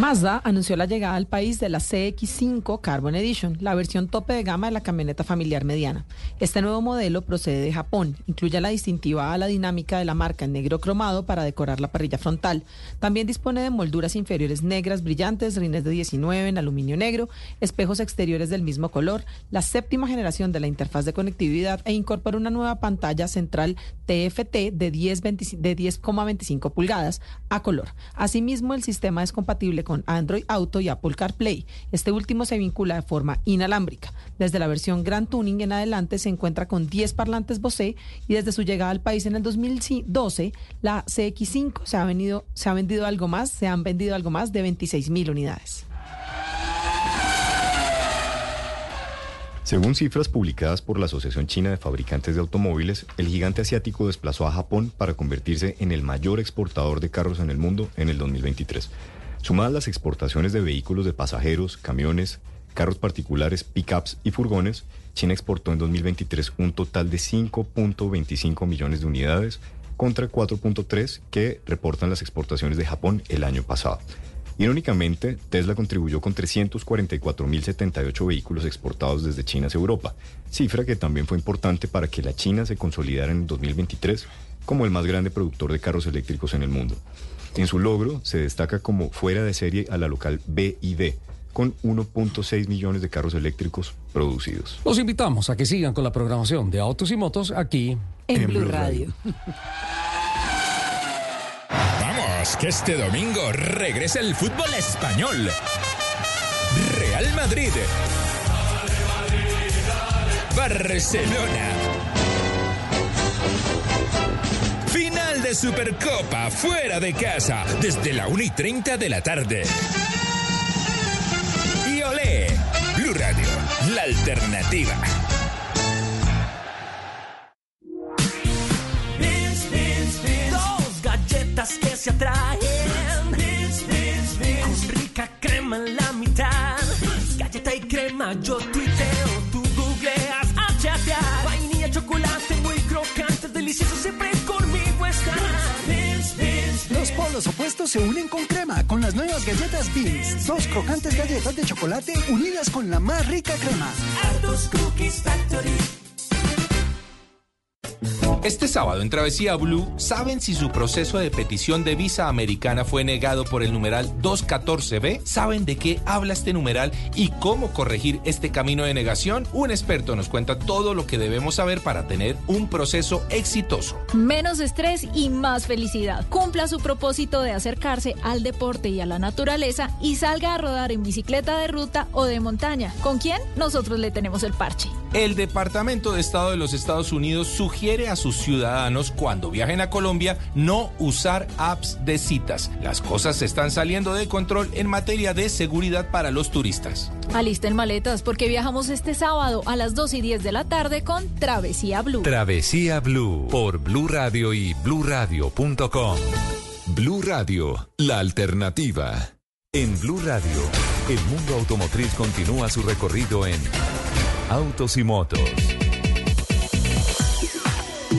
Speaker 3: Mazda anunció la llegada al país de la CX5 Carbon Edition, la versión tope de gama de la camioneta familiar mediana. Este nuevo modelo procede de Japón, incluye la distintiva ala dinámica de la marca en negro cromado para decorar la parrilla frontal. También dispone de molduras inferiores negras brillantes, rines de 19 en aluminio negro, espejos exteriores del mismo color, la séptima generación de la interfaz de conectividad e incorpora una nueva pantalla central TFT de 10,25 pulgadas a color. Asimismo, el sistema es compatible con Android Auto y Apple CarPlay. Este último se vincula de forma inalámbrica. Desde la versión Grand Tuning en adelante se encuentra con 10 parlantes Bose y desde su llegada al país en el 2012, la CX5 se ha, se ha vendido algo más, se han vendido algo más de 26 mil unidades.
Speaker 7: Según cifras publicadas por la Asociación China de Fabricantes de Automóviles, el gigante asiático desplazó a Japón para convertirse en el mayor exportador de carros en el mundo en el 2023. Sumadas las exportaciones de vehículos de pasajeros, camiones, carros particulares, pickups y furgones, China exportó en 2023 un total de 5.25 millones de unidades contra 4.3 que reportan las exportaciones de Japón el año pasado. Irónicamente, Tesla contribuyó con 344.078 vehículos exportados desde China hacia Europa, cifra que también fue importante para que la China se consolidara en 2023 como el más grande productor de carros eléctricos en el mundo. En su logro se destaca como fuera de serie a la local BID, con 1.6 millones de carros eléctricos producidos.
Speaker 2: Los invitamos a que sigan con la programación de Autos y Motos aquí
Speaker 3: en, Blue Radio.
Speaker 39: Vamos, que este domingo regresa el fútbol español. Real Madrid. Barcelona. De Supercopa fuera de casa desde la 1 y 30 de la tarde. Y olé, Blue Radio, la alternativa.
Speaker 40: Dos galletas que se atraen.
Speaker 34: Se unen con crema con las nuevas galletas Beans. Dos crocantes galletas de chocolate unidas con la más rica crema.
Speaker 40: Cookies Factory.
Speaker 31: Este sábado en Travesía Blue, ¿saben si su proceso de petición de visa americana fue negado por el numeral 214B? ¿Saben de qué habla este numeral y cómo corregir este camino de negación? Un experto nos cuenta todo lo que debemos saber para tener un proceso exitoso.
Speaker 32: Menos estrés y más felicidad. Cumpla su propósito de acercarse al deporte y a la naturaleza y salga a rodar en bicicleta de ruta o de montaña. ¿Con quién? Nosotros le tenemos el parche.
Speaker 31: El Departamento de Estado de los Estados Unidos sugiere a sus ciudadanos cuando viajen a Colombia no usar apps de citas. Las cosas se están saliendo de control en materia de seguridad para los turistas.
Speaker 32: Alisten maletas porque viajamos este sábado a las 2 y 10 de la tarde con Travesía Blue.
Speaker 1: Travesía Blue por Blue Radio y bluradio.com. Blue Radio, la alternativa. En Blue Radio, el mundo automotriz continúa su recorrido en Autos y Motos.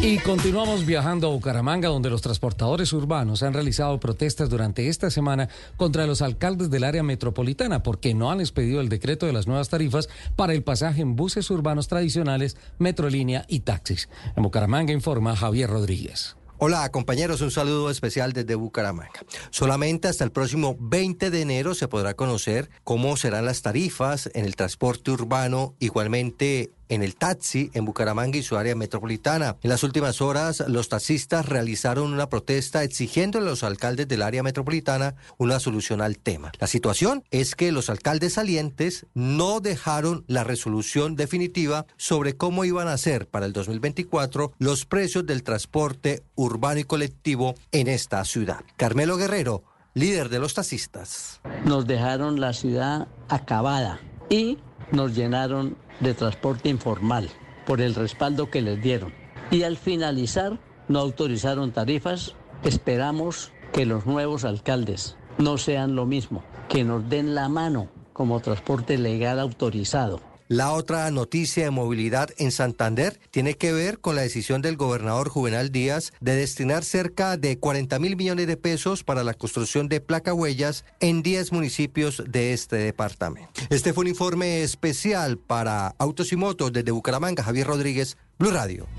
Speaker 2: Y continuamos viajando a Bucaramanga, donde los transportadores urbanos han realizado protestas durante esta semana contra los alcaldes del área metropolitana porque no han expedido el decreto de las nuevas tarifas para el pasaje en buses urbanos tradicionales, metrolínea y taxis. En Bucaramanga informa Javier Rodríguez.
Speaker 41: Hola compañeros, un saludo especial desde Bucaramanga. Solamente hasta el próximo 20 de enero se podrá conocer cómo serán las tarifas en el transporte urbano, igualmente en el taxi en Bucaramanga y su área metropolitana. En las últimas horas, los taxistas realizaron una protesta exigiendo a los alcaldes del área metropolitana una solución al tema. La situación es que los alcaldes salientes no dejaron la resolución definitiva sobre cómo iban a ser para el 2024 los precios del transporte urbano y colectivo en esta ciudad. Carmelo Guerrero, líder de los taxistas.
Speaker 42: Nos dejaron la ciudad acabada y nos llenaron de transporte informal por el respaldo que les dieron. Y al finalizar no autorizaron tarifas. Esperamos que los nuevos alcaldes no sean lo mismo, que nos den la mano como transporte legal autorizado.
Speaker 41: La otra noticia de movilidad en Santander tiene que ver con la decisión del gobernador Juvenal Díaz de destinar cerca de 40 mil millones de pesos para la construcción de placa huellas en 10 municipios de este departamento. Este fue un informe especial para Autos y Motos desde Bucaramanga. Javier Rodríguez, Blue Radio.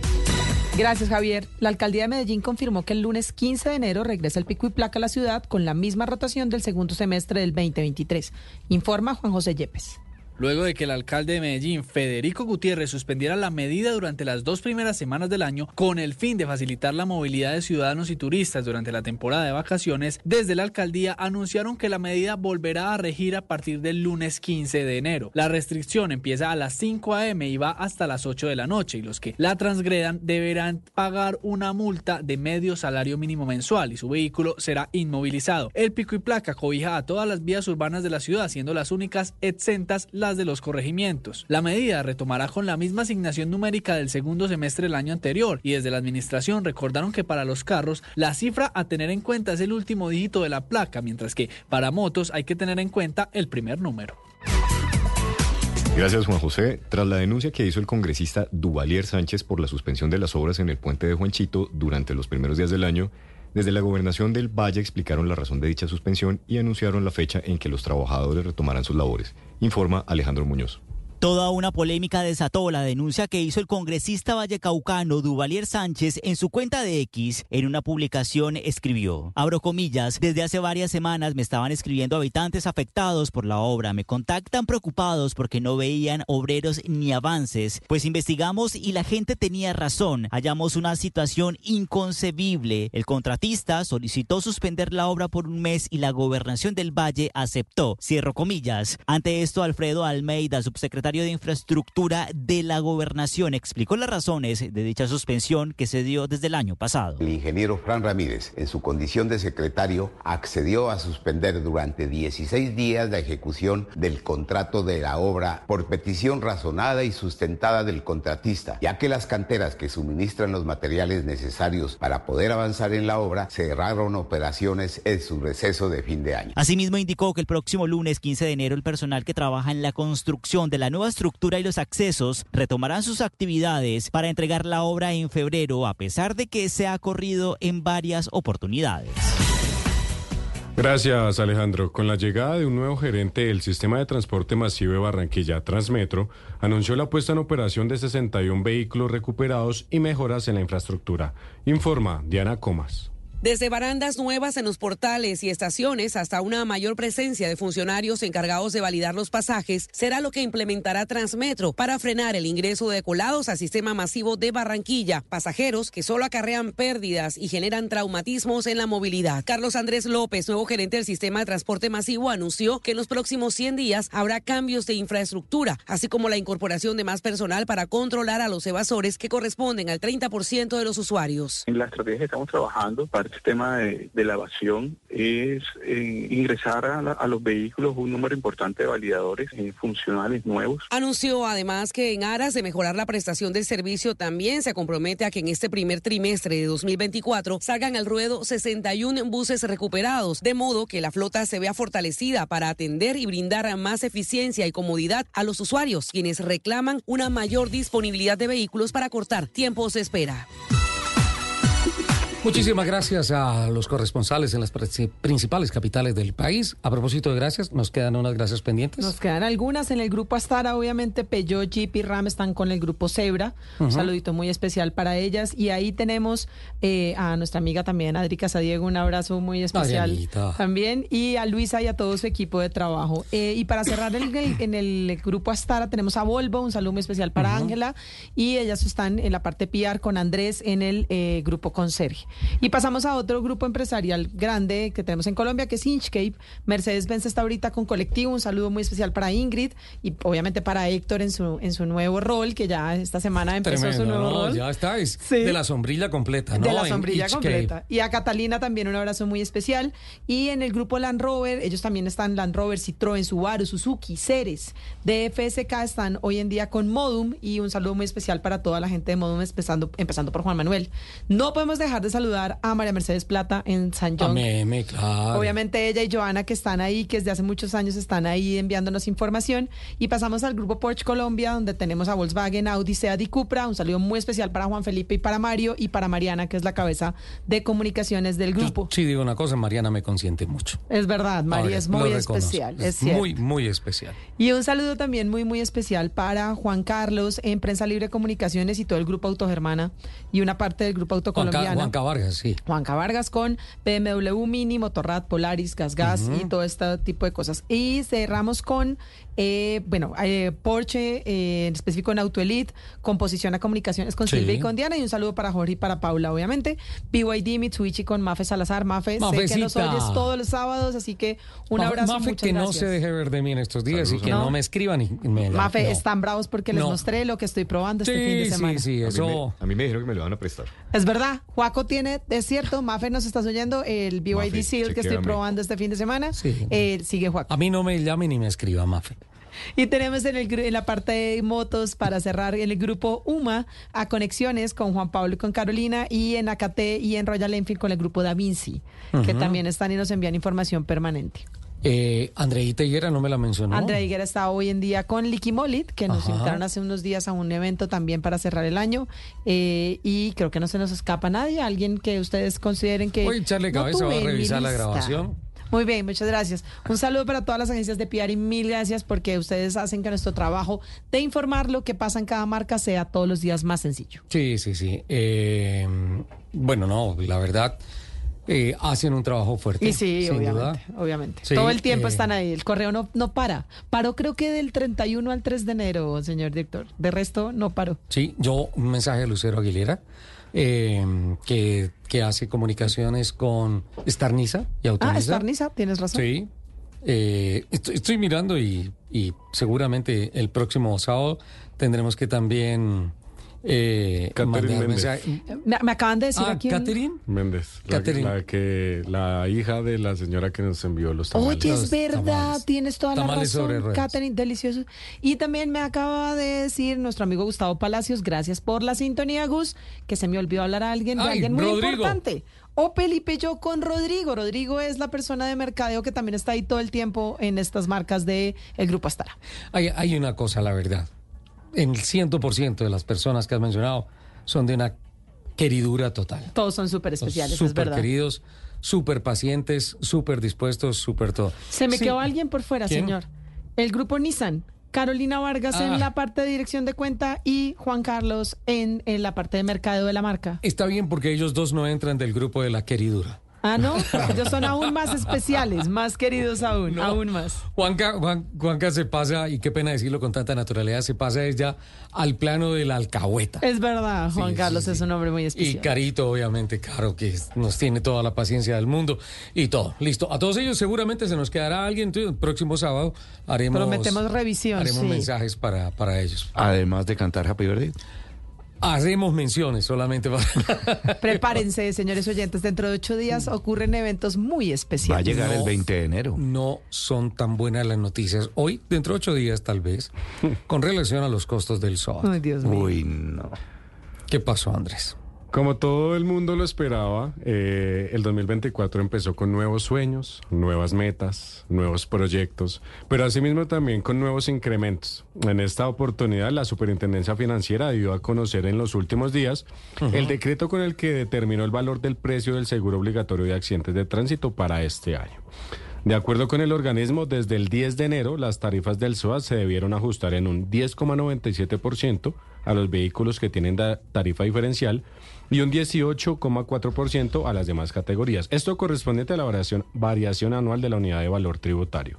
Speaker 3: Gracias, Javier. La alcaldía de Medellín confirmó que el lunes 15 de enero regresa el pico y placa a la ciudad con la misma rotación del segundo semestre del 2023. Informa Juan José Yepes.
Speaker 43: Luego de que el alcalde de Medellín, Federico Gutiérrez, suspendiera la medida durante las dos primeras semanas del año con el fin de facilitar la movilidad de ciudadanos y turistas durante la temporada de vacaciones, desde la alcaldía anunciaron que la medida volverá a regir a partir del lunes 15 de enero. La restricción empieza a las 5 a.m. y va hasta las 8 de la noche y los que la transgredan deberán pagar una multa de medio salario mínimo mensual y su vehículo será inmovilizado. El pico y placa cobija a todas las vías urbanas de la ciudad, siendo las únicas exentas las de los corregimientos. La medida retomará con la misma asignación numérica del segundo semestre del año anterior y desde la administración recordaron que para los carros la cifra a tener en cuenta es el último dígito de la placa, mientras que para motos hay que tener en cuenta el primer número.
Speaker 35: Gracias, Juan José. Tras la denuncia que hizo el congresista Duvalier Sánchez por la suspensión de las obras en el puente de Juanchito durante los primeros días del año, desde la gobernación del Valle explicaron la razón de dicha suspensión y anunciaron la fecha en que los trabajadores retomarán sus labores, informa Alejandro Muñoz.
Speaker 26: Toda una polémica desató la denuncia que hizo el congresista vallecaucano Duvalier Sánchez en su cuenta de X. En una publicación escribió, abro comillas, desde hace varias semanas me estaban escribiendo habitantes afectados por la obra. Me contactan preocupados porque no veían obreros ni avances. Pues investigamos y la gente tenía razón. Hallamos una situación inconcebible. El contratista solicitó suspender la obra por un mes y la gobernación del Valle aceptó. Cierro comillas. Ante esto, Alfredo Almeida, subsecretario de Infraestructura de la Gobernación explicó las razones de dicha suspensión que se dio desde el año pasado.
Speaker 44: El ingeniero Fran Ramírez, en su condición de secretario, accedió a suspender durante 16 días la ejecución del contrato de la obra por petición razonada y sustentada del contratista, ya que las canteras que suministran los materiales necesarios para poder avanzar en la obra cerraron operaciones en su receso de fin de año.
Speaker 26: Asimismo indicó que el próximo lunes 15 de enero el personal que trabaja en la construcción de la nueva estructura y los accesos retomarán sus actividades para entregar la obra en febrero, a pesar de que se ha corrido en varias oportunidades.
Speaker 6: Gracias, Alejandro. Con la llegada de un nuevo gerente del sistema de transporte masivo de Barranquilla, Transmetro, anunció la puesta en operación de 61 vehículos recuperados y mejoras en la infraestructura. Informa Diana Comas.
Speaker 23: Desde barandas nuevas en los portales y estaciones hasta una mayor presencia de funcionarios encargados de validar los pasajes será lo que implementará Transmetro para frenar el ingreso de colados al sistema masivo de Barranquilla, pasajeros que solo acarrean pérdidas y generan traumatismos en la movilidad. Carlos Andrés López, nuevo gerente del sistema de transporte masivo, anunció que en los próximos 100 días habrá cambios de infraestructura, así como la incorporación de más personal para controlar a los evasores que corresponden al 30% de los usuarios.
Speaker 45: En la estrategia que estamos trabajando para este tema de, de la es eh, ingresar a, los vehículos un número importante de validadores eh, funcionales nuevos.
Speaker 23: Anunció además que en aras de mejorar la prestación del servicio también se compromete a que en este primer trimestre de 2024 salgan al ruedo 61 buses recuperados, de modo que la flota se vea fortalecida para atender y brindar más eficiencia y comodidad a los usuarios, quienes reclaman una mayor disponibilidad de vehículos para cortar tiempos de espera.
Speaker 2: Muchísimas gracias a los corresponsales en las principales capitales del país. A propósito de gracias, nos quedan unas gracias pendientes.
Speaker 3: Nos quedan algunas en el grupo Astara, obviamente Peugeot, Jeep y Ram están con el grupo Zebra. Un saludito muy especial para ellas. Y ahí tenemos eh, a nuestra amiga también, Adri Casadiego, un abrazo muy especial también. Y a Luisa y a todo su equipo de trabajo. Eh, y para cerrar el- en el grupo Astara tenemos a Volvo, un saludo muy especial para. Ángela. Y ellas están en la parte PR con Andrés en el eh, grupo Conserje. Y pasamos a otro grupo empresarial grande que tenemos en Colombia, que es Inchcape. Mercedes-Benz está ahorita con colectivo. Un saludo muy especial para Ingrid y obviamente para Héctor en su, en su nuevo rol, que ya esta semana empezó
Speaker 2: Tremendo,
Speaker 3: su nuevo
Speaker 2: ¿no?
Speaker 3: rol.
Speaker 2: Ya está, es
Speaker 3: Sí.
Speaker 2: de la sombrilla completa, ¿no?
Speaker 3: De la sombrilla completa. Y a Catalina también un abrazo muy especial. Y en el grupo Land Rover, ellos también están Land Rover, Citroën, Subaru, Suzuki, Ceres, DFSK están hoy en día con Modum y un saludo muy especial para toda la gente de Modum, empezando, empezando por Juan Manuel. No podemos dejar de saludar a María Mercedes Plata en San John.
Speaker 2: Claro.
Speaker 3: Obviamente ella y Joana que están ahí, que desde hace muchos años están ahí enviándonos información. Y pasamos al grupo Porsche Colombia, donde tenemos a Volkswagen, Audi, Seat y Cupra. Un saludo muy especial para Juan Felipe y para Mario y para Mariana, que es la cabeza de comunicaciones del grupo.
Speaker 2: Sí, digo una cosa, Mariana me consiente mucho.
Speaker 3: Es verdad, María
Speaker 2: Ahora,
Speaker 3: es muy especial, es
Speaker 2: muy, muy especial.
Speaker 3: Y un saludo también muy, muy especial para Juan Carlos en Prensa Libre Comunicaciones y todo el grupo Autogermana y una parte del grupo.
Speaker 2: Juanca Vargas, sí.
Speaker 3: Juanca Vargas con BMW Mini, Motorrad, Polaris, Gas Gas y todo este tipo de cosas. Y cerramos con, eh, bueno, eh, Porsche, eh, en específico en Auto Elite, composición a comunicaciones con
Speaker 2: Sí.
Speaker 3: Silvia y con Diana. Y un saludo para Jorge y para Paula, obviamente. BYD, Mitsubishi con Mafe Salazar. Mafe, sé que nos
Speaker 2: Mafecita.
Speaker 3: oyes todos los sábados, así que un abrazo.
Speaker 2: Mafe,
Speaker 3: muchas
Speaker 2: que no se deje ver de mí en estos días
Speaker 3: Saludos,
Speaker 2: y que
Speaker 3: ¿no?
Speaker 2: no me escriban y me
Speaker 3: Mafe,
Speaker 2: no.
Speaker 3: están bravos porque les
Speaker 2: No.
Speaker 3: mostré lo que estoy probando este
Speaker 2: Sí,
Speaker 3: fin de
Speaker 2: sí,
Speaker 3: semana.
Speaker 2: sí,
Speaker 35: A mí,
Speaker 2: eso...
Speaker 35: me, a mí me dijeron que me lo van a prestar.
Speaker 3: Es verdad, Juaco tiene, es cierto, Mafe, nos estás oyendo, el BYD
Speaker 2: Mafe,
Speaker 3: Seal que estoy probando este fin de semana,
Speaker 2: Sí.
Speaker 3: eh, sigue Juaco.
Speaker 2: A mí no me llame ni me escriba, Mafe.
Speaker 3: Y tenemos en, el, en la parte de motos, para cerrar, en el grupo UMA, a conexiones con Juan Pablo y con Carolina, y en AKT y en Royal Enfield con el grupo Da Vinci, que también están y nos envían información permanente.
Speaker 2: Eh, Andreita Higuera no me la mencionó.
Speaker 3: Andrea Higuera está hoy en día con Licky Molit, que nos
Speaker 2: Ajá.
Speaker 3: invitaron hace unos días a un evento también para cerrar el año. eh, y creo que no se nos escapa nadie, alguien que ustedes consideren que.
Speaker 2: Voy a echarle
Speaker 3: no
Speaker 2: cabeza, voy a revisar la grabación.
Speaker 3: Muy bien, muchas gracias. Un saludo para todas las agencias de PR y mil gracias porque ustedes hacen que nuestro trabajo de informar lo que pasa en cada marca sea todos los días más sencillo.
Speaker 2: Sí, sí, sí. Eh, bueno, no, la verdad, eh, hacen un trabajo fuerte.
Speaker 3: Y sí,
Speaker 2: sin
Speaker 3: obviamente,
Speaker 2: duda.
Speaker 3: obviamente.
Speaker 2: Sí,
Speaker 3: Todo el tiempo
Speaker 2: eh,
Speaker 3: están ahí, el correo no, no para. Paró creo que del 31 al 3 de enero, señor director. De resto, no paró.
Speaker 2: Sí, yo un mensaje de Lucero Aguilera, eh, que, que hace comunicaciones con Starniza y
Speaker 3: Ah,
Speaker 2: Autoriza.
Speaker 3: Estarniza, tienes razón.
Speaker 2: Sí. Eh, estoy, estoy mirando y, y seguramente el próximo sábado tendremos que también eh,
Speaker 6: Catherine Méndez.
Speaker 2: mensaje.
Speaker 3: Me, me acaban de decir
Speaker 2: Ah,
Speaker 3: aquí. un-
Speaker 2: Catherine.
Speaker 6: Méndez, la,
Speaker 2: Catherine.
Speaker 6: la que la hija de la señora que nos envió los tamales.
Speaker 3: Oye, es verdad, tienes toda la
Speaker 2: Tamales
Speaker 3: razón,
Speaker 2: ruedas.
Speaker 3: Catherine, delicioso. Y también me acaba de decir nuestro amigo Gustavo Palacios, gracias por la sintonía, Gus, que se me olvidó hablar a alguien, de
Speaker 2: Ay,
Speaker 3: alguien muy
Speaker 2: Rodrigo.
Speaker 3: importante. O Felipe yo con Rodrigo. Rodrigo es la persona de mercadeo que también está ahí todo el tiempo en estas marcas de el Grupo Astara.
Speaker 2: Hay, hay una cosa, la verdad. El 100% de las personas que has mencionado son de una queridura total.
Speaker 3: Todos son súper especiales, es verdad.
Speaker 2: queridos, súper pacientes, súper dispuestos, súper todo.
Speaker 3: Se me
Speaker 2: Sí.
Speaker 3: quedó alguien por fuera,
Speaker 2: ¿Quién?
Speaker 3: señor. El grupo Nissan. Carolina Vargas
Speaker 2: Ah.
Speaker 3: en la parte de dirección de cuenta y Juan Carlos en, en la parte de mercadeo de la marca.
Speaker 2: Está bien porque ellos dos no entran del grupo de la queridura.
Speaker 3: Ah, no, ellos son aún más especiales, más queridos aún, aún más.
Speaker 2: Juanca, Juan, Juanca se pasa, y qué pena decirlo con tanta naturalidad, se pasa ella al plano de la alcahueta.
Speaker 3: Es verdad, Juan
Speaker 2: Sí,
Speaker 3: Carlos
Speaker 2: sí,
Speaker 3: es un hombre muy
Speaker 2: Y
Speaker 3: especial.
Speaker 2: Carito, obviamente, Caro, que nos tiene toda la paciencia del mundo y todo. Listo. A todos ellos seguramente se nos quedará alguien. Entonces, el próximo sábado haremos,
Speaker 3: Prometemos revisión,
Speaker 2: haremos
Speaker 3: sí.
Speaker 2: mensajes para, para ellos.
Speaker 4: Además de cantar Happy Birthday.
Speaker 2: Haremos menciones solamente para...
Speaker 3: Prepárense, señores oyentes, dentro de ocho días ocurren eventos muy especiales.
Speaker 4: Va a llegar el 20 de enero.
Speaker 2: No son tan buenas las noticias hoy, dentro de ocho días tal vez, con relación a los costos del SOA.
Speaker 3: Ay, Dios mío.
Speaker 4: Uy, no.
Speaker 2: ¿Qué pasó, Andrés?
Speaker 6: Como todo el mundo lo esperaba, eh, el 2024 empezó con nuevos sueños, nuevas metas, nuevos proyectos, pero asimismo también con nuevos incrementos. En esta oportunidad, la Superintendencia Financiera dio a conocer en los últimos días el decreto con el que determinó el valor del precio del seguro obligatorio de accidentes de tránsito para este año. De acuerdo con el organismo, desde el 10 de enero las tarifas del SOAT se debieron ajustar en un 10,97% a los vehículos que tienen tarifa diferencial y un 18,4% a las demás categorías. Esto correspondiente a la variación, variación anual de la unidad de valor tributario.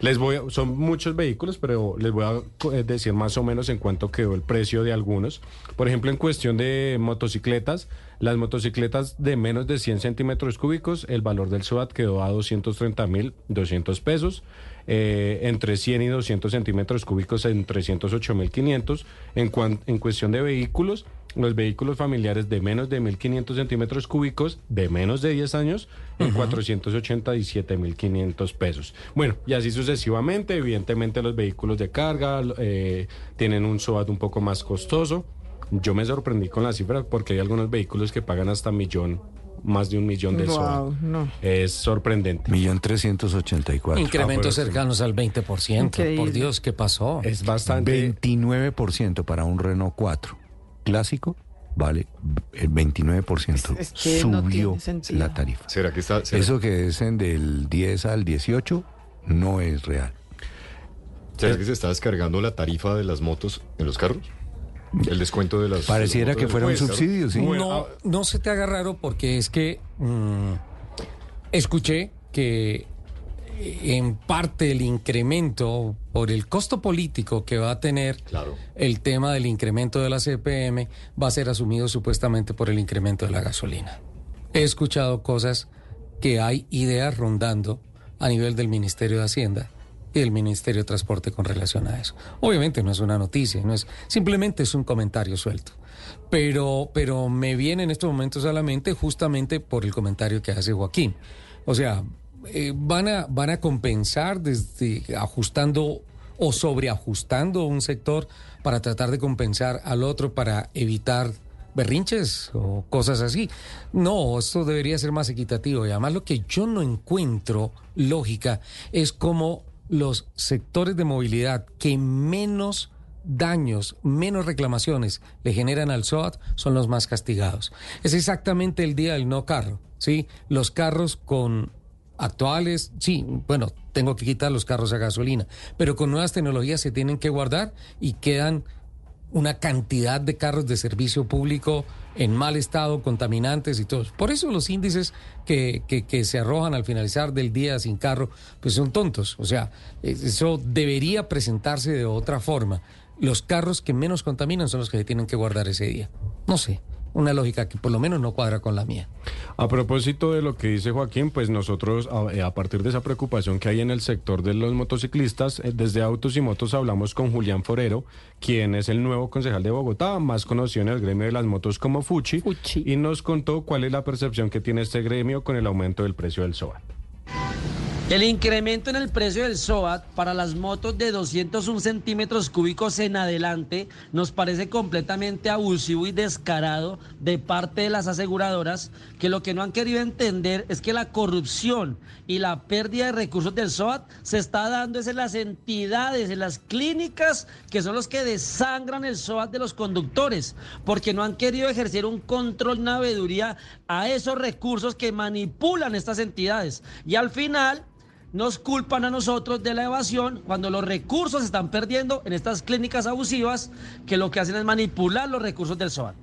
Speaker 6: Les voy son muchos vehículos, pero les voy a eh, decir más o menos en cuánto quedó el precio de algunos. Por ejemplo, en cuestión de motocicletas, las motocicletas de menos de 100 centímetros cúbicos, el valor del SOAT quedó a 230.200 pesos. Eh, entre 100 y 200 centímetros cúbicos en 308.500. En, en cuestión de vehículos, los vehículos familiares de menos de 1.500 centímetros cúbicos de menos de 10 años en 487.500 pesos. Bueno, y así sucesivamente. Evidentemente los vehículos de carga eh, tienen un SOAT un poco más costoso. Yo me sorprendí con la cifra porque hay algunos vehículos que pagan hasta millón, más de un millón de
Speaker 3: no.
Speaker 6: Es sorprendente.
Speaker 4: Millón trescientos ochenta y cuatro.
Speaker 2: Incrementos cercanos al 20%.
Speaker 3: Increíble.
Speaker 2: Por Dios, ¿qué pasó?
Speaker 6: Es bastante.
Speaker 4: 29% para un Renault 4 clásico vale el 29%
Speaker 3: Es- es que no
Speaker 4: subió la tarifa.
Speaker 35: ¿Será que está...? será-
Speaker 4: Eso que es en del 10 al 18 no es real.
Speaker 35: ¿Será que se está descargando la tarifa de las motos en los carros? El descuento de las...
Speaker 4: Pareciera
Speaker 35: de las
Speaker 4: que fuera un subsidio, sí.
Speaker 2: No, no se te haga raro porque es que mm, escuché que eh, en parte el incremento por el costo político que va a tener
Speaker 35: Claro.
Speaker 2: el tema del incremento de la CPM va a ser asumido supuestamente por el incremento de la gasolina. He escuchado cosas que hay ideas rondando a nivel del Ministerio de Hacienda y del Ministerio de Transporte con relación a eso. Obviamente no es una noticia, no es simplemente es un comentario suelto. Pero, pero me viene en estos momentos a la mente justamente por el comentario que hace Joaquín. O sea, eh, van, a, van a compensar desde ajustando o sobreajustando un sector para tratar de compensar al otro para evitar berrinches o cosas así. No, esto debería ser más equitativo. Y además lo que yo no encuentro lógica es cómo los sectores de movilidad que menos daños, menos reclamaciones le generan al SOAT son los más castigados. Es exactamente el día del no carro, ¿sí? Los carros con actuales, sí, bueno, tengo que quitar los carros a gasolina, pero con nuevas tecnologías se tienen que guardar y quedan una cantidad de carros de servicio público en mal estado, contaminantes y todo. Por eso los índices que, que, que se arrojan al finalizar del día sin carro, pues son tontos. O sea, es- eso debería presentarse de otra forma. Los carros que menos contaminan son los que se tienen que guardar ese día. No sé, una lógica que por lo menos no cuadra con la mía.
Speaker 6: A propósito de lo que dice Joaquín, pues nosotros a, eh, a partir de esa preocupación que hay en el sector de los motociclistas, eh, desde Autos y Motos hablamos con Julián Forero, quien es el nuevo concejal de Bogotá, más conocido en el gremio de las motos como Fuchi, y nos contó cuál es la percepción que tiene este gremio con el aumento del precio del SOAT.
Speaker 46: El incremento en el precio del SOAT para las motos de 201 centímetros cúbicos en adelante nos parece completamente abusivo y descarado de parte de las aseguradoras que lo que no han querido entender es que la corrupción y la pérdida de recursos del SOAT se está dando es en las entidades, en las clínicas que son los que desangran el SOAT de los conductores porque no han querido ejercer un control, una veeduría a esos recursos que manipulan estas entidades. Y al final nos culpan a nosotros de la evasión cuando los recursos se están perdiendo en estas clínicas abusivas que lo que hacen es manipular los recursos del SOAT.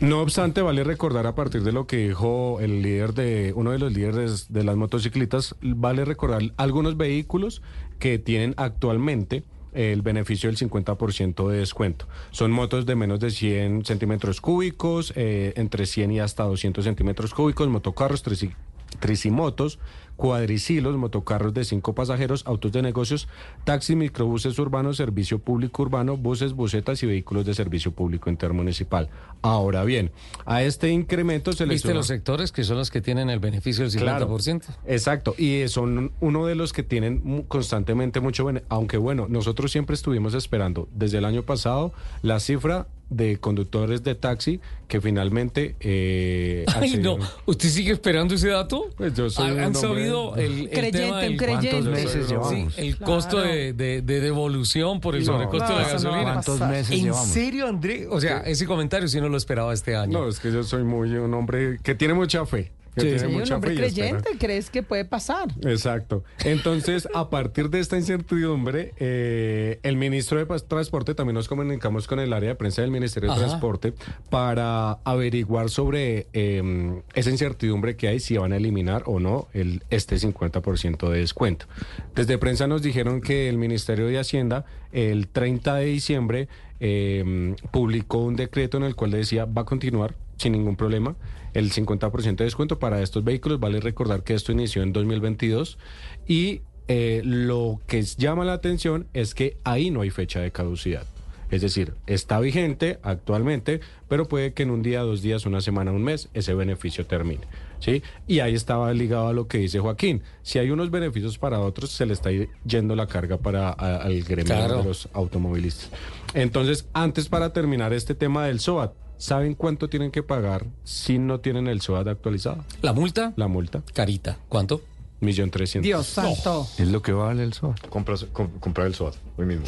Speaker 6: No obstante, vale recordar a partir de lo que dijo el líder de uno de los líderes de las motocicletas, vale recordar algunos vehículos que tienen actualmente el beneficio del 50% de descuento. Son motos de menos de 100 centímetros cúbicos, eh, entre 100 y hasta 200 centímetros cúbicos, motocarros, trici- tricimotos, cuadricilos, motocarros de cinco pasajeros, autos de negocios, taxis, microbuses urbanos, servicio público urbano, buses, busetas y vehículos de servicio público intermunicipal. Ahora bien, a este incremento se le
Speaker 2: ¿Viste los sectores que son los que tienen el beneficio del 50%?
Speaker 6: Claro, exacto, y son uno de los que tienen constantemente mucho, bene- aunque bueno, nosotros siempre estuvimos esperando desde el año pasado la cifra de conductores de taxi que finalmente... eh,
Speaker 2: Ay, no. ¿Usted sigue esperando ese dato?
Speaker 6: Pues yo soy
Speaker 2: ¿Han, sabido el, el
Speaker 3: Creyente,
Speaker 2: tema
Speaker 3: un
Speaker 2: del
Speaker 3: creyente.
Speaker 4: ¿Cuántos meses
Speaker 2: Sí, el
Speaker 3: Claro.
Speaker 2: costo de, de- de devolución por el
Speaker 6: No,
Speaker 2: sobrecosto de la gasolina.
Speaker 4: ¿Cuántos
Speaker 3: pasar.
Speaker 4: meses
Speaker 2: ¿En
Speaker 4: llevamos?
Speaker 2: serio, André? O sea, ese comentario sí no lo esperaba este año.
Speaker 6: No, es que yo soy muy un hombre que tiene mucha fe. Que
Speaker 2: Sí.
Speaker 6: tiene
Speaker 3: Sí, un hombre
Speaker 6: fe y espera.
Speaker 3: creyente, ¿crees que puede pasar?
Speaker 6: Exacto. Entonces, a partir de esta incertidumbre, eh, el ministro de Transporte, también nos comunicamos con el área de prensa del Ministerio de. Transporte para averiguar sobre eh, esa incertidumbre que hay, si van a eliminar o no el, este 50% de descuento. Desde prensa nos dijeron que el Ministerio de Hacienda, el 30 de diciembre, eh, publicó un decreto en el cual decía va a continuar sin ningún problema el 50% de descuento para estos vehículos. Vale recordar que esto inició en 2022 y eh, lo que llama la atención es que ahí no hay fecha de caducidad. Es decir, está vigente actualmente, pero puede que en un día, dos días, una semana, un mes, ese beneficio termine. ¿sí? Y ahí estaba ligado a lo que dice Joaquín. Si hay unos beneficios para otros, se le está yendo la carga para a- al gremio
Speaker 2: Claro.
Speaker 6: de los automovilistas. Entonces, antes para terminar este tema del SOAT, ¿saben cuánto tienen que pagar si no tienen el SOAT actualizado?
Speaker 2: ¿La multa?
Speaker 6: La multa.
Speaker 2: Carita. ¿Cuánto?
Speaker 6: Millón trescientos.
Speaker 3: Dios santo.
Speaker 4: Es lo que vale el SOAT.
Speaker 35: Compras- com- comprar el SOAT hoy mismo.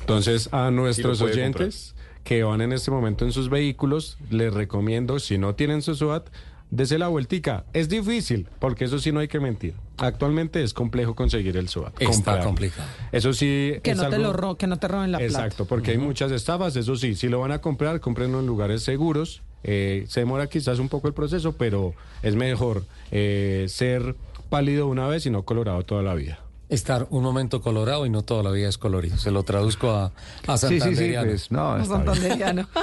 Speaker 6: Entonces, a nuestros
Speaker 35: puede
Speaker 6: oyentes que van en este momento en sus vehículos, les recomiendo, si no tienen su SOAT, dese la vueltica. Es difícil, porque eso sí no hay que mentir. Actualmente es complejo conseguir el SOAT.
Speaker 2: Está
Speaker 6: comprarlo.
Speaker 2: complicado.
Speaker 6: Eso sí
Speaker 3: Que
Speaker 6: es
Speaker 3: no, te lo ro- que no te roben la plata.
Speaker 6: Exacto, porque hay muchas estafas, eso sí, si lo van a comprar, cómprenlo en lugares seguros. Eh, se demora quizás un poco el proceso, pero es mejor eh, ser pálido una vez y no colorado toda la vida.
Speaker 2: Estar un momento colorado y no toda la vida es colorido. Se lo traduzco a, a
Speaker 4: Sí, sí, sí,
Speaker 2: Santanderiano.
Speaker 4: pues no,
Speaker 3: santanderiano.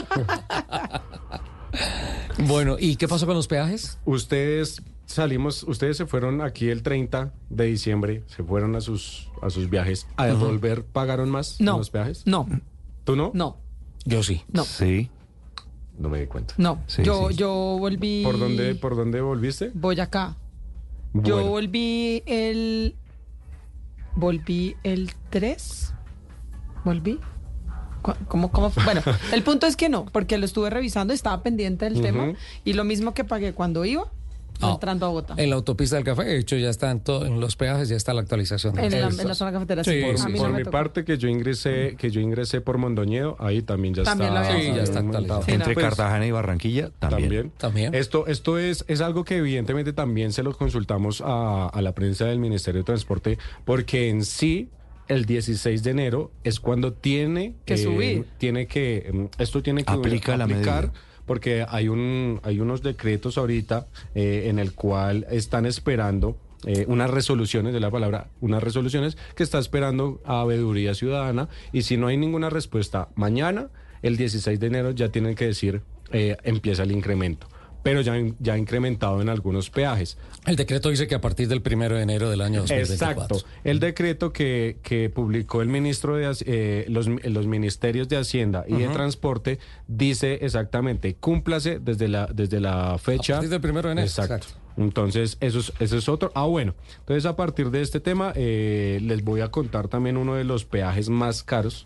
Speaker 2: Bueno, ¿y qué pasó con los peajes?
Speaker 6: Ustedes salimos, ustedes se fueron aquí el 30 de diciembre, se fueron a sus a sus viajes. ¿A devolver pagaron más
Speaker 3: No.
Speaker 6: en los peajes?
Speaker 3: No,
Speaker 6: ¿Tú no?
Speaker 3: no,
Speaker 2: Yo sí.
Speaker 3: no,
Speaker 4: Sí.
Speaker 35: No me di cuenta.
Speaker 3: no.
Speaker 4: Sí,
Speaker 3: yo,
Speaker 4: sí.
Speaker 3: yo volví.
Speaker 6: ¿Por dónde por dónde volviste?
Speaker 3: Voy acá. Yo
Speaker 6: Bueno.
Speaker 3: volví el. Volví el 3. ¿Volví? ¿Cómo, cómo fue? Bueno, el punto es que no, porque lo estuve revisando, estaba pendiente del tema. Y lo mismo que pagué cuando iba,
Speaker 2: Ah,
Speaker 3: entrando a Bogotá.
Speaker 2: En la autopista del café, de hecho, ya está en, to- en los peajes, ya está la actualización. de
Speaker 3: En la, en la zona cafetera.
Speaker 2: Sí,
Speaker 6: Por,
Speaker 3: no
Speaker 6: por mi
Speaker 3: tocó.
Speaker 6: parte que yo ingresé, que yo ingresé por Mondoñedo, ahí también ya
Speaker 3: También
Speaker 6: está.
Speaker 2: Sí, ya está actualizado.
Speaker 3: Sí,
Speaker 4: Entre
Speaker 6: Pues,
Speaker 4: Cartagena y Barranquilla también.
Speaker 6: También.
Speaker 2: También.
Speaker 6: Esto, esto es, es algo que evidentemente también se lo consultamos a, a la prensa del Ministerio de Transporte, porque en sí el 16 de enero es cuando tiene
Speaker 3: Que subir.
Speaker 6: tiene que mm, esto tiene que
Speaker 4: Aplica la
Speaker 6: aplicar
Speaker 4: medida.
Speaker 6: porque hay un hay unos decretos ahorita eh, en el cual están esperando eh, unas resoluciones de la palabra, unas resoluciones que está esperando a Veeduría Ciudadana y si no hay ninguna respuesta mañana, el 16 de enero ya tienen que decir eh, empieza el incremento, pero ya, ya ha incrementado en algunos peajes.
Speaker 2: El decreto dice que a partir del primero de enero del año 2024.
Speaker 6: Exacto. El decreto que, que publicó el ministro de eh, los, los ministerios de Hacienda y de. Transporte dice exactamente, cúmplase desde la, desde la fecha.
Speaker 2: A partir del primero de enero,
Speaker 6: Exacto.
Speaker 2: exacto.
Speaker 6: Entonces, eso es, eso es otro. Ah, bueno. Entonces, a partir de este tema, eh, les voy a contar también uno de los peajes más caros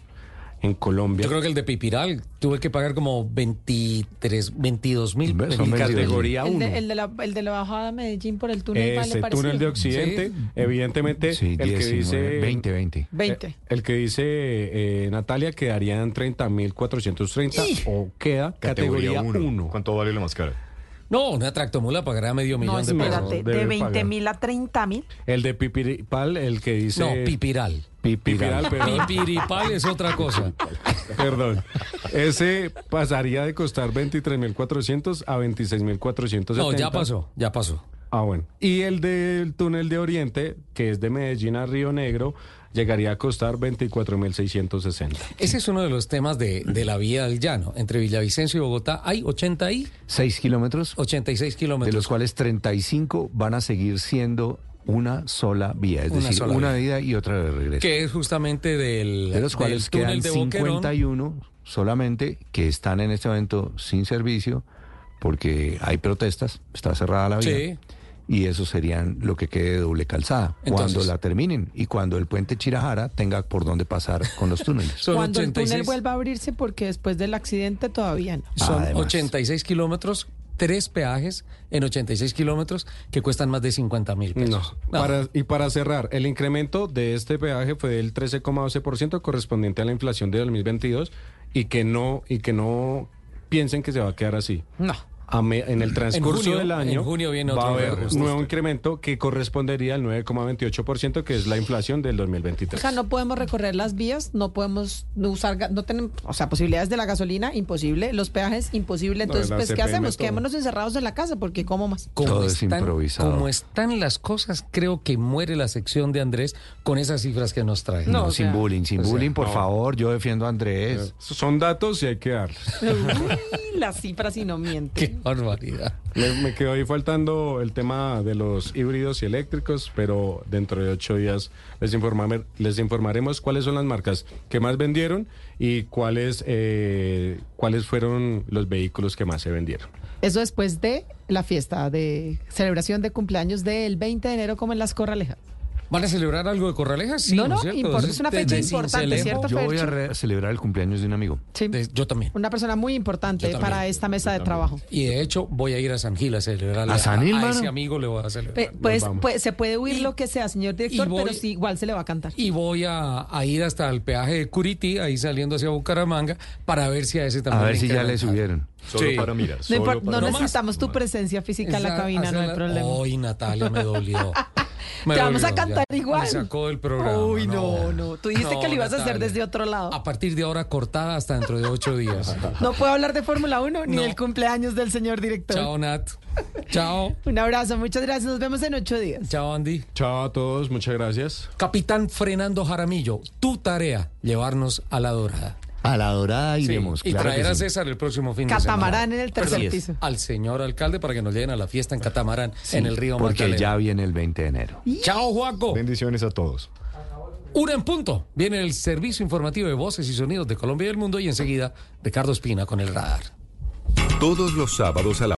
Speaker 6: en Colombia.
Speaker 2: Yo creo que el de Pipiral tuve que pagar como 23, 22 mil.
Speaker 6: En
Speaker 4: 22.000.
Speaker 6: categoría
Speaker 3: El
Speaker 6: 1.
Speaker 3: de, el, de la, el de la bajada a Medellín por el túnel vale
Speaker 6: Ese
Speaker 3: parecido.
Speaker 6: túnel de Occidente,
Speaker 2: Sí.
Speaker 6: evidentemente,
Speaker 4: Sí,
Speaker 6: el que
Speaker 4: 19,
Speaker 6: dice...
Speaker 4: 20, 20.
Speaker 3: 20.
Speaker 6: Eh, El que dice eh, Natalia quedaría en 30.430 o queda categoría 1.
Speaker 35: ¿Cuánto vale la más cara?
Speaker 2: No, una tractomula pagará medio
Speaker 3: No,
Speaker 2: millón de pesos.
Speaker 3: de 20
Speaker 6: pagar.
Speaker 3: mil a 30 mil.
Speaker 6: El de Pipiripal, el que dice...
Speaker 2: No, Pipiral.
Speaker 6: Pipiral, perdón.
Speaker 2: Pipiripal es otra cosa.
Speaker 6: Perdón. Ese pasaría de costar 23.400 a 26.470.
Speaker 2: No, ya pasó, ya pasó.
Speaker 6: Ah, bueno. Y el del túnel de Oriente, que es de Medellín a Río Negro, llegaría a costar 24.660.
Speaker 2: Ese es uno de los temas de, de la vía del llano. Entre Villavicencio y Bogotá hay 80 y
Speaker 4: 6 kilómetros,
Speaker 2: 86
Speaker 4: de
Speaker 2: kilómetros.
Speaker 4: los cuales 35 van a seguir siendo una sola vía, es
Speaker 2: Una
Speaker 4: decir, una
Speaker 2: vía.
Speaker 4: ida y otra de regreso.
Speaker 2: Que es justamente del,
Speaker 4: de los cuales
Speaker 2: del túnel
Speaker 4: quedan
Speaker 2: de Boquerón.
Speaker 4: 51 solamente que están en este momento sin servicio porque hay protestas, está cerrada la vía.
Speaker 2: Sí.
Speaker 4: Y eso serían lo que quede de doble calzada.
Speaker 2: Entonces-
Speaker 4: cuando la terminen y cuando el puente Chirajara tenga por dónde pasar con los túneles.
Speaker 2: Son
Speaker 3: Cuando el túnel
Speaker 2: 86
Speaker 3: vuelva a abrirse, porque después del accidente todavía no.
Speaker 2: Son
Speaker 4: Además.
Speaker 2: 86 kilómetros, tres peajes en 86 kilómetros que cuestan más de 50 mil
Speaker 6: No.
Speaker 2: pesos. No.
Speaker 6: Para- y para cerrar, el incremento de este peaje fue del 13,12% correspondiente a la inflación de 2022 y que no y que no piensen que se va a quedar así.
Speaker 3: No.
Speaker 6: A me- en el transcurso
Speaker 2: junio-
Speaker 6: del año
Speaker 2: en junio viene
Speaker 6: va a haber
Speaker 2: reajuste.
Speaker 6: nuevo incremento que correspondería al 9,28%, que es la inflación del
Speaker 3: O
Speaker 6: 2023.
Speaker 3: sea, no podemos recorrer las vías, no podemos usar, no tenemos, o sea, posibilidades de la gasolina, imposible, los peajes, imposible. Entonces, pues, ¿qué hacemos?
Speaker 6: todo.
Speaker 3: Quedémonos encerrados en la casa, porque ¿cómo más?
Speaker 2: Como
Speaker 4: Todo es
Speaker 2: están,
Speaker 4: improvisado.
Speaker 2: Como están las cosas, creo que muere la sección de Andrés con esas cifras que nos trae.
Speaker 4: No,
Speaker 3: o
Speaker 4: sin
Speaker 3: sea,
Speaker 4: bullying, sin
Speaker 2: o sea,
Speaker 4: bullying, por
Speaker 6: no.
Speaker 4: favor. Yo defiendo a Andrés.
Speaker 6: Son datos y hay que darlos.
Speaker 3: Uy, las cifras y no mienten.
Speaker 2: Qué barbaridad.
Speaker 6: Me, me quedó ahí faltando el tema de los híbridos y eléctricos, pero dentro de ocho días les informaremos cuáles son las marcas que más vendieron y cuáles, eh, cuáles fueron los vehículos que más se vendieron.
Speaker 3: Eso después de la fiesta de celebración de cumpleaños del 20 de enero, como en las Corralejas.
Speaker 2: ¿Van a celebrar algo de Corralejas? Sí,
Speaker 3: No, no,
Speaker 2: cierto?
Speaker 3: es una fecha importante. ¿cierto?
Speaker 4: Yo voy a celebrar el cumpleaños de un amigo.
Speaker 3: Sí.
Speaker 2: De- yo también.
Speaker 3: Una persona muy importante
Speaker 2: también.
Speaker 3: para esta mesa de trabajo.
Speaker 2: Y de hecho voy a ir a San Gil a celebrar
Speaker 4: ¿A San Gil,
Speaker 2: a, ese amigo le voy a celebrar.
Speaker 3: Pe- Pues, pues, se puede huir lo que sea, señor director,
Speaker 2: voy-
Speaker 3: pero sí, igual se le va a cantar.
Speaker 2: Y voy a, a ir hasta el peaje de Curití, ahí saliendo hacia Bucaramanga, para ver si a ese también
Speaker 4: A ver si ya le subieron.
Speaker 35: Solo
Speaker 2: Sí.
Speaker 35: para mirar.
Speaker 3: No,
Speaker 35: Solo
Speaker 3: impor-
Speaker 35: para
Speaker 3: no
Speaker 2: más.
Speaker 3: necesitamos tu presencia física en la cabina, no hay
Speaker 2: hacerla-
Speaker 3: problema.
Speaker 2: Hoy Natalia me dolió. Me
Speaker 3: Te vamos a cantar
Speaker 2: ya.
Speaker 3: igual.
Speaker 2: Me sacó del programa.
Speaker 3: Uy, no, no. Tú dijiste
Speaker 2: No,
Speaker 3: que lo ibas a hacer desde otro lado.
Speaker 2: A partir de ahora cortada hasta dentro de ocho días.
Speaker 3: No puedo hablar de Fórmula 1 ni
Speaker 2: No.
Speaker 3: del cumpleaños del señor director.
Speaker 2: Chao, Nat. Chao.
Speaker 3: Un abrazo, muchas gracias. Nos vemos en ocho días.
Speaker 2: Chao, Andy.
Speaker 6: Chao a todos, muchas gracias.
Speaker 2: Capitán Fernando Jaramillo, tu tarea, llevarnos a la dorada.
Speaker 4: A la dorada
Speaker 2: Sí,
Speaker 4: iremos.
Speaker 2: y
Speaker 4: claro
Speaker 2: traer a
Speaker 4: sí.
Speaker 2: César el próximo fin de
Speaker 3: Catamarán
Speaker 2: semana.
Speaker 3: en el tercer
Speaker 2: Perdón,
Speaker 3: piso.
Speaker 2: Al señor alcalde para que nos lleven a la fiesta en Catamarán,
Speaker 4: Sí,
Speaker 2: en el río
Speaker 4: Porque
Speaker 2: Magdalena.
Speaker 4: ya viene el 20 de enero.
Speaker 2: Chao, Juaco.
Speaker 35: Bendiciones a todos.
Speaker 2: Una en punto. Viene el servicio informativo de voces y sonidos de Colombia y el mundo y enseguida Ricardo Espina con el radar.
Speaker 1: Todos los sábados a la